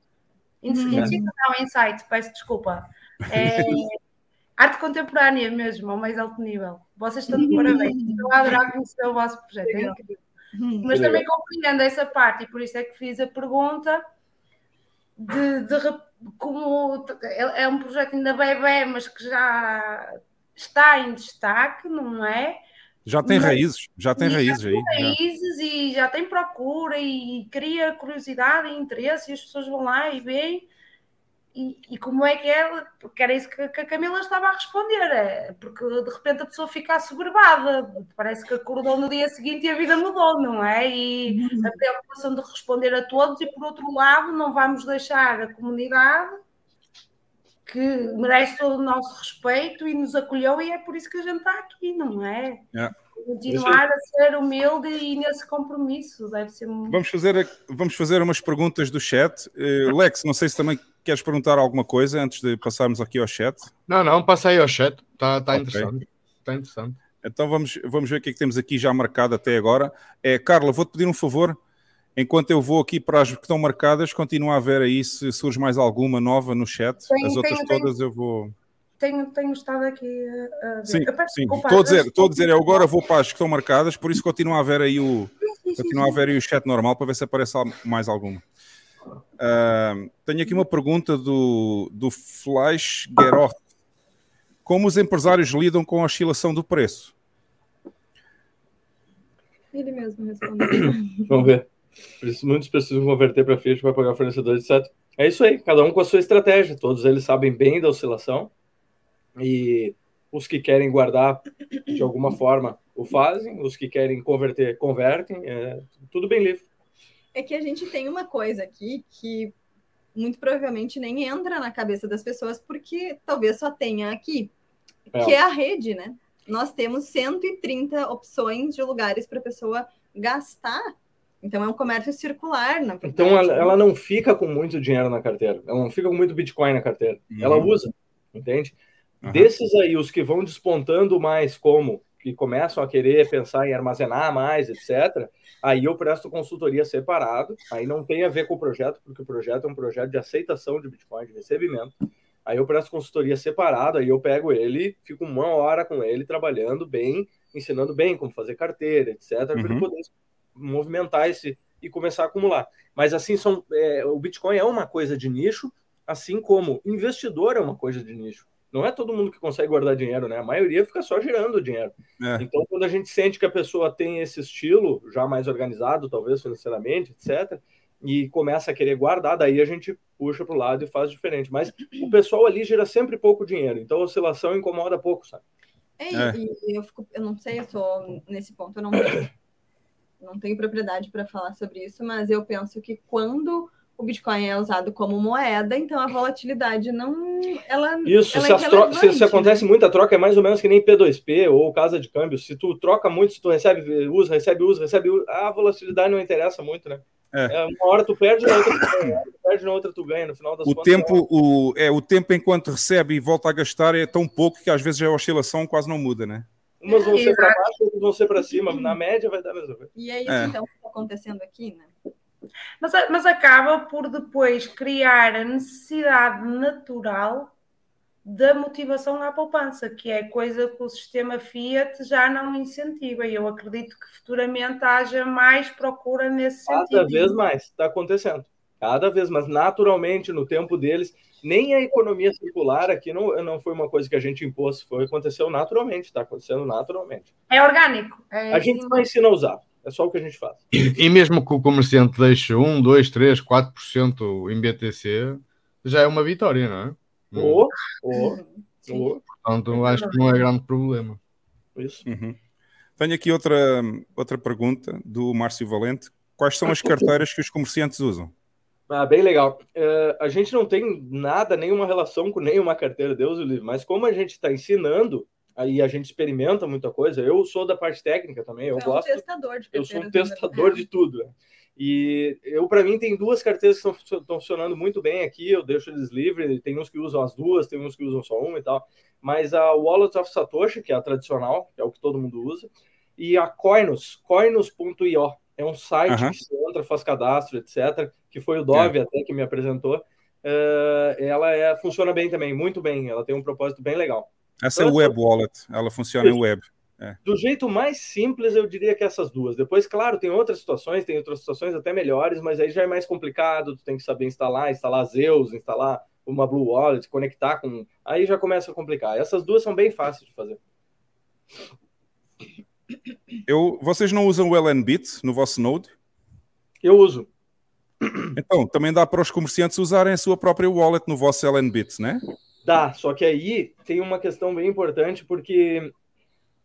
In, in uhum. situ, não, em site, peço desculpa. É arte contemporânea mesmo, ao mais alto nível. Vocês estão de parabéns. Estou a adorar conhecer o vosso projeto. É incrível. Mas também compreendo essa parte e por isso é que fiz a pergunta de, de como é, é um projeto ainda bebê, mas que já está em destaque, não é? Já tem mas, raízes, já tem raízes já tem aí. raízes já. e já tem procura e cria curiosidade e interesse e as pessoas vão lá e veem e, e, como é que é? Porque era isso que, que, a Camila estava a responder, é, porque de repente a pessoa fica assoberbada, parece que acordou no dia seguinte e a vida mudou, não é? E uhum. a preocupação de responder a todos, e por outro lado, não vamos deixar a comunidade que merece todo o nosso respeito e nos acolheu, e é por isso que a gente está aqui, não é? Yeah. Continuar a ser humilde e nesse compromisso, deve ser Vamos fazer, vamos fazer umas perguntas do chat. Uh, Lex, não sei se também Queres perguntar alguma coisa antes de passarmos aqui ao chat? Não, não, passa aí ao chat. Está tá okay. interessante. Está interessante. Então vamos, vamos ver o que é que temos aqui já marcado até agora. É, Carla, vou-te pedir um favor. Enquanto eu vou aqui para as que estão marcadas, continua a ver aí se surge mais alguma nova no chat. Tenho, as outras todas eu vou. Tenho, tenho estado aqui a ver. Sim, sim. estou a dizer, estou a dizer, eu agora vou para as que estão marcadas, por isso continua a ver aí o, continua a ver aí o chat normal para ver se aparece mais alguma. Uh, tenho aqui uma pergunta do, do Flash Geroth. Como os empresários lidam com a oscilação do preço? Ele mesmo respondeu. Vamos ver. Muitos precisam converter para Fiat para pagar fornecedor, etc. É isso aí, cada um com a sua estratégia. Todos eles sabem bem da oscilação. E os que querem guardar de alguma forma o fazem, os que querem converter, convertem. É tudo bem livre é que a gente tem uma coisa aqui que muito provavelmente nem entra na cabeça das pessoas, porque talvez só tenha aqui, é. que é a rede, né? Nós temos 130 opções de lugares para a pessoa gastar Então é um comércio circular, na verdade. Então ela, ela, não fica com muito dinheiro na carteira, ela não fica com muito Bitcoin na carteira. Uhum. Ela usa, entende? Uhum. Desses aí, os que vão despontando mais como que começam a querer pensar em armazenar mais, etc., aí eu presto consultoria separado, aí não tem a ver com o projeto, porque o projeto é um projeto de aceitação de Bitcoin, de recebimento. Aí eu presto consultoria separado, aí eu pego ele, fico uma hora com ele trabalhando bem, ensinando bem como fazer carteira, etc., uhum. para ele poder movimentar esse e começar a acumular. Mas assim, são, é, o Bitcoin é uma coisa de nicho, assim como investidor é uma coisa de nicho. Não é todo mundo que consegue guardar dinheiro, né? A maioria fica só girando o dinheiro. É. Então, quando a gente sente que a pessoa tem esse estilo já mais organizado, talvez financeiramente, etc., e começa a querer guardar, daí a gente puxa para o lado e faz diferente. Mas o pessoal ali gira sempre pouco dinheiro, então a oscilação incomoda pouco, sabe? É, é. E eu, fico, eu não sei, eu tô nesse ponto, eu não tenho, não tenho propriedade para falar sobre isso, mas eu penso que quando o Bitcoin é usado como moeda, então a volatilidade não. Ela, Isso, ela se, é tro... se, se, acontece muita troca, é mais ou menos que nem P2P ou casa de câmbio. Se tu troca muito, se tu recebe, usa, recebe, usa, recebe, usa, a volatilidade não interessa muito, né? É. é uma hora tu perde, na outra tu ganha, perde, na outra tu ganha, no final das o contas. Tempo, é... o, é, o tempo enquanto recebe e volta a gastar é tão pouco que às vezes a oscilação quase não muda, né? Umas vão ser para baixo, outras vão ser para cima. Na média vai dar a mesma coisa. E é isso é. então que está acontecendo aqui, né? Mas, mas acaba por depois criar a necessidade natural da motivação à poupança, que é coisa que o sistema Fiat já não incentiva. E eu acredito que futuramente haja mais procura nesse Cada sentido. Cada vez mais, está acontecendo. Cada vez mais, naturalmente, no tempo deles, nem a economia circular aqui não, não foi uma coisa que a gente impôs, foi aconteceu naturalmente, está acontecendo naturalmente. É orgânico. É a gente só ensina a usar. É só o que a gente faz. E, e mesmo que o comerciante deixe 1, 2, 3, 4% em BTC, já é uma vitória, não é? Oh, oh, oh. Portanto, acho que não é grande problema. Isso. Uhum. Tenho aqui outra, outra pergunta do Márcio Valente. Quais são as carteiras que os comerciantes usam? Ah, bem legal. Uh, a gente não tem nada, nenhuma relação com nenhuma carteira, Deus o livre, mas como a gente está ensinando, aí a gente experimenta muita coisa. Eu sou da parte técnica também, eu é gosto. Um testador de eu sou um testador também. de tudo. Né? E eu, para mim, tem duas carteiras que estão funcionando muito bem aqui. Eu deixo eles livres. Tem uns que usam as duas, tem uns que usam só uma e tal. Mas a Wallet of Satoshi, que é a tradicional, que é o que todo mundo usa, e a Coinus, coinus.io. É um site que você entra, faz cadastro, etc. Que foi o Dove é. até que me apresentou. Uh, ela é, funciona bem também, muito bem. Ela tem um propósito bem legal. Essa é então, é web wallet, ela funciona em web. É. Do jeito mais simples, eu diria que essas duas. Depois, claro, tem outras situações, tem outras situações até melhores, mas aí já é mais complicado. Tu tem que saber instalar, instalar Zeus, instalar uma Blue Wallet, conectar com. Aí já começa a complicar. Essas duas são bem fáceis de fazer. Eu, vocês não usam o LNBit no vosso Node? Eu uso. Então, também dá para os comerciantes usarem a sua própria wallet no vosso LNBit, né? Dá, só que aí tem uma questão bem importante, porque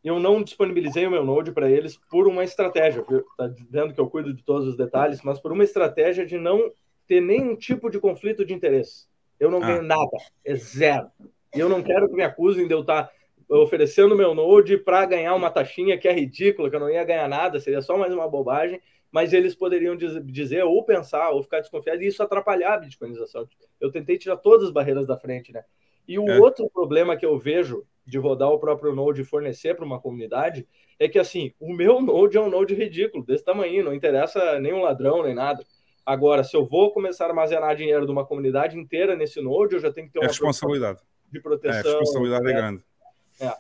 eu não disponibilizei o meu Node para eles por uma estratégia. Está dizendo que eu cuido de todos os detalhes, mas por uma estratégia de não ter nenhum tipo de conflito de interesse. Eu não ah. ganho nada, é zero. E eu não quero que me acusem de eu estar tá oferecendo meu Node para ganhar uma taxinha que é ridícula, que eu não ia ganhar nada, seria só mais uma bobagem, mas eles poderiam dizer ou pensar ou ficar desconfiados e isso atrapalhar a bitcoinização. Eu tentei tirar todas as barreiras da frente, né? E o é. outro problema que eu vejo de rodar o próprio Node e fornecer para uma comunidade é que, assim, o meu Node é um Node ridículo, desse tamanho, não interessa nenhum ladrão nem nada. Agora, se eu vou começar a armazenar dinheiro de uma comunidade inteira nesse Node, eu já tenho que ter é uma é responsabilidade de proteção. É, a responsabilidade é, grande. É.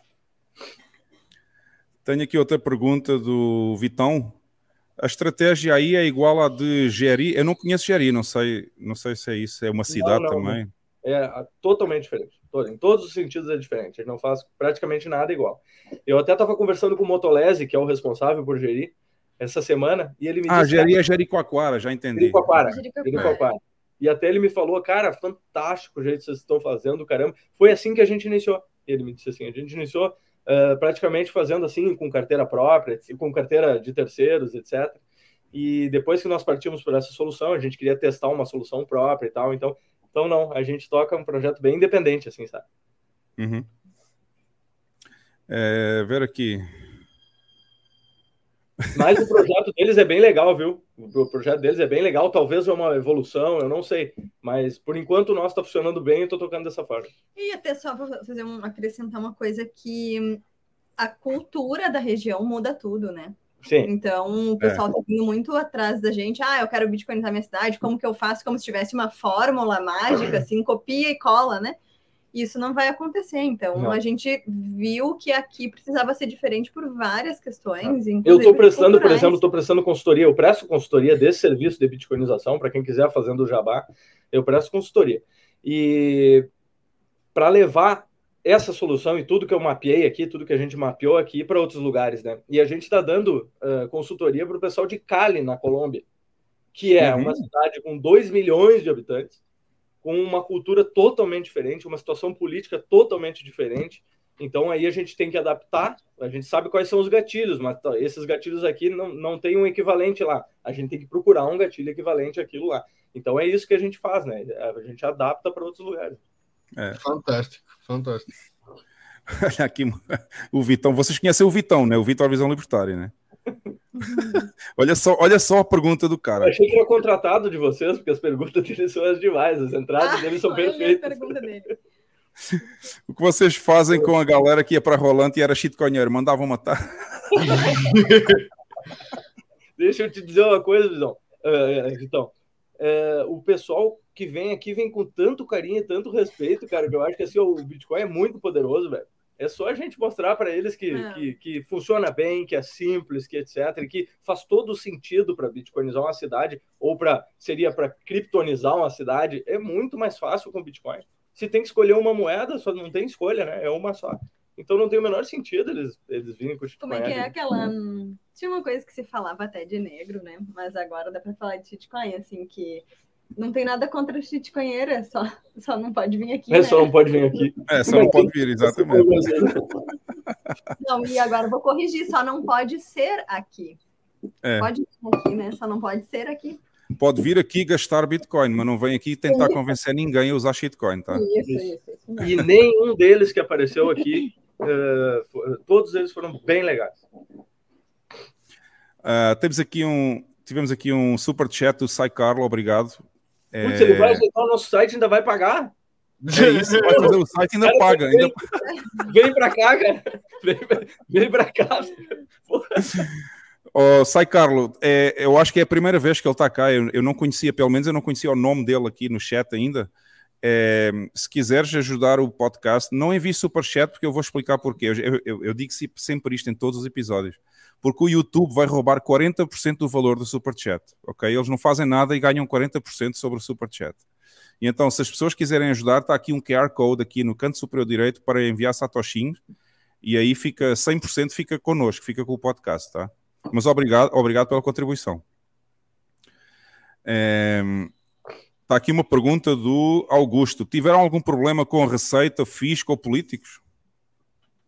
Tenho aqui outra pergunta do Vitão. A estratégia aí é igual à de Geri. Eu não conheço Geri, não sei, não sei se é isso. É uma cidade não, não, também. É totalmente diferente. Em todos os sentidos é diferente. Ele não faz praticamente nada igual. Eu até estava conversando com o Motolese, que é o responsável por gerir, essa semana, e ele me ah, disse... Ah, gerir é Jericoacoara, já entendi. Jericoacoara. Jericoacoara. E até ele me falou, cara, fantástico o jeito que vocês estão fazendo, caramba. Foi assim que a gente iniciou. Ele me disse assim, a gente iniciou uh, praticamente fazendo assim, com carteira própria, com carteira de terceiros, etc. E depois que nós partimos por essa solução, a gente queria testar uma solução própria e tal, então então, não, a gente toca um projeto bem independente, assim, sabe? Uhum. É, ver aqui. Mas o projeto deles é bem legal, viu? O projeto deles é bem legal, talvez é uma evolução, eu não sei. Mas por enquanto o nosso está funcionando bem e estou tocando dessa forma. E até só para fazer um, acrescentar uma coisa que a cultura da região muda tudo, né? Sim. Então, o pessoal está é. vindo muito atrás da gente. Ah, eu quero bitcoinizar minha cidade. Como que eu faço? Como se tivesse uma fórmula mágica, assim, copia e cola, né? Isso não vai acontecer. Então, não. a gente viu que aqui precisava ser diferente por várias questões. Eu estou prestando, por exemplo, estou prestando consultoria. Eu presto consultoria desse serviço de bitcoinização, para quem quiser fazendo o jabá, eu presto consultoria. E para levar essa solução e tudo que eu mapeei aqui, tudo que a gente mapeou aqui para outros lugares, né? E a gente está dando uh, consultoria para o pessoal de Cali, na Colômbia, que é uhum. uma cidade com 2 milhões de habitantes, com uma cultura totalmente diferente, uma situação política totalmente diferente. Então aí a gente tem que adaptar, a gente sabe quais são os gatilhos, mas tá, esses gatilhos aqui não, não tem um equivalente lá. A gente tem que procurar um gatilho equivalente àquilo lá. Então é isso que a gente faz, né? A gente adapta para outros lugares. É. Fantástico, fantástico. Olha aqui o Vitão. Vocês conhecem o Vitão, né? O Vitor Visão Libertária, né? olha, só, olha só a pergunta do cara. Eu achei que era contratado de vocês, porque as perguntas dele são as demais, as entradas ah, dele são perfeitas. o que vocês fazem com a galera que ia para Rolante e era shitcoinheiro? Mandavam matar? Deixa eu te dizer uma coisa, Vitão. Uh, Vitão. Uh, o pessoal que vem aqui vem com tanto carinho e tanto respeito, cara, que eu acho que assim, o Bitcoin é muito poderoso, velho. É só a gente mostrar para eles que, é. que, que, funciona bem, que é simples, que etc, e que faz todo sentido para bitcoinizar uma cidade ou para seria para criptonizar uma cidade, é muito mais fácil com Bitcoin. Se tem que escolher uma moeda, só não tem escolha, né? É uma só. Então não tem o menor sentido eles, eles virem com o Como é que é aquela. Tinha uma coisa que se falava até de negro, né? Mas agora dá para falar de Bitcoin, assim, que não tem nada contra shitcoinheira, só, só não pode vir aqui. É, né? só não pode vir aqui. É, só não pode vir, exatamente. Não, e agora eu vou corrigir, só não pode ser aqui. É. Pode vir aqui, né? Só não pode ser aqui. Pode vir aqui gastar Bitcoin, mas não vem aqui tentar convencer ninguém a usar shitcoin, tá? Isso, isso, isso E nenhum deles que apareceu aqui, uh, todos eles foram bem legais. Uh, temos aqui um, tivemos aqui um super chat do Sai Carlo, obrigado. Putz, é... ele vai ajeitar o nosso site ainda vai pagar? É isso, vai fazer o site ainda cara, paga. Vem, ainda... vem pra cá, cara. Vem, vem pra cá. Oh, Sai Carlo, é, eu acho que é a primeira vez que ele está cá. Eu, eu, não conhecia, pelo menos eu não conhecia o nome dele aqui no chat ainda. É, se quiseres ajudar o podcast, não envie super chat porque eu vou explicar porquê. Eu, eu, eu digo sempre isto em todos os episódios porque o YouTube vai roubar 40% do valor do Super Chat, ok? Eles não fazem nada e ganham 40% sobre o Super Chat. E então, se as pessoas quiserem ajudar, está aqui um QR Code aqui no canto superior direito para enviar satoshinhos e aí fica 100% fica connosco, fica com o podcast, tá? Mas obrigado, obrigado pela contribuição. É... Está aqui uma pergunta do Augusto. Tiveram algum problema com receita, fisco ou políticos?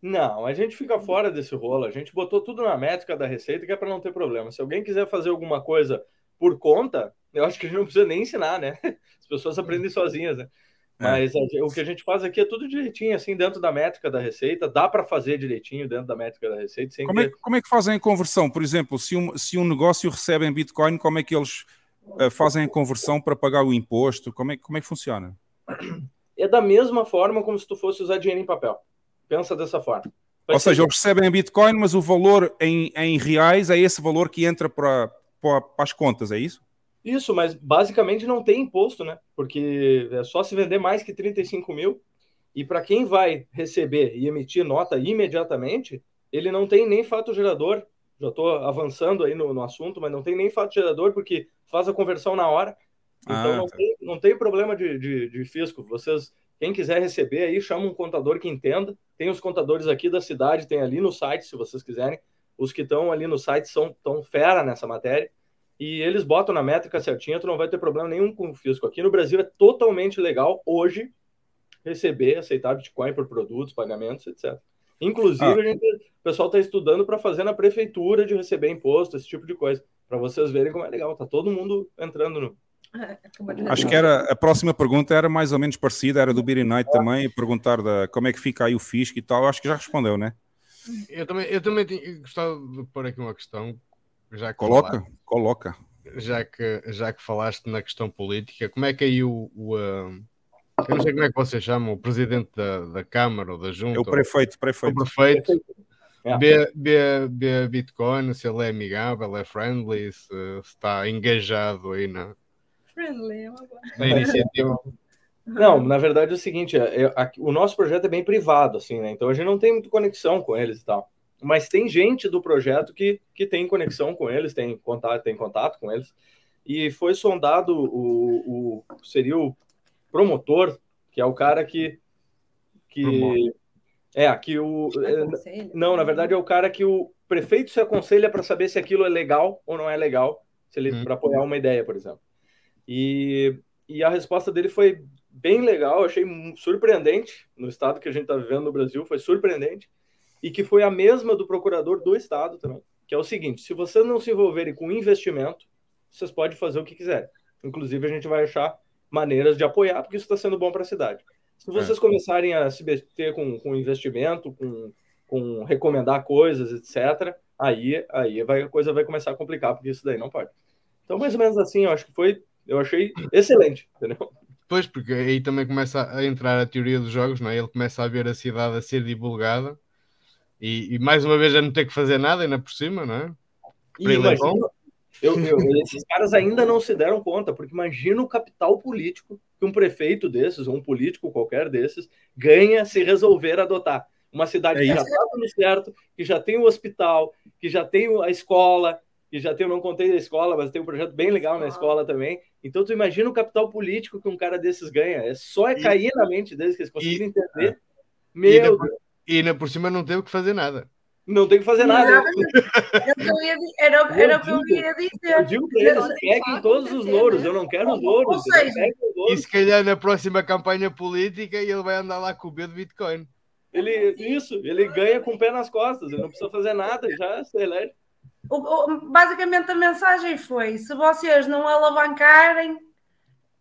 Não, a gente fica fora desse rolo. A gente botou tudo na métrica da receita que é para não ter problema. Se alguém quiser fazer alguma coisa por conta, eu acho que a gente não precisa nem ensinar, né? As pessoas aprendem sozinhas, né? É. Mas é. o que a gente faz aqui é tudo direitinho, assim, dentro da métrica da receita. Dá para fazer direitinho dentro da métrica da receita. Sem como, é, como é que fazem a conversão? Por exemplo, se um, se um negócio recebe em Bitcoin, como é que eles uh, fazem a conversão para pagar o imposto? Como é, como é que funciona? É da mesma forma como se tu fosse usar dinheiro em papel. Pensa dessa forma. Ou seja, eles recebem em Bitcoin, mas o valor em, em reais é esse valor que entra para, para, as contas, é isso? Isso, mas basicamente não tem imposto, né? Porque é só se vender mais que 35 mil. E para quem vai receber e emitir nota imediatamente, ele não tem nem fato gerador. Já estou avançando aí no, no, assunto, mas não tem nem fato gerador porque faz a conversão na hora. Então ah, não, tá. tem, não tem problema de, de, de fisco. Vocês quem quiser receber aí, chama um contador que entenda. Tem os contadores aqui da cidade, tem ali no site, se vocês quiserem. Os que estão ali no site são tão fera nessa matéria. E eles botam na métrica certinha, tu não vai ter problema nenhum com o fisco. Aqui no Brasil é totalmente legal hoje receber, aceitar Bitcoin por produtos, pagamentos, etc. Inclusive, ah. gente, o pessoal está estudando para fazer na prefeitura de receber imposto, esse tipo de coisa, para vocês verem como é legal. Tá todo mundo entrando no, Acho que era a próxima pergunta era mais ou menos parecida, era do Beery Night também, perguntar da, como é que fica aí o fisco e tal. Acho que já respondeu, né? Eu também, eu também tinha, gostava de pôr aqui uma questão já coloca, falaste, coloca. Já que, já que falaste na questão política, como é que aí o, o uh, eu não sei como é que vocês chamam, o presidente da, da Câmara ou da Junta. É o prefeito, prefeito. O prefeito. É. Vê, Bitcoin, se ele é amigável, é friendly, se, se está engajado aí na, friendly, na iniciativa. Não, na verdade é o seguinte, é, é, o nosso projeto é bem privado, assim, né? Então a gente não tem muita conexão com eles e tal. Mas tem gente do projeto que, que tem conexão com eles, tem contato, tem contato com eles. E foi sondado o, o seria o promotor, que é o cara que que é que o é, não, na verdade é o cara que o prefeito se aconselha para saber se aquilo é legal ou não é legal, se ele hum. para apoiar uma ideia, por exemplo. E, e a resposta dele foi bem legal, achei surpreendente no estado que a gente está vivendo no Brasil, foi surpreendente, e que foi a mesma do procurador do estado também, que é o seguinte, se vocês não se envolverem com investimento, vocês podem fazer o que quiserem. Inclusive, a gente vai achar maneiras de apoiar, porque isso está sendo bom para a cidade. Se é. vocês é. começarem a se meter com, com investimento, com, com recomendar coisas, etc., aí, aí vai, a coisa vai começar a complicar, porque isso daí não pode. Então, mais ou menos assim, eu acho que foi, eu achei excelente, entendeu? Pois, porque aí também começa a entrar a teoria dos jogos, não é? Ele começa a ver a cidade a ser divulgada e, e mais uma vez a não ter que fazer nada ainda por cima, não é? E imagina, eu, eu, esses caras ainda não se deram conta, porque imagina o capital político que um prefeito desses, ou um político qualquer desses, ganha se resolver adotar. Uma cidade é que já está tudo certo, que já tem o hospital, que já tem a escola, que já tem, eu não contei da escola, mas tem um projeto bem legal na escola também. Então, tu imagina o capital político que um cara desses ganha. É só é cair e, na mente deles que eles conseguem entender. É. Meu e ainda, por, e cima não teve que fazer nada. Não tem que fazer nada. Era, era o que eu ia dizer. Eu digo para eles, peguem todos os louros. Eu não quero os louros. Ou seja, e se calhar na próxima campanha política ele vai andar lá com o B do Bitcoin. Ele, isso, ele ganha com o pé nas costas. Ele não precisa fazer nada, já se elege o, o, basicamente a mensagem foi: se vocês não alavancarem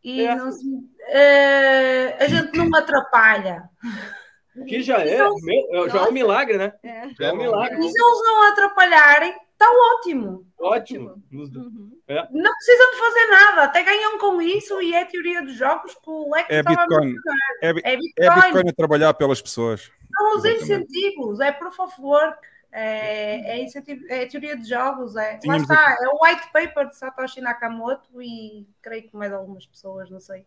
e é. não se, uh, a gente não atrapalha. Que já é, meu, já é um milagre, né? É. Já é um milagre. E se eles não atrapalharem, está ótimo. Ótimo. Uhum. É. Não precisam de fazer nada, até ganham com isso e é a teoria dos jogos que o Lex é Bitcoin. É, é, Bitcoin. É Bitcoin a trabalhar pelas pessoas. São os incentivos, é proof of work. É, é, é teoria de jogos, é. Lá está, é o white paper de Satoshi Nakamoto e creio que mais algumas pessoas, não sei.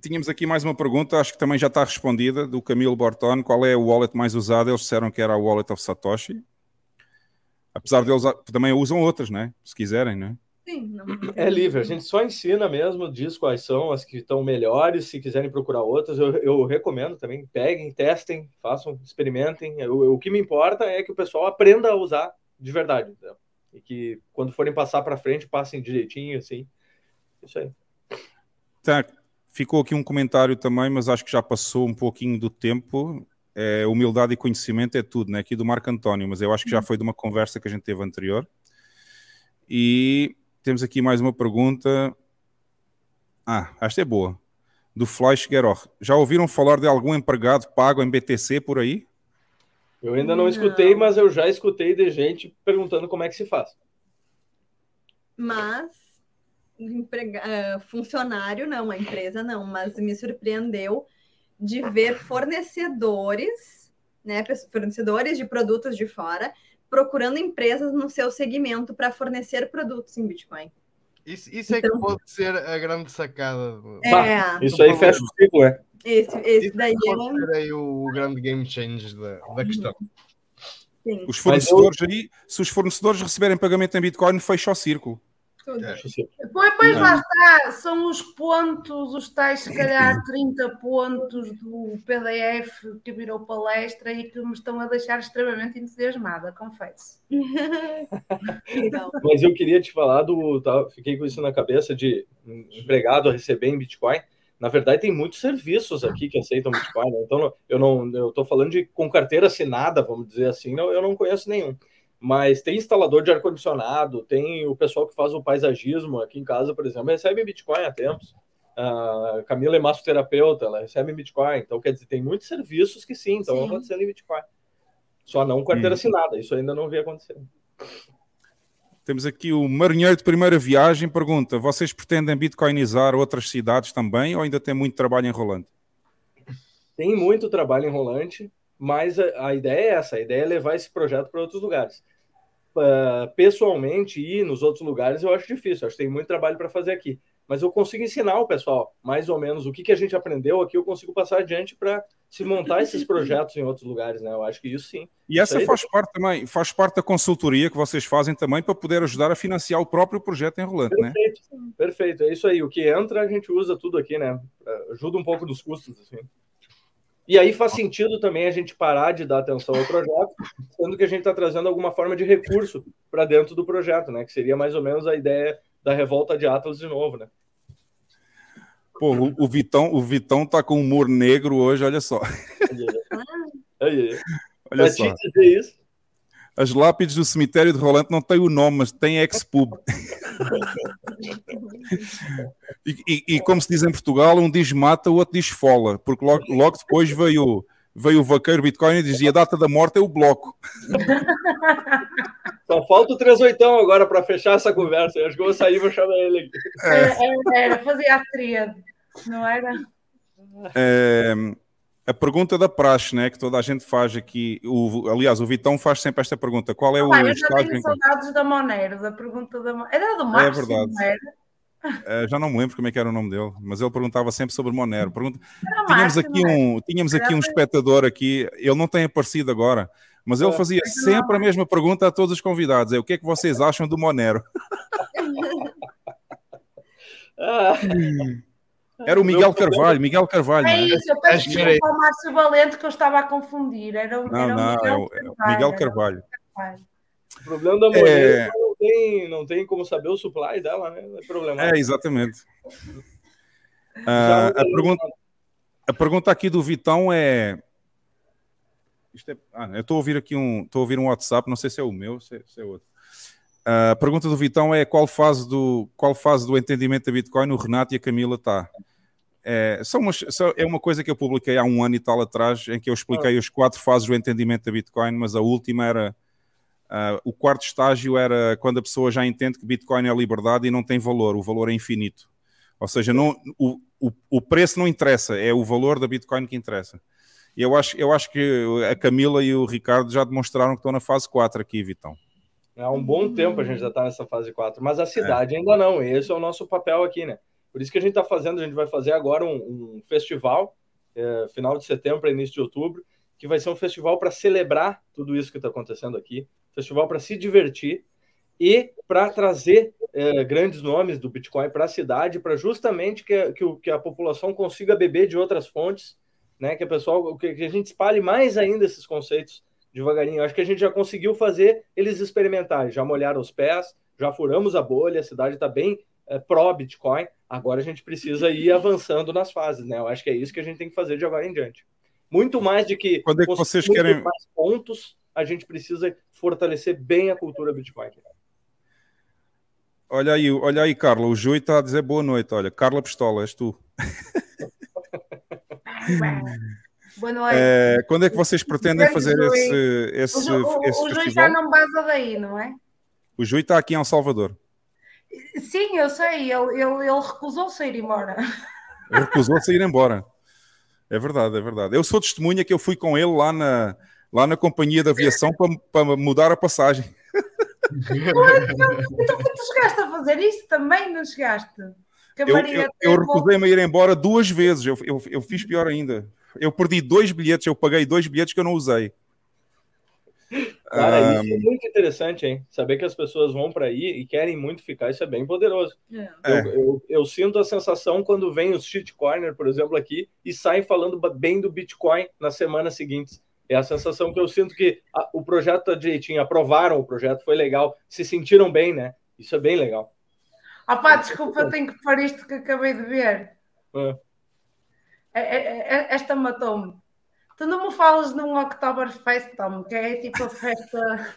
Tínhamos aqui mais uma pergunta, acho que também já está respondida, do Camilo Borton. Qual é o wallet mais usado? Eles disseram que era o wallet of Satoshi. Apesar de eles também usam outras, né? Se quiserem, né? Sim, não... É livre, a gente só ensina mesmo, diz quais são as que estão melhores. Se quiserem procurar outras, eu, eu recomendo também. Peguem, testem, façam, experimentem. O, o que me importa é que o pessoal aprenda a usar de verdade. Entendeu? E que quando forem passar para frente, passem direitinho, assim. Isso aí. Tá. Ficou aqui um comentário também, mas acho que já passou um pouquinho do tempo. É, humildade e conhecimento é tudo, né? Aqui do Marco António, mas eu acho que já uhum. foi de uma conversa que a gente teve anterior. E temos aqui mais uma pergunta. Ah, esta é boa. Do Flash Guerrero. Já ouviram falar de algum empregado pago em BTC por aí? Eu ainda não, não, escutei, mas eu já escutei de gente perguntando como é que se faz. Mas emprega... Eh, funcionário não, a empresa não, mas me surpreendeu de ver fornecedores, né, fornecedores de produtos de fora procurando empresas no seu segmento para fornecer produtos em Bitcoin. Isso, isso então, é que então pode ser a grande sacada. É, isso aí fecha o ciclo, é. Esse, esse isso daí pode é... ser aí o grande game change da, da questão. Sim. Os fornecedores aí, se os fornecedores receberem pagamento em Bitcoin, fecha o círculo. É. Pois, pois lá está, são os pontos, os tais, se calhar, 30 pontos do PDF que virou palestra e que me estão a deixar extremamente entusiasmada, confesso. Mas eu queria te falar do. Tá, fiquei com isso na cabeça de empregado a receber em Bitcoin. Na verdade, tem muitos serviços aqui que aceitam Bitcoin. Né? Então, eu não, eu estou falando de com carteira assinada, vamos dizer assim, não, eu não conheço nenhum mas tem instalador de ar-condicionado, tem o pessoal que faz o paisagismo aqui em casa, por exemplo, recebe Bitcoin há tempos. A Camila é massoterapeuta, ela recebe Bitcoin. Então, quer dizer, tem muitos serviços que sim, estão acontecendo em Bitcoin. Só não carteira hum. assinada, isso ainda não vi acontecer. Temos aqui o marinheiro de primeira viagem. Pergunta: vocês pretendem bitcoinizar outras cidades também ou ainda tem muito trabalho enrolante? Tem muito trabalho enrolante, mas a, a ideia é essa: a ideia é levar esse projeto para outros lugares. Uh, pessoalmente, ir nos outros lugares eu acho difícil, acho que tem muito trabalho para fazer aqui mas eu consigo ensinar o pessoal mais ou menos o que, que a gente aprendeu aqui, eu consigo passar adiante para se montar esses projetos em outros lugares, né? Eu acho que isso sim. E essa faz parte também, faz parte da consultoria que vocês fazem também para poder ajudar a financiar o próprio projeto enrolante, né? perfeito, né? Perfeito, é isso aí. O que entra, a gente usa tudo aqui, né? Ajuda um pouco dos custos, assim. E aí faz sentido também a gente parar de dar atenção ao projeto, sendo que a gente está trazendo alguma forma de recurso para dentro do projeto, né? Que seria mais ou menos a ideia da revolta de Atlas de novo, né? Pô, o, o, Vitão, o Vitão tá com humor negro hoje, olha só. olha só. dizer isso. As lápides do cemitério de Rolante não têm o nome, mas tem expub. e, e, e, como se diz em Portugal, um diz mata, o outro diz fola, porque logo, logo depois veio, veio o vaqueiro Bitcoin e dizia a data da morte é o bloco. Só falta o 38 agora para fechar essa conversa. Eu acho que eu vou sair e vou chamar ele aqui. É, era fazer a tríade, não era? É, a pergunta da praxe, né, que toda a gente faz aqui. O, aliás, o Vitão faz sempre esta pergunta: qual é ah, o eu estágio? Eu já tenho saudades da Monero, da pergunta da Era do Márcio, é verdade. É, já não me lembro como é que era o nome dele, mas ele perguntava sempre sobre Monero. Pergunta... Tínhamos aqui um, tínhamos aqui um espectador aqui, ele não tem aparecido agora, mas ele fazia sempre a mesma pergunta a todos os convidados: é o que é que vocês acham do Monero? Era o Miguel Carvalho, Miguel Carvalho. É, é? isso, eu peço desculpa o Márcio Valente que eu estava a confundir. Era o, não, era não, Miguel, é o, Miguel Carvalho. O problema da Monero é... não, tem, não tem como saber o supply dela, né? É problema. É, exatamente. Uh, a, pergunta, a pergunta aqui do Vitão é é... Ah, eu estou a ouvir aqui um, estou a ouvir um WhatsApp, não sei se é o meu, se é, se é outro. Uh, a pergunta do Vitão é qual fase do, qual fase do entendimento da Bitcoin o Renato e a Camila está. É, são umas, são, é uma coisa que eu publiquei há um ano e tal atrás, em que eu expliquei as quatro fases do entendimento da Bitcoin, mas a última era. Uh, o quarto estágio era quando a pessoa já entende que Bitcoin é liberdade e não tem valor, o valor é infinito. Ou seja, não, o, o, o preço não interessa, é o valor da Bitcoin que interessa. E eu acho, eu acho que a Camila e o Ricardo já demonstraram que estão na fase 4 aqui, Vitão. Há um bom tempo a gente já está nessa fase 4, mas a cidade é. ainda não. Esse é o nosso papel aqui, né? Por isso que a gente está fazendo, a gente vai fazer agora um, um festival, é, final de setembro para início de outubro, que vai ser um festival para celebrar tudo isso que está acontecendo aqui, festival para se divertir e para trazer é, grandes nomes do Bitcoin para a cidade, para justamente que, que, que, a população consiga beber de outras fontes né? Que a pessoal, que, a gente espalhe mais ainda esses conceitos devagarinho. Acho que a gente já conseguiu fazer eles experimentarem, já molharam os pés, já furamos a bolha, a cidade está bem é, pró-Bitcoin. Agora a gente precisa ir avançando nas fases, né? Eu acho que é isso que a gente tem que fazer de agora em diante. Muito mais de que quando é que vocês querem mais pontos, a gente precisa fortalecer bem a cultura Bitcoin. Olha aí, olha aí, Carla. O Jui está a dizer boa noite. Olha, Carla Pistola, és tu. Boa noite. É, quando é que vocês pretendem fazer esse, esse, o, o, esse o juiz já não basa daí, não é? O juiz está aqui em El Salvador. Sim, eu sei. Ele, ele, ele recusou-se a ir embora. Recusou-se a ir embora. É verdade, é verdade. Eu sou testemunha que eu fui com ele lá na, lá na companhia de aviação para, para mudar a passagem. então, tu chegaste a fazer isso também, não chegaste? eu, eu, eu recusei-me a ir embora duas vezes. Eu, eu, eu fiz pior ainda. Eu perdi dois bilhetes, eu paguei dois bilhetes que eu não usei. Cara, um... isso é muito interessante, hein? Saber que as pessoas vão para aí e querem muito ficar, isso é bem poderoso. É. Eu, é. eu, eu, sinto a sensação quando vem os corner, por exemplo, aqui e saem falando bem do Bitcoin nas semanas seguintes. É a sensação que eu sinto que a, o projeto tá direitinho, aprovaram o projeto, foi legal, se sentiram bem, né? Isso é bem legal. Ah pá, desculpa, eu tenho que pôr isto que acabei de ver. É. É, é, é esta matou-me. Tu não me falas num Oktoberfest, Tom, que é tipo a festa.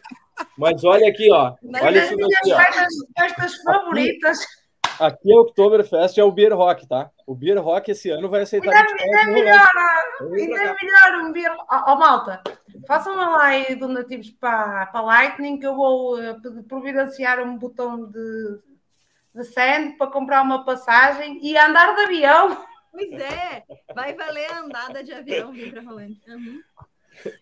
Mas olha aqui, ó. Olha as minhas aqui, festas, festas favoritas. Aqui é Oktoberfest, é o Beer Rock, tá? O Beer Rock esse ano vai aceitar. Ainda, ainda é melhor, ainda é melhor um Beer. Ó, oh, malta, façam uma live donativos para, para Lightning que eu vou uh, providenciar um botão de, de send para comprar uma passagem e andar de avião. Pois é, vai valer a andada de avião vir para Rolante. Uhum.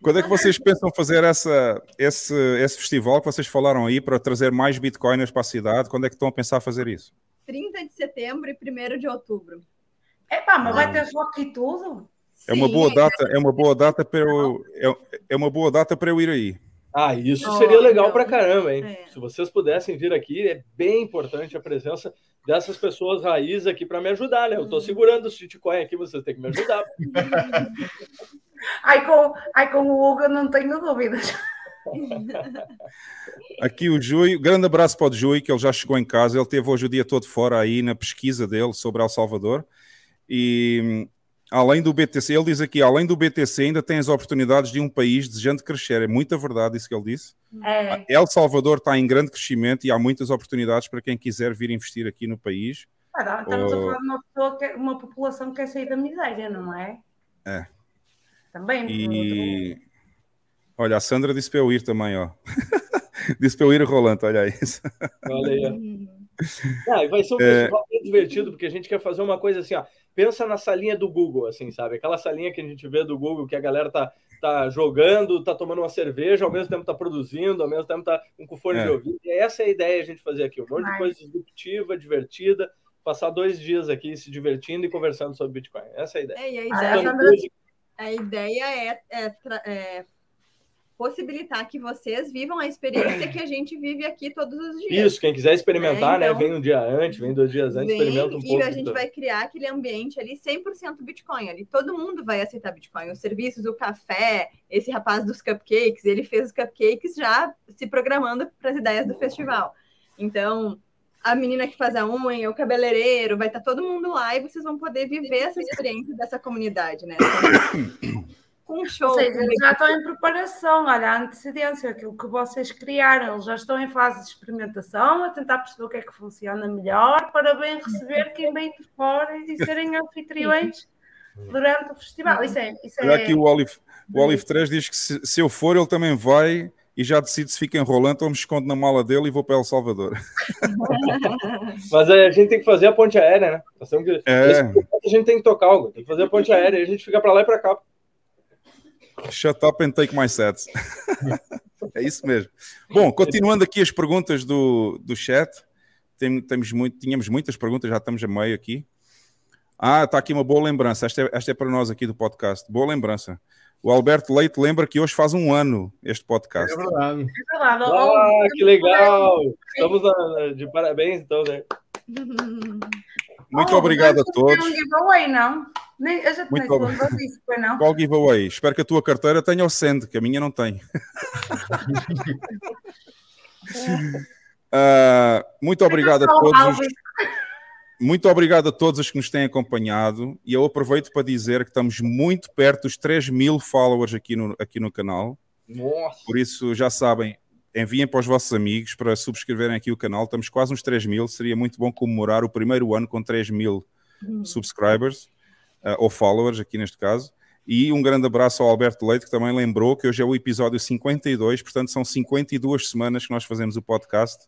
Quando é que vocês pensam fazer essa, esse, esse festival que vocês falaram aí para trazer mais bitcoiners para a cidade? Quando é que estão a pensar fazer isso? 30 de setembro e 1 de outubro. Epá, mas vai ter rock e tudo? É uma boa data, é uma boa data para eu, é, é uma boa data para eu ir aí. Ah, isso seria legal para caramba, hein? É. Se vocês pudessem vir aqui, é bem importante a presença dessas pessoas raiz aqui para me ajudar, né? Eu estou segurando o shitcoin aqui, vocês têm que me ajudar. ai, com, ai, com o Hugo não tenho dúvidas. Aqui o Jui, grande abraço para o Jui, que ele já chegou em casa. Ele teve hoje o dia todo fora aí na pesquisa dele sobre El Salvador. E além do BTC, ele diz aqui: além do BTC, ainda tem as oportunidades de um país desejando crescer. É muita verdade isso que ele disse. É. El Salvador está em grande crescimento e há muitas oportunidades para quem quiser vir investir aqui no país. Ah, estamos a falar de uma, pessoa que, uma população que quer sair da miséria, não é? É. Também. E Olha, a Sandra disse para eu ir também, ó. disse para eu ir, Rolando, olha isso. Olha aí. Ah, vai ser um é... festival bem divertido, porque a gente quer fazer uma coisa assim, ó. Pensa na salinha do Google, assim, sabe? Aquela salinha que a gente vê do Google, que a galera tá, tá jogando, tá tomando uma cerveja, ao mesmo tempo tá produzindo, ao mesmo tempo tá com fone é. de ouvido. E essa é a ideia a gente fazer aqui. Um monte de coisa disruptiva, divertida, passar dois dias aqui se divertindo e conversando sobre Bitcoin. Essa é a ideia. É, a ideia, a ideia é, é, é possibilitar que vocês vivam a experiência que a gente vive aqui todos os dias. Isso, quem quiser experimentar, é, então, né? Vem um dia antes, vem dois dias antes, vem, experimenta um e pouco. E a gente vai criar aquele ambiente ali 100% Bitcoin. Ali todo mundo vai aceitar Bitcoin. Os serviços, o café, esse rapaz dos cupcakes, ele fez os cupcakes já se programando para as ideias do festival. Então, a menina que faz a unha, o cabeleireiro, vai estar todo mundo lá e vocês vão poder viver essa experiência dessa comunidade, né? um show. Ou seja, eles já estão em preparação, olha, a antecedência, aquilo que vocês criaram, eles já estão em fase de experimentação, a tentar perceber o que é que funciona melhor, para bem receber quem vem de fora e serem anfitriões durante o festival. Isso é. Isso é... Aqui o Olive, o Olive 3 diz que se, se eu for, ele também vai e já decide se fica enrolando ou me escondo na mala dele e vou para El Salvador. Mas a gente tem que fazer a ponte aérea, né? É. A gente tem que tocar algo, tem que fazer a ponte aérea e a gente fica para lá e para cá. Shut up and take my sets. é isso mesmo. Bom, continuando aqui as perguntas do, do chat, tem, temos muito, tínhamos muitas perguntas, já estamos a meio aqui. Ah, está aqui uma boa lembrança. Esta é, esta é para nós aqui do podcast. Boa lembrança. O Alberto Leite lembra que hoje faz um ano este podcast. É verdade. É verdade. Ah, que legal! Estamos de parabéns, então, né? Muito oh, obrigado a todos. Um giveaway, não? Nem, eu já Muito obrigado. Disso, não? Qual giveaway? Espero que a tua carteira tenha o send, que a minha não tem. uh, muito obrigado a todos. Os, muito obrigado a todos os que nos têm acompanhado. E eu aproveito para dizer que estamos muito perto dos 3 mil followers aqui no, aqui no canal. Nossa. Por isso, já sabem, enviem para os vossos amigos para subscreverem aqui o canal. Estamos quase uns 3 mil. Seria muito bom comemorar o primeiro ano com 3 mil hum. subscribers uh, ou followers, aqui neste caso. E um grande abraço ao Alberto Leite, que também lembrou que hoje é o episódio 52, portanto são 52 semanas que nós fazemos o podcast,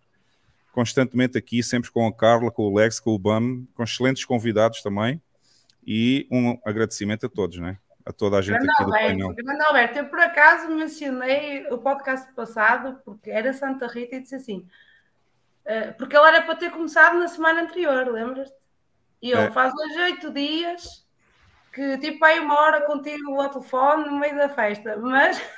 constantemente aqui, sempre com a Carla, com o Lex, com o BAM, com excelentes convidados também. E um agradecimento a todos, né? A toda a gente Grande aqui do painel. Grande Alberto, eu por acaso mencionei o podcast passado, porque era Santa Rita, e disse assim, uh, porque ele era para ter começado na semana anterior, lembras-te? E ele é. faz uns oito dias que tipo aí uma hora contigo ao telefone no meio da festa, mas...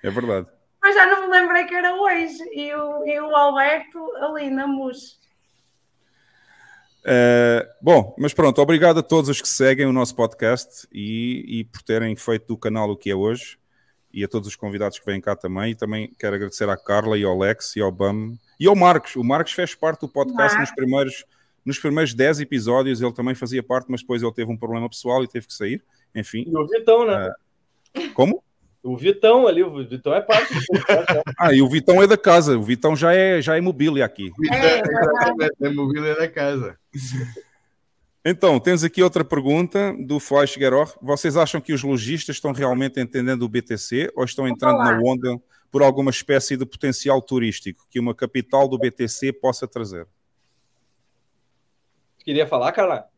É verdade. Mas já não me lembrei que era hoje, e o, e o Alberto ali na MUS. Uh, bom, mas pronto, obrigado a todos os que seguem o nosso podcast e, e, por terem feito do canal o que é hoje e a todos os convidados que vêm cá também. E também quero agradecer à Carla e ao Lex e ao BAM e ao Marcos. O Marcos fez parte do podcast nos primeiros, nos primeiros 10 episódios. Ele também fazia parte, mas depois ele teve um problema pessoal e teve que sair. Enfim. E o Vitão, né? Uh, como? O Vitão ali, o Vitão é parte do Ah, e o Vitão é da casa. O Vitão já é, já é mobília aqui. É, é, é mobília da casa. Então, temos aqui outra pergunta do Flash Gueror. Vocês acham que os lojistas estão realmente entendendo o BTC ou estão entrando na onda por alguma espécie de potencial turístico que uma capital do BTC possa trazer? Queria falar, Carla?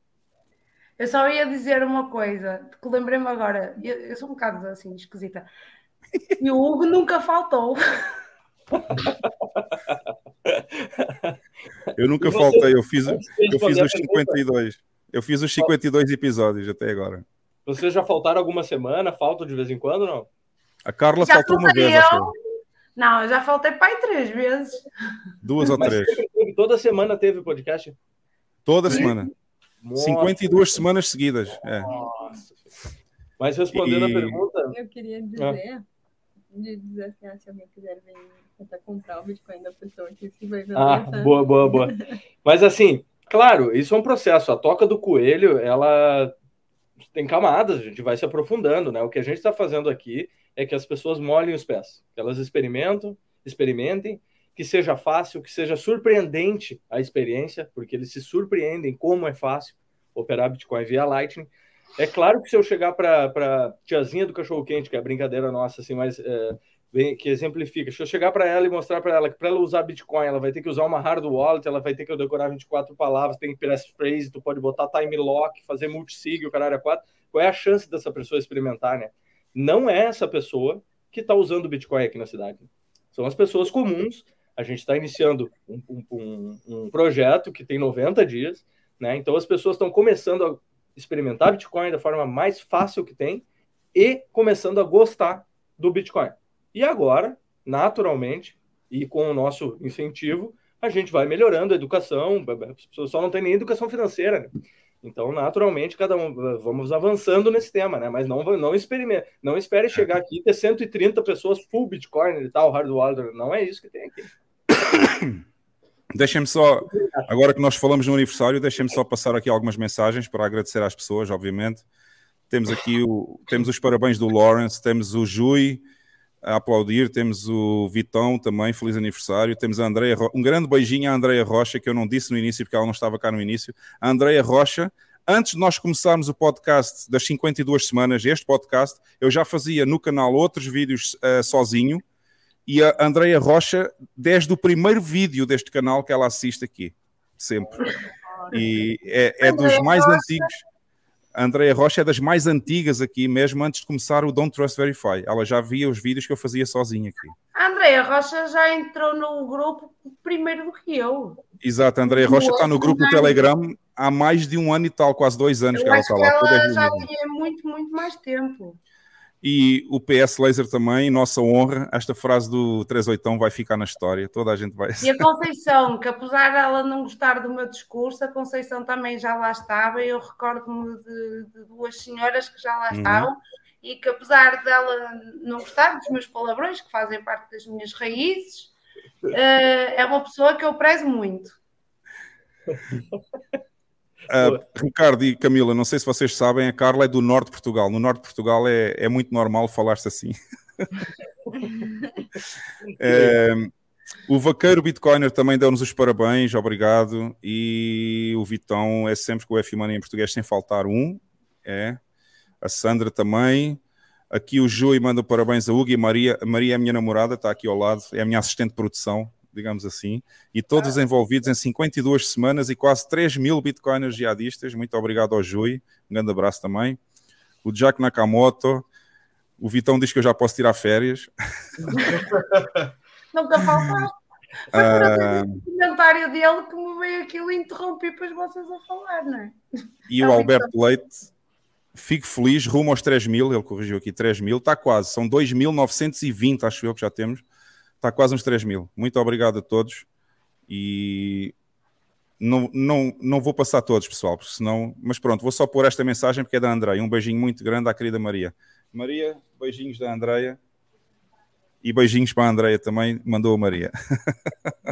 Eu só ia dizer uma coisa, que lembrei-me agora, eu, eu, sou um bocado assim, esquisita. E o Hugo nunca faltou. Eu nunca faltei, eu fiz, eu fiz os 52. Eu fiz os 52 episódios até agora. Vocês já faltaram alguma semana? Faltam de vez em quando, não? A Carla já faltou uma vez, acho. Não, eu já faltei pai três vezes. Duas ou três. toda semana teve podcast? Toda Sim. semana. Nossa. 52 semanas seguidas. É. Nossa. Mas respondendo e... a pergunta. Eu queria dizer, ah. de dizer assim, ah, se alguém quiser vir tentar comprar o Bitcoin da pessoa aqui, se vai ver. Ah, boa, boa, boa. Mas assim, claro, isso é um processo. A toca do coelho, ela tem camadas, a gente vai se aprofundando, né? O que a gente está fazendo aqui é que as pessoas molhem os pés, que elas experimentam, experimentem, que seja fácil, que seja surpreendente a experiência, porque eles se surpreendem como é fácil operar Bitcoin via Lightning. É claro que se eu chegar para tiazinha do cachorro quente, que é a brincadeira nossa, assim, mas é, bem, que exemplifica, se eu chegar para ela e mostrar para ela que para ela usar Bitcoin, ela vai ter que usar uma hard wallet, ela vai ter que decorar 24 palavras, tem passphrase, tu pode botar time lock, fazer multisig, o caralho é 4. Qual é a chance dessa pessoa experimentar, né? Não é essa pessoa que está usando Bitcoin aqui na cidade. São as pessoas comuns a gente está iniciando um, um, um, projeto que tem 90 dias, né? Então as pessoas estão começando a experimentar Bitcoin da forma mais fácil que tem e começando a gostar do Bitcoin. E agora, naturalmente, e com o nosso incentivo, a gente vai melhorando a educação, as pessoas só não têm nem educação financeira, né? Então, naturalmente, cada um vamos avançando nesse tema, né? Mas não não experimente, não espere chegar aqui e ter 130 pessoas full Bitcoin e tal, hardware, não é isso que tem aqui. Deixem-me só, agora que nós falamos no aniversário, deixem-me só passar aqui algumas mensagens para agradecer às pessoas, obviamente. Temos aqui o, temos os parabéns do Lawrence, temos o Jui a aplaudir, temos o Vitão também, feliz aniversário, temos a Andreia, um grande beijinho à Andreia Rocha, que eu não disse no início porque ela não estava cá no início. A Andreia Rocha, antes de nós começarmos o podcast das 52 semanas, este podcast, eu já fazia no canal outros vídeos uh, sozinho, e a Andreia Rocha, desde o primeiro vídeo deste canal que ela assiste aqui, sempre. E é, é dos mais antigos. A Andreia Rocha é das mais antigas aqui, mesmo antes de começar o Don't Trust Verify. Ela já via os vídeos que eu fazia sozinho aqui. A Andreia Rocha já entrou no grupo primeiro do que eu. Exato, a Andreia Rocha está no grupo do Telegram há mais de um ano e tal, quase dois anos eu que ela está lá. Ela já tinha muito, muito mais tempo. E o PS Laser também, nossa honra, esta frase do 38 vai ficar na história, toda a gente vai. E a Conceição, que apesar dela não gostar do meu discurso, a Conceição também já lá estava, eu recordo-me de, de, duas senhoras que já lá uhum. estavam, e que apesar dela não gostar dos meus palavrões, que fazem parte das minhas raízes, uh, é uma pessoa que eu prezo muito. Uh, Ricardo e Camila, não sei se vocês sabem, a Carla é do norte de Portugal. No norte de Portugal é, é muito normal falar-se assim. é, o Vaqueiro Bitcoiner também deu-nos os parabéns, obrigado. E o Vitão é sempre com o F-Money em português, sem faltar um. É. A Sandra também. Aqui o Jui manda parabéns a Hugo e Maria. A Maria é a minha namorada, está aqui ao lado, é a minha assistente de produção digamos assim, e todos ah. envolvidos em 52 semanas e quase 3 mil bitcoiners jihadistas. Muito obrigado ao Jui, um grande abraço também. O Jack Nakamoto, o Vitão diz que eu já posso tirar férias. Nunca faltaste. Foi por uh... comentário dele que me veio aquilo e interrompi para vocês a falar, não é? E o Alberto Leite, fico feliz, rumo aos 3 mil, ele corrigiu aqui 3 mil, está quase, são 2.920, acho eu que já temos. Está quase uns 3 mil. Muito obrigado a todos. E não, não, não vou passar todos, pessoal, porque senão. Mas pronto, vou só pôr esta mensagem porque é da Andreia. Um beijinho muito grande à querida Maria. Maria, beijinhos da Andreia. E beijinhos para a Andreia também, mandou a Maria.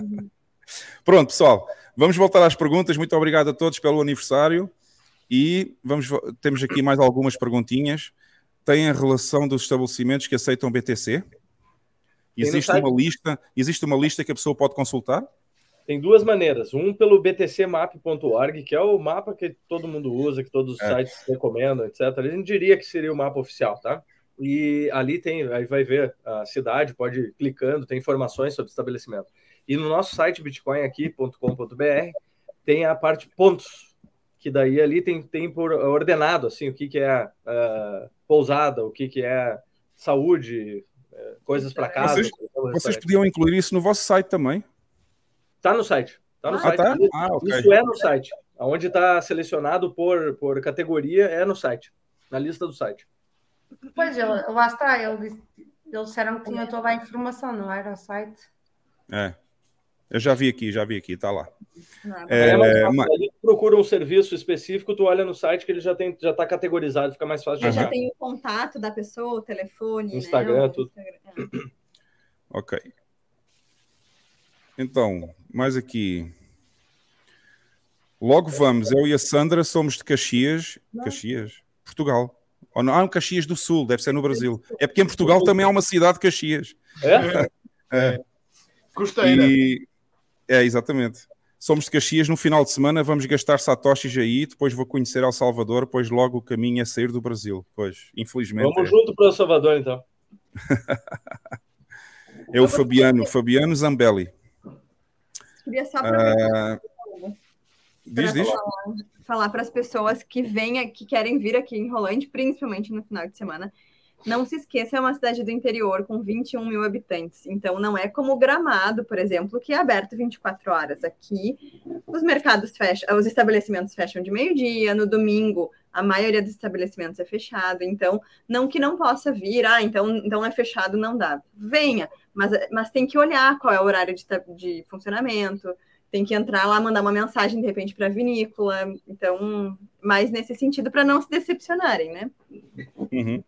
pronto, pessoal, vamos voltar às perguntas. Muito obrigado a todos pelo aniversário. E vamos, temos aqui mais algumas perguntinhas. tem a relação dos estabelecimentos que aceitam BTC? Existe uma lista, existe uma lista que a pessoa pode consultar? Tem duas maneiras. Um pelo btcmap.org, que é o mapa que todo mundo usa, que todos os é. sites recomendam, etc. A gente diria que seria o mapa oficial, tá? E ali tem, aí vai ver a cidade, pode ir clicando, tem informações sobre o estabelecimento. E no nosso site bitcoinaqui.com.br tem a parte pontos, que daí ali tem, tem por ordenado, assim, o que, que é uh, pousada, o que, que é saúde, coisas para casa. Vocês, vocês podiam incluir isso no vosso site também? Tá no site. Tá no ah, site. Tá? Isso, ah, okay. isso é no site. Onde está selecionado por, por categoria é no site, na lista do site. Pois, lá está, eles disseram que tinha toda a informação, não era o site? É. Eu já vi aqui, já vi aqui, tá lá. É, é, mas, procura um serviço específico, tu olha no site que ele já tem, já está categorizado, fica mais fácil. de Já tem o contato da pessoa, o telefone, Instagram, né? tudo. Instagram. Ok. Então, mais aqui. Logo vamos, eu e a Sandra somos de Caxias, Caxias, Portugal. Ou não, ah, Caxias do Sul, deve ser no Brasil. É porque em Portugal também há uma cidade de Caxias. É? é. Costeira. E, é, exatamente. Somos de Caxias, no final de semana vamos gastar satoshis aí, depois vou conhecer El Salvador, depois logo o caminho é sair do Brasil. Pois, infelizmente. Vamos é. junto para El Salvador, então. é o Fabiano, Fabiano Zambelli. Queria só aproveitar. Uh, diz, diz. Falar para as pessoas que vêm, que querem vir aqui em Rolante, principalmente no final de semana, não se esqueça, é uma cidade do interior com 21 mil habitantes. Então, não é como Gramado, por exemplo, que é aberto 24 horas. Aqui, os mercados fecham, os estabelecimentos fecham de meio-dia, no domingo, a maioria dos estabelecimentos é fechado. Então, não que não possa vir, ah, então, então é fechado, não dá. Venha, mas, mas tem que olhar qual é o horário de, de funcionamento, tem que entrar lá, mandar uma mensagem de repente para a vinícola. Então, mais nesse sentido, para não se decepcionarem, né? Uhum.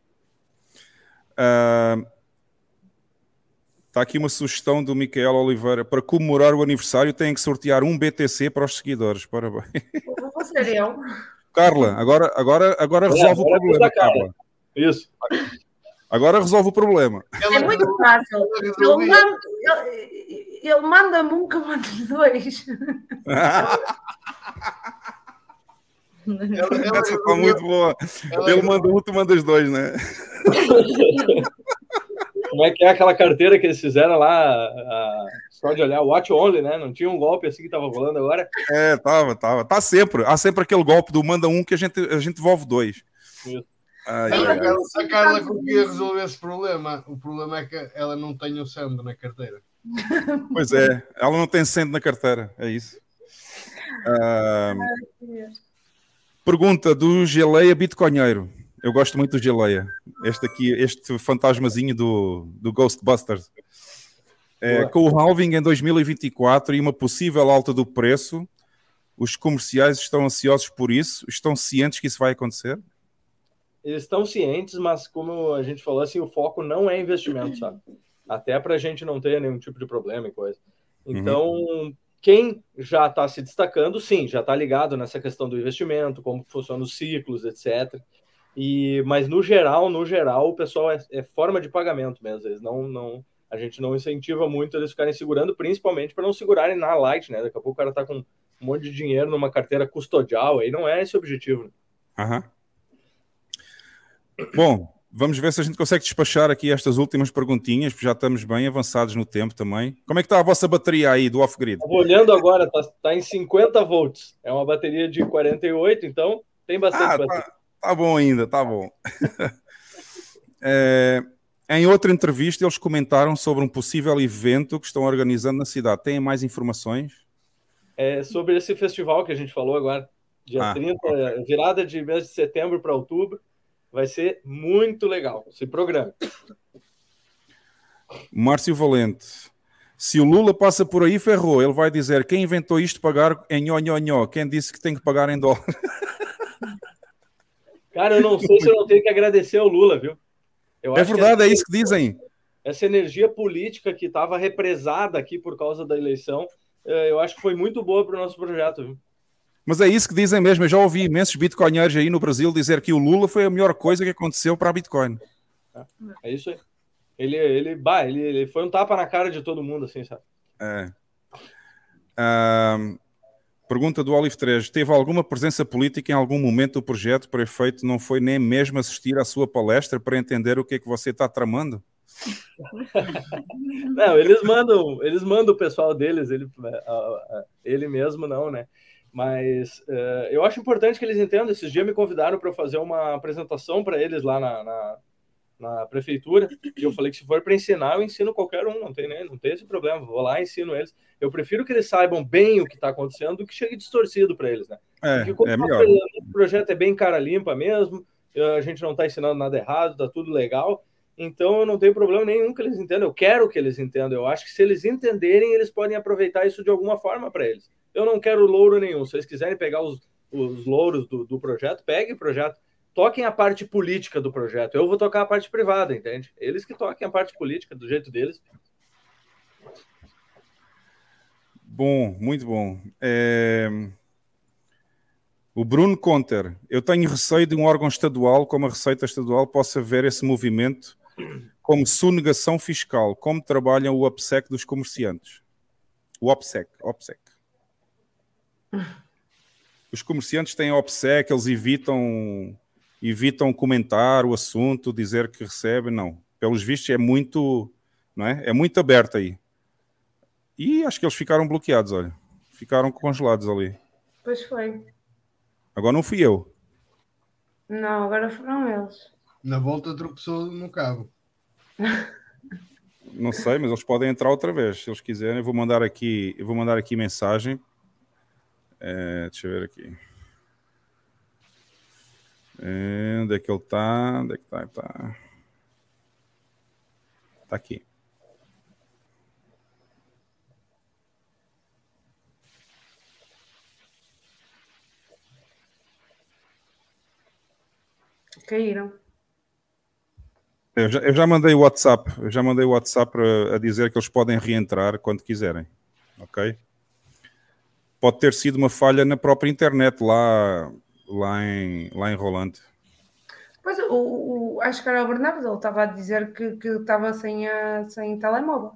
Uh, Está aqui uma sugestão do Micael Oliveira. Para comemorar o aniversário, tem que sortear um BTC para os seguidores. Parabéns. Vou ser eu. Carla, agora, agora, agora é, resolve agora o problema, Carla. Isso. Agora resolve o problema. É muito fácil. Ele manda, ele, ele manda-me um que manda dois. Ela, ela, Essa muito boa. Ela, Ele manda um, tu manda os dois, né? Como é que é aquela carteira que eles fizeram lá? A... Só de olhar, watch only, né? Não tinha um golpe assim que tava rolando agora? É, tava, tava. Tá sempre. Há sempre aquele golpe do manda um que a gente, a gente devolve dois. Isso. Ai, ai, ai. A Carla conseguia resolver esse problema. O problema é que ela não tem o sendo na carteira. Pois é, ela não tem sendo na carteira, é isso. Uh... Pergunta do Geleia Bitcoinheiro. Eu gosto muito do Geleia. Este aqui, este fantasmazinho do, do Ghostbusters. É, com o halving em 2024 e uma possível alta do preço, os comerciais estão ansiosos por isso? Estão cientes que isso vai acontecer? Eles estão cientes, mas como a gente falou, assim, o foco não é investimento, sabe? Até para a gente não ter nenhum tipo de problema e coisa. Uhum. Então, uhum. Quem já está se destacando, sim, já está ligado nessa questão do investimento, como funcionam os ciclos, etc. E, mas no geral, no geral, o pessoal é, é forma de pagamento mesmo. Eles não, não, a gente não incentiva muito eles ficarem segurando, principalmente para não segurarem na light, né? Daqui a pouco o cara está com um monte de dinheiro numa carteira custodial, aí não é esse o objetivo. Uhum. Bom, Vamos ver se a gente consegue despachar aqui estas últimas perguntinhas, porque já estamos bem avançados no tempo também. Como é que está a vossa bateria aí do off-grid? Olhando agora, está tá em 50 volts. É uma bateria de 48, então tem bastante ah, bateria. Tá, tá, bom ainda, tá bom. é, em outra entrevista, eles comentaram sobre um possível evento que estão organizando na cidade. Tem mais informações? É sobre esse festival que a gente falou agora, dia ah, 30, okay. virada de mês de setembro para outubro Vai ser muito legal. Se programa. Márcio Valente. Se o Lula passa por aí, ferrou. Ele vai dizer: quem inventou isto pagar em nhonhonhó? Quem disse que tem que pagar em dólar? Cara, eu não sei se eu não tenho que agradecer ao Lula, viu? Eu é verdade, é isso que dizem. Essa energia política que estava represada aqui por causa da eleição, eh, eu acho que foi muito boa para o nosso projeto. Viu? Mas é isso que dizem mesmo. Eu já ouvi imensos bitcoinheiros aí no Brasil dizer que o Lula foi a melhor coisa que aconteceu para a Bitcoin. É isso aí. Ele, ele, bah, ele, ele foi um tapa na cara de todo mundo, assim, sabe? É. pergunta do Olive 3. Teve alguma presença política em algum momento do projeto para efeito? Não foi nem mesmo assistir à sua palestra para entender o que é que você está tramando? não, eles mandam, eles mandam o pessoal deles, ele, ele mesmo não, né? Mas uh, eu acho importante que eles entendam. Esses dias me convidaram para fazer uma apresentação para eles lá na, na, na, prefeitura. E eu falei que se for para ensinar, eu ensino qualquer um, não tem, né? não tem esse problema. Vou lá e ensino eles. Eu prefiro que eles saibam bem o que está acontecendo do que chegue distorcido para eles, né? É, Porque como é melhor. o projeto é bem cara limpa mesmo, a gente não está ensinando nada errado, está tudo legal. Então eu não tenho problema nenhum que eles entendam. Eu quero que eles entendam. Eu acho que se eles entenderem, eles podem aproveitar isso de alguma forma para eles. Eu não quero louro nenhum. Se eles quiserem pegar os, os louros do, do projeto, peguem o projeto. Toquem a parte política do projeto. Eu vou tocar a parte privada, entende? Eles que toquem a parte política do jeito deles. Bom, muito bom. É... O Bruno Conter, eu tenho receio de um órgão estadual, como a Receita Estadual, possa ver esse movimento como sonegação fiscal, como trabalham o OPSEC dos comerciantes. O OPSEC, OPSEC. Os comerciantes têm OPSEC, eles evitam evitam comentar o assunto, dizer que recebem, não. Pelos vistos é muito, não é? É muito aberto aí. E acho que eles ficaram bloqueados, olha. Ficaram congelados ali. Pois foi. Agora não fui eu. Não, agora foram eles. Na volta tropeçou no cabo. Não sei, mas eles podem entrar outra vez, se eles quiserem. Eu vou mandar aqui, eu vou mandar aqui mensagem. É, deixa eu ver aqui. É, onde é que ele está? Onde é que está? Está tá aqui. Caíram. Eu já, eu já mandei o WhatsApp, eu já mandei o WhatsApp a, a dizer que eles podem reentrar quando quiserem, ok? Pode ter sido uma falha na própria internet lá, lá em, lá em Rolante. Pois, o, o, acho que era o Bernardo, ele estava a dizer que, que estava sem, a, sem telemóvel.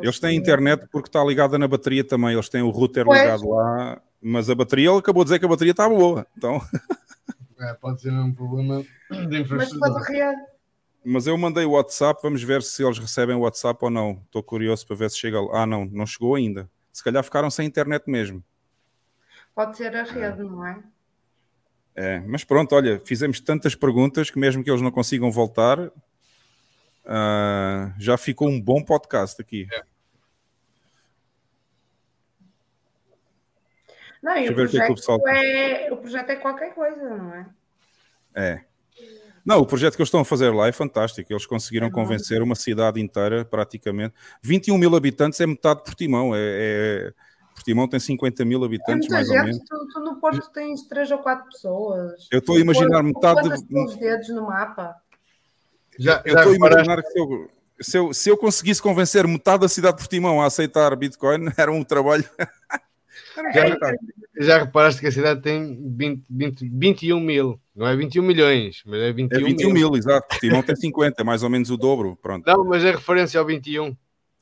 Eles têm internet porque está ligada na bateria também, eles têm o router pois. ligado lá, mas a bateria, ele acabou de dizer que a bateria está boa, então... É, pode ser um problema de infraestrutura. Mas pode Mas eu mandei o WhatsApp, vamos ver se eles recebem o WhatsApp ou não. Estou curioso para ver se chega. Ah, não, não chegou ainda. Se calhar ficaram sem internet mesmo. Pode ser a rede, é. não é? É, mas pronto, olha, fizemos tantas perguntas que mesmo que eles não consigam voltar, uh, já ficou um bom podcast aqui. É. Não, e o projeto, é, o projeto é qualquer coisa, não é? É. Não, o projeto que eles estão a fazer lá é fantástico. Eles conseguiram é convencer uma cidade inteira, praticamente. 21 mil habitantes é metade de Portimão. É, é... Portimão tem 50 mil habitantes, é mais gente. ou menos. Tu, tu, no Porto tens 3 ou 4 pessoas. Eu estou a imaginar metade. De... os dedos no mapa. Já, eu estou a imaginar que se eu, se, eu, se eu conseguisse convencer metade da cidade de Portimão a aceitar Bitcoin, era um trabalho. Já, já, reparaste que a cidade tem 20, 20, 21 mil, não é 21 milhões, mas é 21, é 21 mil. mil exato. Timão tem 50, mais ou menos o dobro. Pronto. Não, mas é referência ao 21.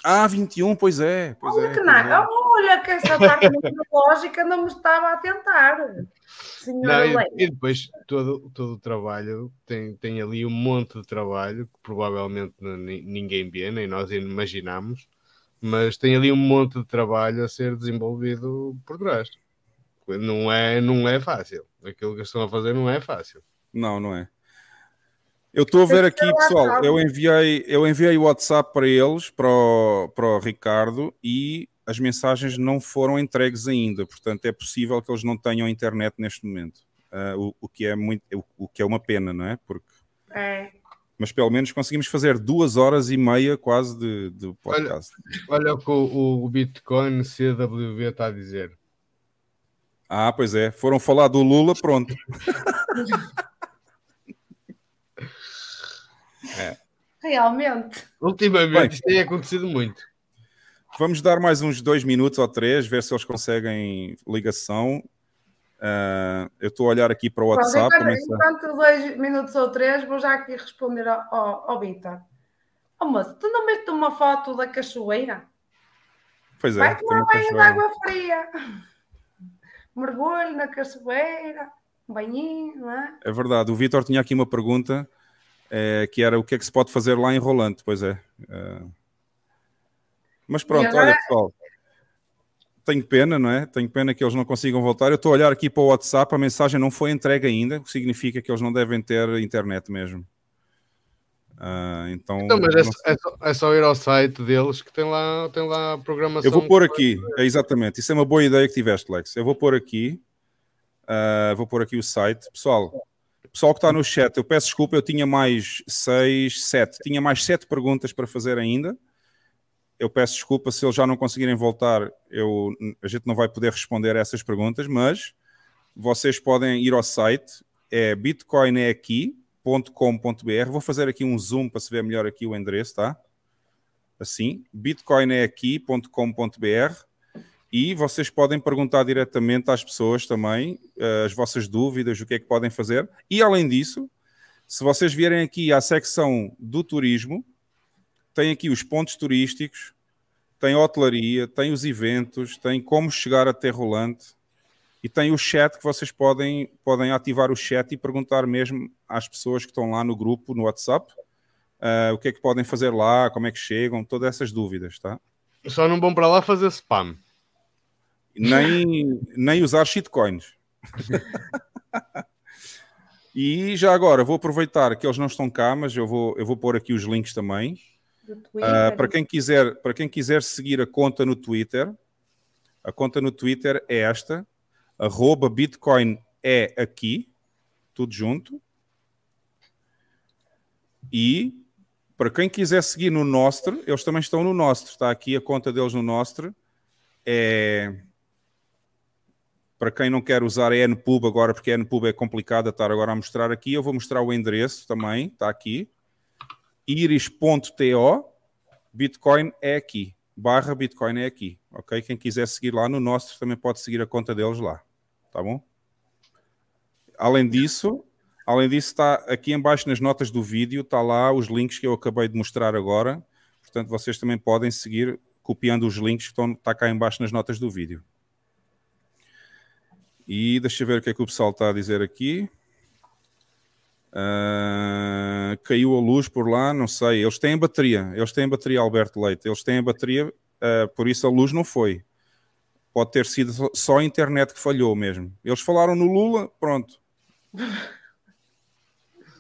Ah, 21, pois é. Pois olha, é, que nada. olha que essa parte metodológica não me estava a tentar. Não, e, e, depois todo, todo o trabalho tem, tem ali um monte de trabalho que provavelmente ninguém vê, nem nós imaginamos mas tem ali um monte de trabalho a ser desenvolvido por trás. Não é, não é fácil. Aquilo que estão a fazer não é fácil. Não, não é. Eu estou a ver aqui, pessoal, eu enviei, eu enviei o WhatsApp para eles, para o, para o Ricardo, e as mensagens não foram entregues ainda. Portanto, é possível que eles não tenham internet neste momento. Uh, o, o, que é muito, o, o, que é uma pena, não é? Porque é mas pelo menos conseguimos fazer duas horas e meia quase de, de podcast. Olha, olha o que o, o Bitcoin CWV está a dizer. Ah, pois é, foram falar do Lula, pronto. é. Realmente. Ultimamente Bem, isto tem acontecido muito. vamos dar mais uns dois minutos ou três, ver se eles conseguem ligação. Uh, eu estou a olhar aqui para o WhatsApp. Pronto, enquanto, enquanto dois minutos ou três, vou já aqui responder ao, ao, ao Vitor. Oh, moço, tu não metes uma foto da cachoeira? Pois é. Vai tomar banho de água fria. Mergulho na cachoeira, um banhinho, não é? É verdade. O Vitor tinha aqui uma pergunta é, que era o que é que se pode fazer lá em Rolante. Pois é. é... Mas pronto, agora... olha pessoal. Tenho pena, não é? Tenho pena que eles não consigam voltar. Eu estou a olhar aqui para o WhatsApp, a mensagem não foi entregue ainda, o que significa que eles não devem ter internet mesmo. Uh, então, então, mas é, é, só, é, só, ir ao site deles que tem lá, tem lá a programação. Eu vou pôr aqui, é, exatamente. Isso é uma boa ideia que tiveste, Lex. Eu vou pôr aqui, uh, vou pôr aqui o site. Pessoal, pessoal que está no chat, eu peço desculpa, eu tinha mais seis, sete, tinha mais sete perguntas para fazer ainda. Eu peço desculpa se eles já não conseguirem voltar, eu, a gente não vai poder responder a essas perguntas, mas vocês podem ir ao site, é Bitcoin aqui, bitcoin.com.br. Vou fazer aqui um zoom para se ver melhor aqui o endereço, tá? Assim, bitcoinekey.com.br e vocês podem perguntar diretamente às pessoas também uh, as vossas dúvidas, o que é que podem fazer. E além disso, se vocês vierem aqui à secção do turismo, tem aqui os pontos turísticos, tem hotelaria, tem os eventos, tem como chegar até Rolante, e tem o chat que vocês podem, podem ativar o chat e perguntar mesmo às pessoas que estão lá no grupo, no WhatsApp, uh, o que é que podem fazer lá, como é que chegam, todas essas dúvidas, tá? Só não vão para lá fazer spam. Nem, nem usar shitcoins. e já agora, vou aproveitar que eles não estão cá, mas eu vou, eu vou pôr aqui os links também. Uh, para, quem quiser, para quem quiser seguir a conta no Twitter, a conta no Twitter é esta, arroba Bitcoin é aqui, tudo junto. E para quem quiser seguir no Nostro, eles também estão no Nostro, está aqui a conta deles no Nostro. É... Para quem não quer usar a NPub agora, porque a NPub é complicada estar agora a mostrar aqui, eu vou mostrar o endereço também, está aqui. iris.to, Bitcoin é aqui barra Bitcoin é aqui, ok? Quem quiser seguir lá no nosso também pode seguir a conta deles lá, tá bom? Além disso, além disso está aqui embaixo nas notas do vídeo, está lá os links que eu acabei de mostrar agora, portanto vocês também podem seguir copiando os links que estão está cá embaixo nas notas do vídeo. E deixa eu ver o que é que o pessoal está a dizer aqui. Uh, caiu a luz por lá, não sei. Eles têm bateria, eles têm bateria, Alberto Leite. Eles têm bateria, uh, por isso a luz não foi. Pode ter sido só a internet que falhou mesmo. Eles falaram no Lula, pronto.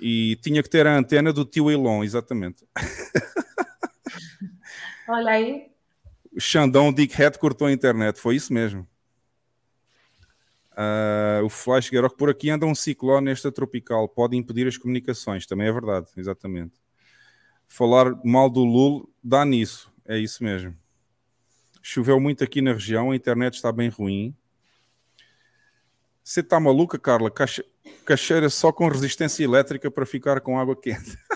E tinha que ter a antena do tio Elon, exatamente. Olha aí. O Xandão Dickhead cortou a internet, foi isso mesmo. Uh, o Flash Guerrero, por aqui anda um ciclone esta tropical, pode impedir as comunicações, também é verdade, exatamente. Falar mal do Lula dá nisso, é isso mesmo. Choveu muito aqui na região, a internet está bem ruim. Você está maluca, Carla? Cacheira só com resistência elétrica para ficar com água quente.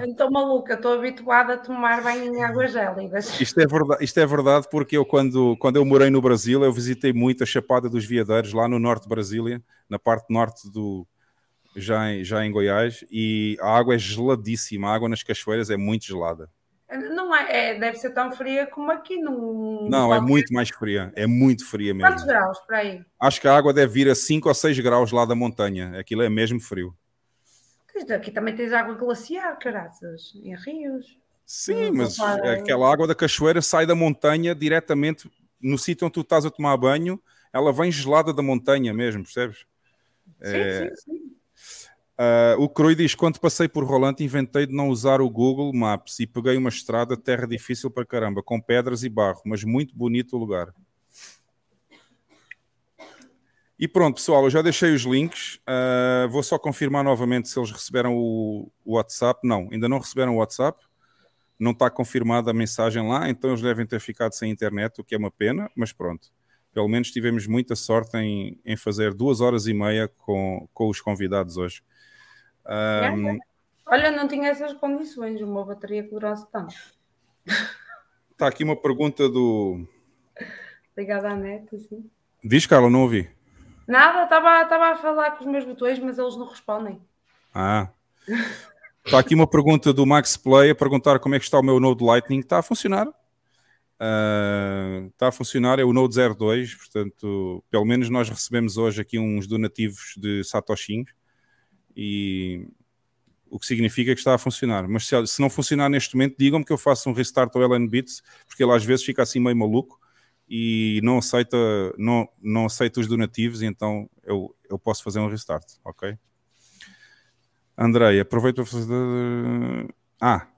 Estou maluca, estou habituada a tomar banho em águas gélidas. Isto é verdade, isto é verdade porque eu, quando, quando eu morei no Brasil, eu visitei muito a Chapada dos Veadeiros, lá no norte de Brasília, na parte norte do. Já em, já em Goiás, e a água é geladíssima, a água nas cachoeiras é muito gelada. Não é, é deve ser tão fria como aqui no. Não, é muito mais fria, é muito fria mesmo. Quantos graus para aí? Acho que a água deve vir a 5 ou 6 graus lá da montanha, aquilo é mesmo frio. Aqui também tens água glaciar, caraças, em rios. Sim, mas aquela água da cachoeira sai da montanha diretamente no sítio onde tu estás a tomar banho, ela vem gelada da montanha mesmo, percebes? Sim, é... sim, sim. Uh, o Crui diz: quando passei por Rolante, inventei de não usar o Google Maps e peguei uma estrada, terra difícil para caramba, com pedras e barro, mas muito bonito o lugar. E pronto, pessoal, eu já deixei os links. Uh, vou só confirmar novamente se eles receberam o, o, WhatsApp. Não, ainda não receberam o WhatsApp. Não está confirmada a mensagem lá, então eles devem ter ficado sem internet, o que é uma pena, mas pronto. Pelo menos tivemos muita sorte em, em fazer duas horas e meia com, com os convidados hoje. Um, Olha, não tinha essas condições, uma bateria que durasse tanto. Está aqui uma pergunta do. Ligada à net, assim. Diz, Carla, não ouvi. Nada, estava a falar com os meus botões, mas eles não respondem. Ah. Está aqui uma pergunta do Max Play a perguntar como é que está o meu Node Lightning. Está a funcionar. Uh, está a funcionar, é o Node 02, portanto, pelo menos nós recebemos hoje aqui uns donativos de Satoshinhos e o que significa que está a funcionar. Mas se, se não funcionar neste momento, digam-me que eu faço um restart ao LN Bits, porque ele às vezes fica assim meio maluco e não aceita, não, não aceita os donativos, então eu, eu posso fazer um restart, ok? Andrei, aproveito para fazer. Ah,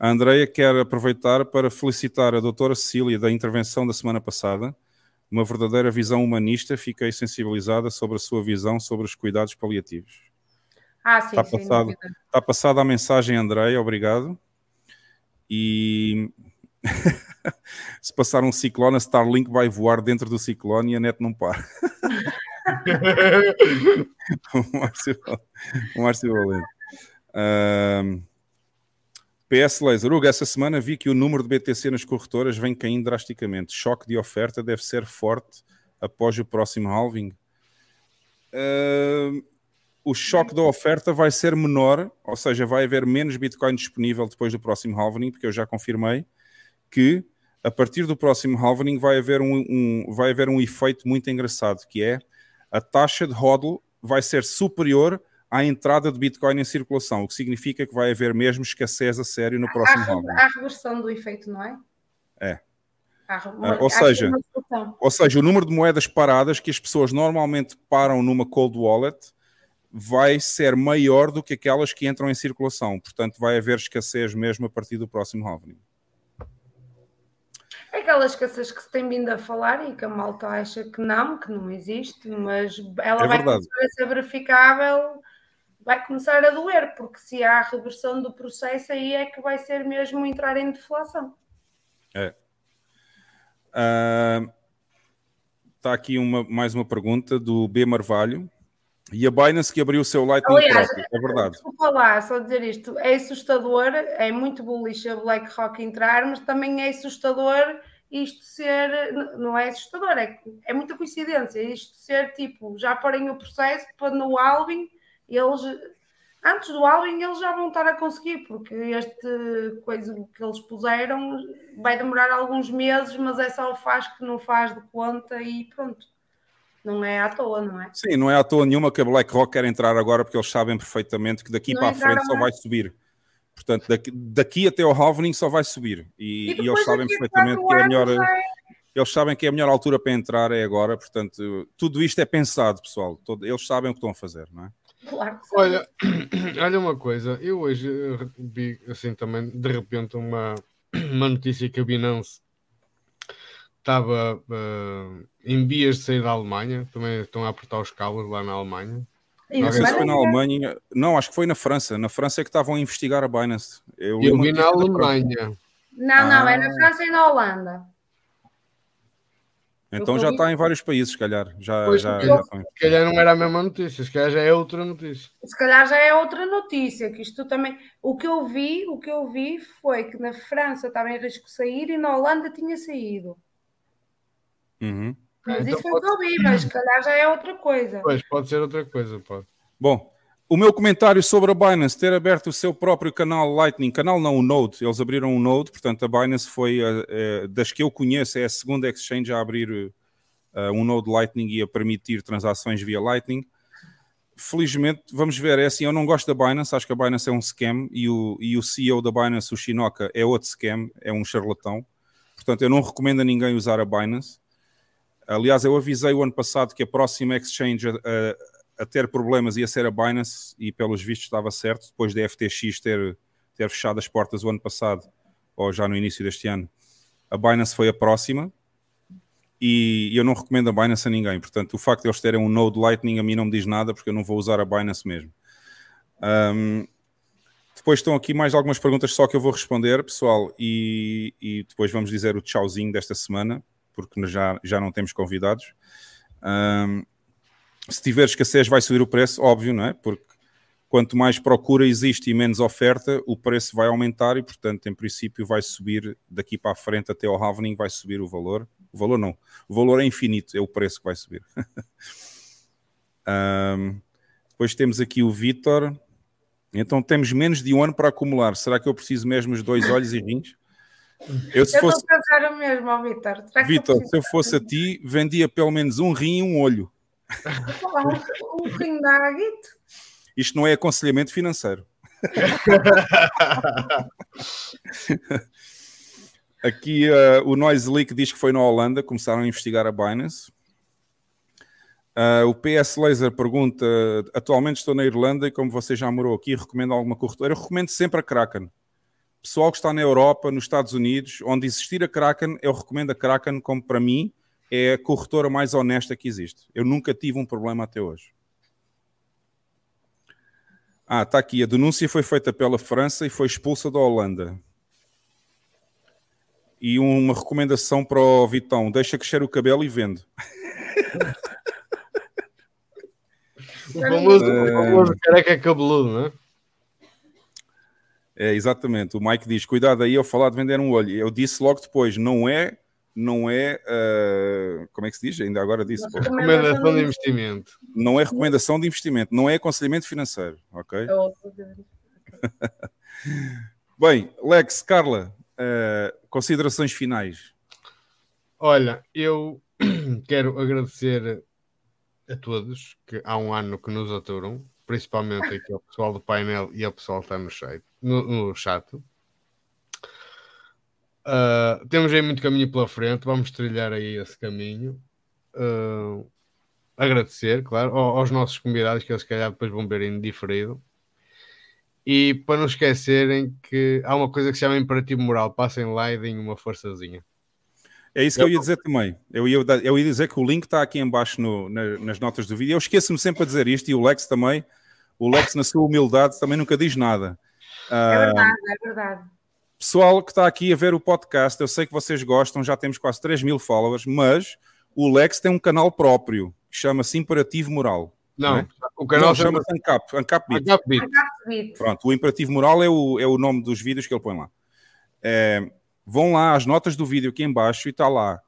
a Andreia quer aproveitar para felicitar a doutora Cecília da intervenção da semana passada. Uma verdadeira visão humanista, fiquei sensibilizada sobre a sua visão sobre os cuidados paliativos. Ah, sim, está, passado, está passada a mensagem, Andreia, obrigado. E se passar um ciclone, a Starlink vai voar dentro do ciclone e a net não para. o Márcio, Valente. Uh, PS Laser, Hugo, essa semana vi que o número de BTC nas corretoras vem caindo drasticamente. Choque de oferta deve ser forte após o próximo halving. O choque da oferta vai ser menor, ou seja, vai haver menos Bitcoin disponível depois do próximo halving, porque eu já confirmei que a partir do próximo halving vai haver um, um, vai haver um efeito muito engraçado, que é a taxa de hodl vai ser superior à entrada de Bitcoin em circulação, o que significa que vai haver mesmo escassez a sério no próximo halving. Há reversão do efeito, não é? É. Há, ou, seja, ou seja, o número de moedas paradas que as pessoas normalmente param numa cold wallet vai ser maior do que aquelas que entram em circulação. Portanto, vai haver escassez mesmo a partir do próximo halving. É aquela escassez que se tem vindo a falar e que a malta acha que não, que não existe, mas ela é vai verdade. começar a ser verificável vai começar a doer, porque se há reversão do processo, aí é que vai ser mesmo entrar em deflação. É. Está uh, aqui uma, mais uma pergunta do B. Marvalho. E a Binance que abriu o seu Lightning Aliás, próprio, é verdade. Desculpa lá, só dizer isto, é assustador, é muito bullish a BlackRock entrar, mas também é assustador isto ser, não é assustador, é, é muita coincidência, isto ser tipo, já porem o processo para no Alvin eles antes do Alvin eles já vão estar a conseguir, porque este coisa que eles puseram vai demorar alguns meses, mas é só o faz que não faz de conta e pronto. Não é à toa, não é? Sim, não é à toa nenhuma que a BlackRock quer entrar agora, porque eles sabem perfeitamente que daqui não para a frente só vai subir. Portanto, daqui, daqui até ao halvening só vai subir. E, e, e eles sabem perfeitamente que é a melhor. Vai... Eles sabem que é a melhor altura para entrar é agora, portanto, tudo isto é pensado, pessoal. Todo, eles sabem o que estão a fazer, não é? Claro olha, olha uma coisa, eu hoje vi assim também de repente uma, uma notícia que a Binance estava uh, em vias de sair da Alemanha, também estão a apertar os cabos lá na Alemanha. Não sei se foi na Alemanha, não, acho que foi na França. Na França é que estavam a investigar a Binance. Eu, eu vi na Alemanha. Não, não, ah. é na ah. França e na Holanda. Então já está em vários países, se calhar. Já, pois, já, já se calhar não era a mesma notícia, se calhar já é outra notícia. Se calhar já é outra notícia, que isto também. O que eu vi, o que eu vi foi que na França estava em risco de sair e na Holanda tinha saído. Uhum. Mas então isso foi o que eu vi, mas se calhar já é outra coisa. Pois, pode ser outra coisa, pode. Bom, o meu comentário sobre a Binance ter aberto o seu próprio canal Lightning, canal não, o Node, eles abriram um Node, portanto a Binance foi, uh, das que eu conheço, é a segunda exchange a abrir uh, um Node Lightning e a permitir transações via Lightning. Felizmente, vamos ver, é assim, eu não gosto da Binance, acho que a Binance é um scam e o, e o CEO da Binance, o Shinoka, é outro scam, é um charlatão. Portanto, eu não recomendo a ninguém usar a Binance. Aliás, eu avisei o ano passado que a próxima exchange uh, a ter problemas ia ser a Binance e pelos vistos estava certo, depois da FTX ter, ter fechado as portas o ano passado, ou já no início deste ano. A Binance foi a próxima e eu não recomendo a Binance a ninguém. Portanto, o facto de eles terem um Node Lightning a mim não me diz nada porque eu não vou usar a Binance mesmo. Um, depois estão aqui mais algumas perguntas só que eu vou responder, pessoal, e, e depois vamos dizer o tchauzinho desta semana, porque já, já não temos convidados. Um, se tiver escassez vai subir o preço, óbvio, não é? Porque quanto mais procura existe e menos oferta, o preço vai aumentar e, portanto, em princípio, vai subir daqui para a frente até ao halvening, vai subir o valor. O valor não, o valor é infinito, é o preço que vai subir. um, depois temos aqui o Vitor. Então temos menos de um ano para acumular. Será que eu preciso mesmo os dois olhos e rins? Eu, se eu fosse... estou a pensar o mesmo, Vitor. Vitor, se eu fosse a ti, vendia pelo menos um rim e um olho. Um rim da Aguito? Isto não é aconselhamento financeiro. Aqui uh, o Noise Leak diz que foi na Holanda, começaram a investigar a Binance. Uh, o PS Laser pergunta: atualmente estou na Irlanda e como você já morou aqui, recomendo alguma corretora? Eu recomendo sempre a Kraken. Pessoal que está na Europa, nos Estados Unidos, onde existir a Kraken, eu recomendo a Kraken como para mim é a corretora mais honesta que existe. Eu nunca tive um problema até hoje. Ah, está aqui. A denúncia foi feita pela França e foi expulsa da Holanda. E uma recomendação para o Vitão: deixa crescer o cabelo e vende. o famoso, é... famoso careca cabeludo, não é? É, exatamente. O Mike diz: cuidado aí ao falar de vender um olho. Eu disse logo depois: não é não é, uh, como é que se diz? Ainda agora disse. Pô. Recomendação de investimento. Não é recomendação de investimento, não é aconselhamento financeiro, ok? Bem, Lex, Carla, uh, considerações finais. Olha, eu quero agradecer a todos que há um ano que nos aturam, principalmente aqui ao pessoal do painel e ao pessoal que está no chat. No, no chat. Uh, temos aí muito caminho pela frente, vamos trilhar aí esse caminho. Uh, agradecer, claro, aos nossos convidados que eles, se calhar, depois vão ver em diferido. E para não esquecerem que há uma coisa que se chama imperativo moral, passem lá e deem uma forçazinha. É isso que eu ia dizer também. Eu ia, eu ia dizer que o link está aqui embaixo no, na, nas notas do vídeo. Eu esqueço-me sempre a dizer isto e o Lex também. O Lex, na sua humildade, também nunca diz nada. Uh, é verdade, é verdade. Pessoal que está aqui a ver o podcast, eu sei que vocês gostam, já temos quase 3 mil followers, mas o Lex tem um canal próprio que chama-se Imperativo Moral. Não, não é? o canal chama-se Ancap, Ancap Beat. Ancap Beat. Pronto, o Imperativo Moral é o, é o nome dos vídeos que ele põe lá. É, vão lá, as notas do vídeo aqui em baixo e está lá.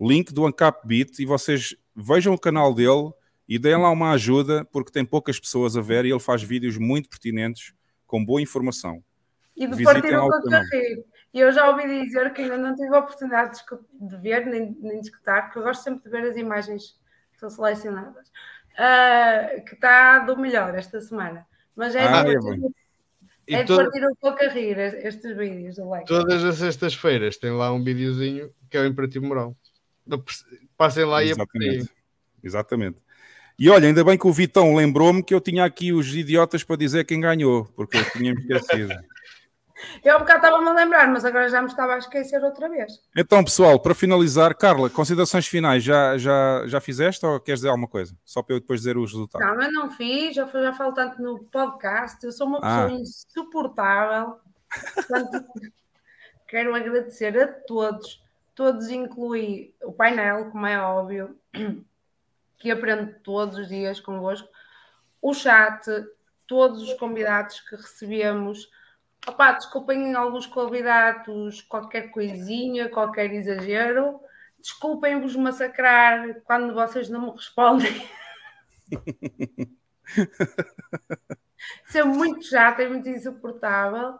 Link do Ancap Beat e vocês vejam o canal dele e deem lá uma ajuda porque tem poucas pessoas a ver e ele faz vídeos muito pertinentes com boa informação. E de partir o Cocarrir. E eu já ouvi dizer que ainda não tive a oportunidade de ver nem, nem de escutar, porque eu gosto sempre de ver as imagens que são selecionadas, uh, que está do melhor esta semana. Mas é ah, é, é de partir o Cocarrir estes vídeos do Lex. Todas as sextas-feiras tem lá um videozinho que é o Imperativo Moral. Passem lá Exatamente. e Exatamente. E olha, ainda bem que o Vitão lembrou-me que eu tinha aqui os idiotas para dizer quem ganhou, porque eu tinha me esquecido. Eu há bocado estava-me a lembrar, mas agora já me estava a esquecer outra vez. Então, pessoal, para finalizar, Carla, considerações finais, já, já, já fizeste ou queres dizer alguma coisa? Só para eu depois dizer os resultados. Não, eu não fiz, já, já falo tanto no podcast, eu sou uma pessoa ah. insuportável. Portanto, quero agradecer a todos, todos inclui o painel, como é óbvio, que aprendo todos os dias convosco, o chat, todos os convidados que recebemos Opa, desculpem alguns convidados, qualquer coisinha, qualquer exagero. Desculpem-vos massacrar quando vocês não me respondem. Ser muito chato, é muito insuportável.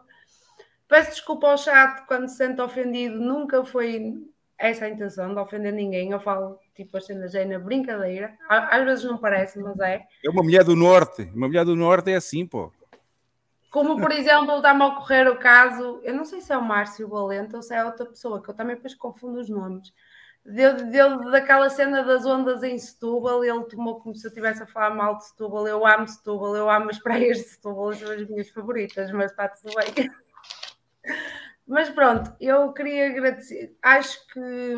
Peço desculpa ao chat quando se sente ofendido, nunca foi essa a intenção de ofender ninguém. Eu falo tipo as cenas aí na brincadeira. Às vezes não parece, mas é. É uma mulher do norte. Uma mulher do norte é assim, pô. Como, por exemplo, está-me a ocorrer o caso, eu não sei se é o Márcio Valente ou se é outra pessoa, que eu também depois confundo os nomes. Dele, dele, daquela cena das ondas em Setúbal, ele tomou como se eu estivesse a falar mal de Setúbal. Eu amo Setúbal, eu amo as praias de Setúbal, são as minhas favoritas, mas está tudo bem. Mas pronto, eu queria agradecer. Acho que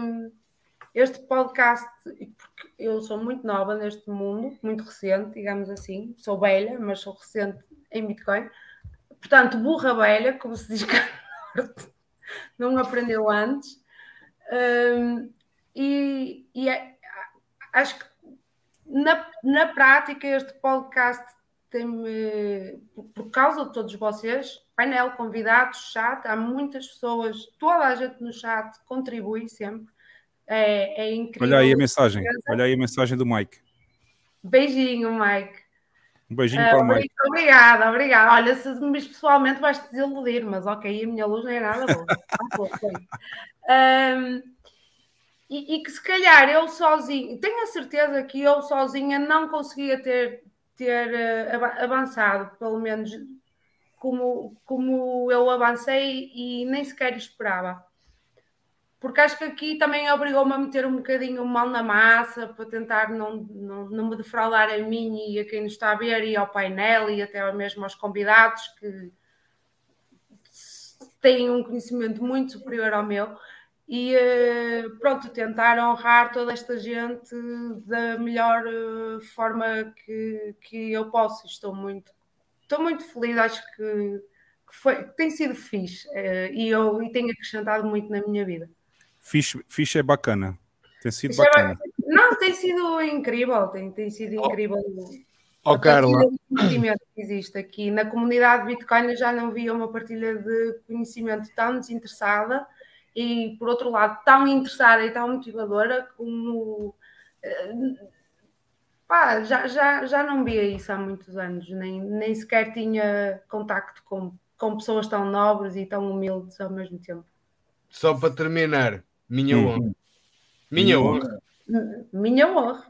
este podcast, porque eu sou muito nova neste mundo, muito recente, digamos assim, sou velha, mas sou recente em Bitcoin. Portanto, burra velha, como se diz cá não aprendeu antes. Um, e, e é, acho que na, na prática este podcast tem-me, por causa de todos vocês, painel, convidados, chat, há muitas pessoas, toda a gente no chat contribui sempre. É, é incrível. Olha aí a mensagem, olha aí a mensagem do Mike. Beijinho, Mike. Um beijinho uh, para o Mike. Obrigada, obrigada. Olha, se me pessoalmente vais te desiludir, mas ok, a minha luz não é nada boa. um, e, e, que se calhar eu sozinho, tenho a certeza que eu sozinha não conseguia ter, ter uh, avançado, pelo menos como, como eu avancei e nem sequer esperava. Porque acho que aqui também obrigou-me a meter um bocadinho mão na massa para tentar não, não, não me defraudar a mim e a quem nos está a ver e ao painel e até mesmo aos convidados que têm um conhecimento muito superior ao meu e eh, pronto, tentar honrar toda esta gente da melhor eh, forma que, que eu posso. Estou muito, estou muito feliz, acho que, que foi, tem sido fixe eh, e eu e tenho acrescentado muito na minha vida. Fixe, fixe é bacana, tem sido fixe é bacana. É, não, tem sido incrível, tem, tem sido oh. incrível. Oh, Carla. conhecimento que existe aqui na comunidade Bitcoin eu já não via uma partilha de conhecimento tão desinteressada e, por outro lado, tão interessada e tão motivadora como. Eh, pá, já, já, já não via isso há muitos anos, nem, nem sequer tinha contacto com, com pessoas tão nobres e tão humildes ao mesmo tempo. Só para terminar, minha hum. honra. Minha honra. Minha honra.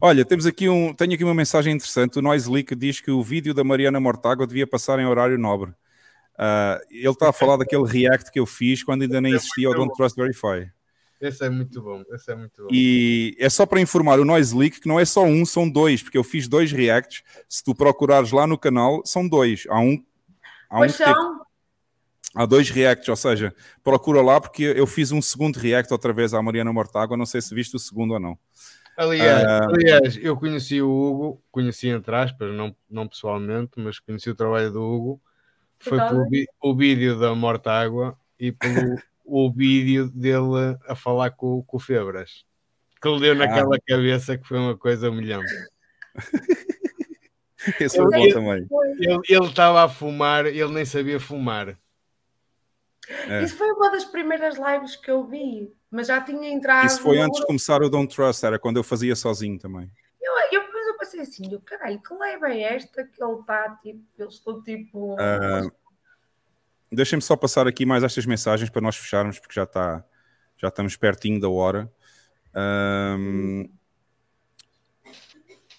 Olha, temos aqui um, tenho aqui uma mensagem interessante. O Noise Leak diz que o vídeo da Mariana Mortágua devia passar em horário nobre. Uh, ele está a falar daquele react que eu fiz quando ainda nem existia o Don't Trust Verify. Esse é muito bom, esse é muito bom. E é só para informar o Noise Leak que não é só um, são dois, porque eu fiz dois reacts. Se tu procurares lá no canal, são dois. Há um. Há, um teve, há dois reacts, ou seja, procura lá, porque eu fiz um segundo react outra vez à Mariana Mortágua. Não sei se viste o segundo ou não. Aliás, uh, aliás, eu conheci o Hugo, conheci entre aspas, não, não pessoalmente, mas conheci o trabalho do Hugo foi pelo o vídeo da Morta Água e pelo o vídeo dele a falar com, com o Febras. Que lhe deu naquela ah. cabeça que foi uma coisa humilhante. Esse foi bom também. Ele estava a fumar, ele nem sabia fumar. É. Isso foi uma das primeiras lives que eu vi, mas já tinha entrado. Isso foi antes de começar o Don't Trust, era quando eu fazia sozinho também. Eu, eu pensei assim, eu, caralho, que leva é esta que ele está, tipo, eu estou tipo... Uh, Deixem-me só passar aqui mais estas mensagens para nós fecharmos, porque já está, já estamos pertinho da hora. Um,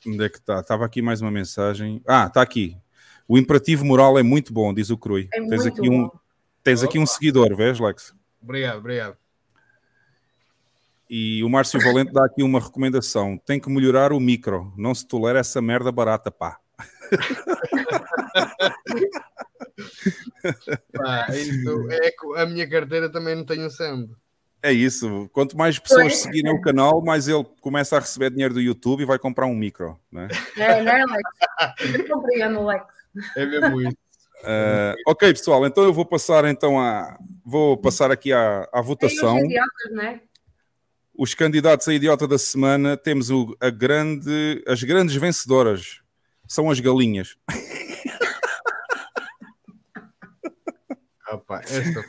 onde é que está? Estava aqui mais uma mensagem. Ah, está aqui. O imperativo moral é muito bom, diz o Crui. É tens aqui um, tens aqui um seguidor, vês, Lex? Obrigado, obrigado. E o Márcio Valente dá aqui uma recomendação: tem que melhorar o micro, não se tolera essa merda barata, pá. pá isso é, a minha carteira também não tem o sendo. É isso. Quanto mais pessoas seguirem o canal, mais ele começa a receber dinheiro do YouTube e vai comprar um micro, né? É, não é, Lex? Eu compreendo, Lex. É mesmo isso. Uh, ok, pessoal, então eu vou passar então a vou passar aqui à, à votação. Os idiotas, né? os candidatos a idiota da semana, temos o, a grande, as grandes vencedoras. São as galinhas. Opa, esta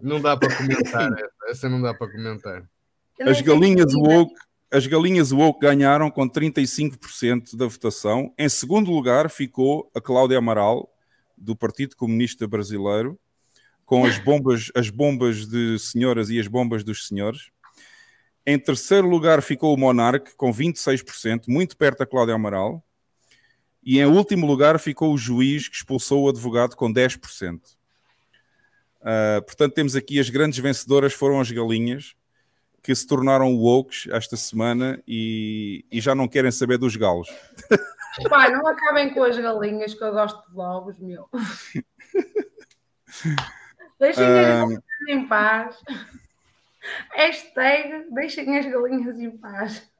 não dá para comentar. Essa, essa não dá para comentar. As galinhas woke, as galinhas woke ganharam com 35% da votação. Em segundo lugar ficou a Cláudia Amaral, do Partido Comunista Brasileiro, com as bombas, as bombas de senhoras e as bombas dos senhores. Em terceiro lugar ficou o Monarque, com 26%, muito perto da Cláudia Amaral. E em último lugar ficou o juiz, que expulsou o advogado, com 10%. Uh, ah, portanto, temos aqui as grandes vencedoras foram as galinhas, que se tornaram wokes esta semana e, e já não querem saber dos galos. Pai, não acabem com as galinhas, que eu gosto de lobos, meu. Deixem as ah, galinhas em paz. Hashtag deixem as galinhas em paz.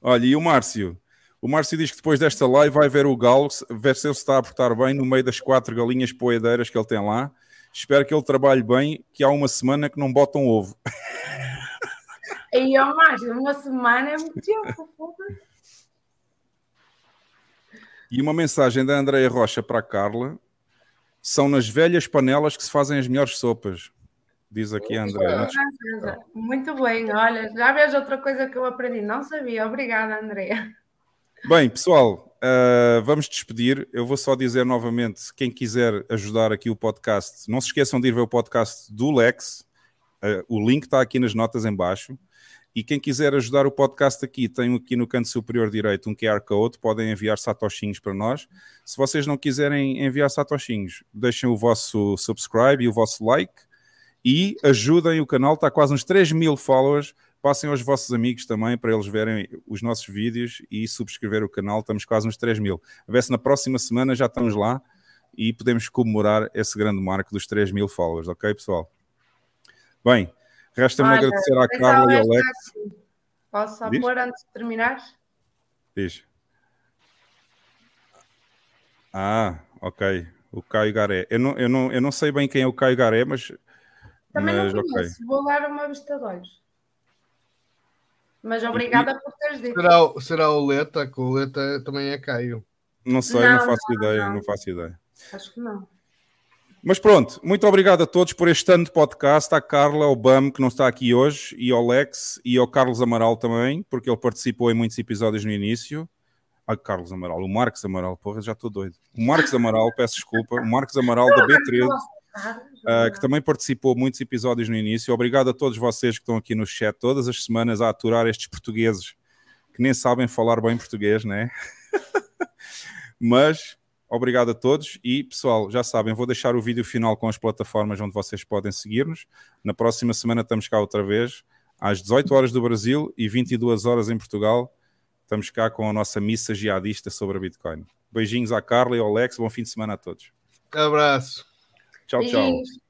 Olha, e o Márcio? O Márcio diz que depois desta live vai ver o galo, ver se ele está a portar bem no meio das quatro galinhas poedeiras que ele tem lá. Espero que ele trabalhe bem, que há uma semana que não botam ovo. E ó, Márcio, uma semana é muito tempo, E uma mensagem da Andréia Rocha para a Carla. São nas velhas panelas que se fazem as melhores sopas. Diz aqui a Andréia. Muito bem, olha, já vejo outra coisa que eu aprendi. Não sabia. Obrigada, Andréia. Bem, pessoal, uh, vamos despedir. Eu vou só dizer novamente: quem quiser ajudar aqui o podcast, não se esqueçam de ir ver o podcast do Lex. Uh, o link está aqui nas notas em baixo. E quem quiser ajudar o podcast aqui, tem aqui no canto superior direito um QR Code, podem enviar satoshinhos para nós. Se vocês não quiserem enviar satoshinhos, deixem o vosso subscribe e o vosso like e ajudem o canal, está quase uns 3 mil followers Passem aos vossos amigos também para eles verem os nossos vídeos e subscrever o canal. Estamos quase nos 3 mil. A ver se na próxima semana já estamos lá e podemos comemorar esse grande marco dos 3 mil followers, ok, pessoal? Bem, resta-me agradecer à Carla e ao Alex. Posso só pôr antes de terminar? Diz. Ah, ok. O Caio Garé. Eu não, eu, não, eu não sei bem quem é o Caio Garé, mas. Também mas, não conheço. Okay. Vou dar uma vista de olhos. Mas obrigada e, por teres dito. Será, será o Leta, que o Leta também é Caio. Não sei, não, não faço não, ideia, não. não faço ideia. Acho que não. Mas pronto, muito obrigado a todos por este ano de podcast, à Carla, ao BAM, que não está aqui hoje, e ao Lex, e ao Carlos Amaral também, porque ele participou em muitos episódios no início. Ai, Carlos Amaral, o Marcos Amaral, porra, já estou doido. O Marcos Amaral, peço desculpa, o Marcos Amaral da B13 uh, que também participou muitos episódios no início. Obrigado a todos vocês que estão aqui no chat todas as semanas a aturar estes portugueses que nem sabem falar bem português, né? Mas obrigado a todos e pessoal, já sabem, vou deixar o vídeo final com as plataformas onde vocês podem seguir-nos. Na próxima semana estamos cá outra vez, às 18 horas do Brasil e 22 horas em Portugal. Estamos cá com a nossa missa jihadista sobre a Bitcoin. Beijinhos à Carla e ao Alex, bom fim de semana a todos. Abraço. Tchau, tchau.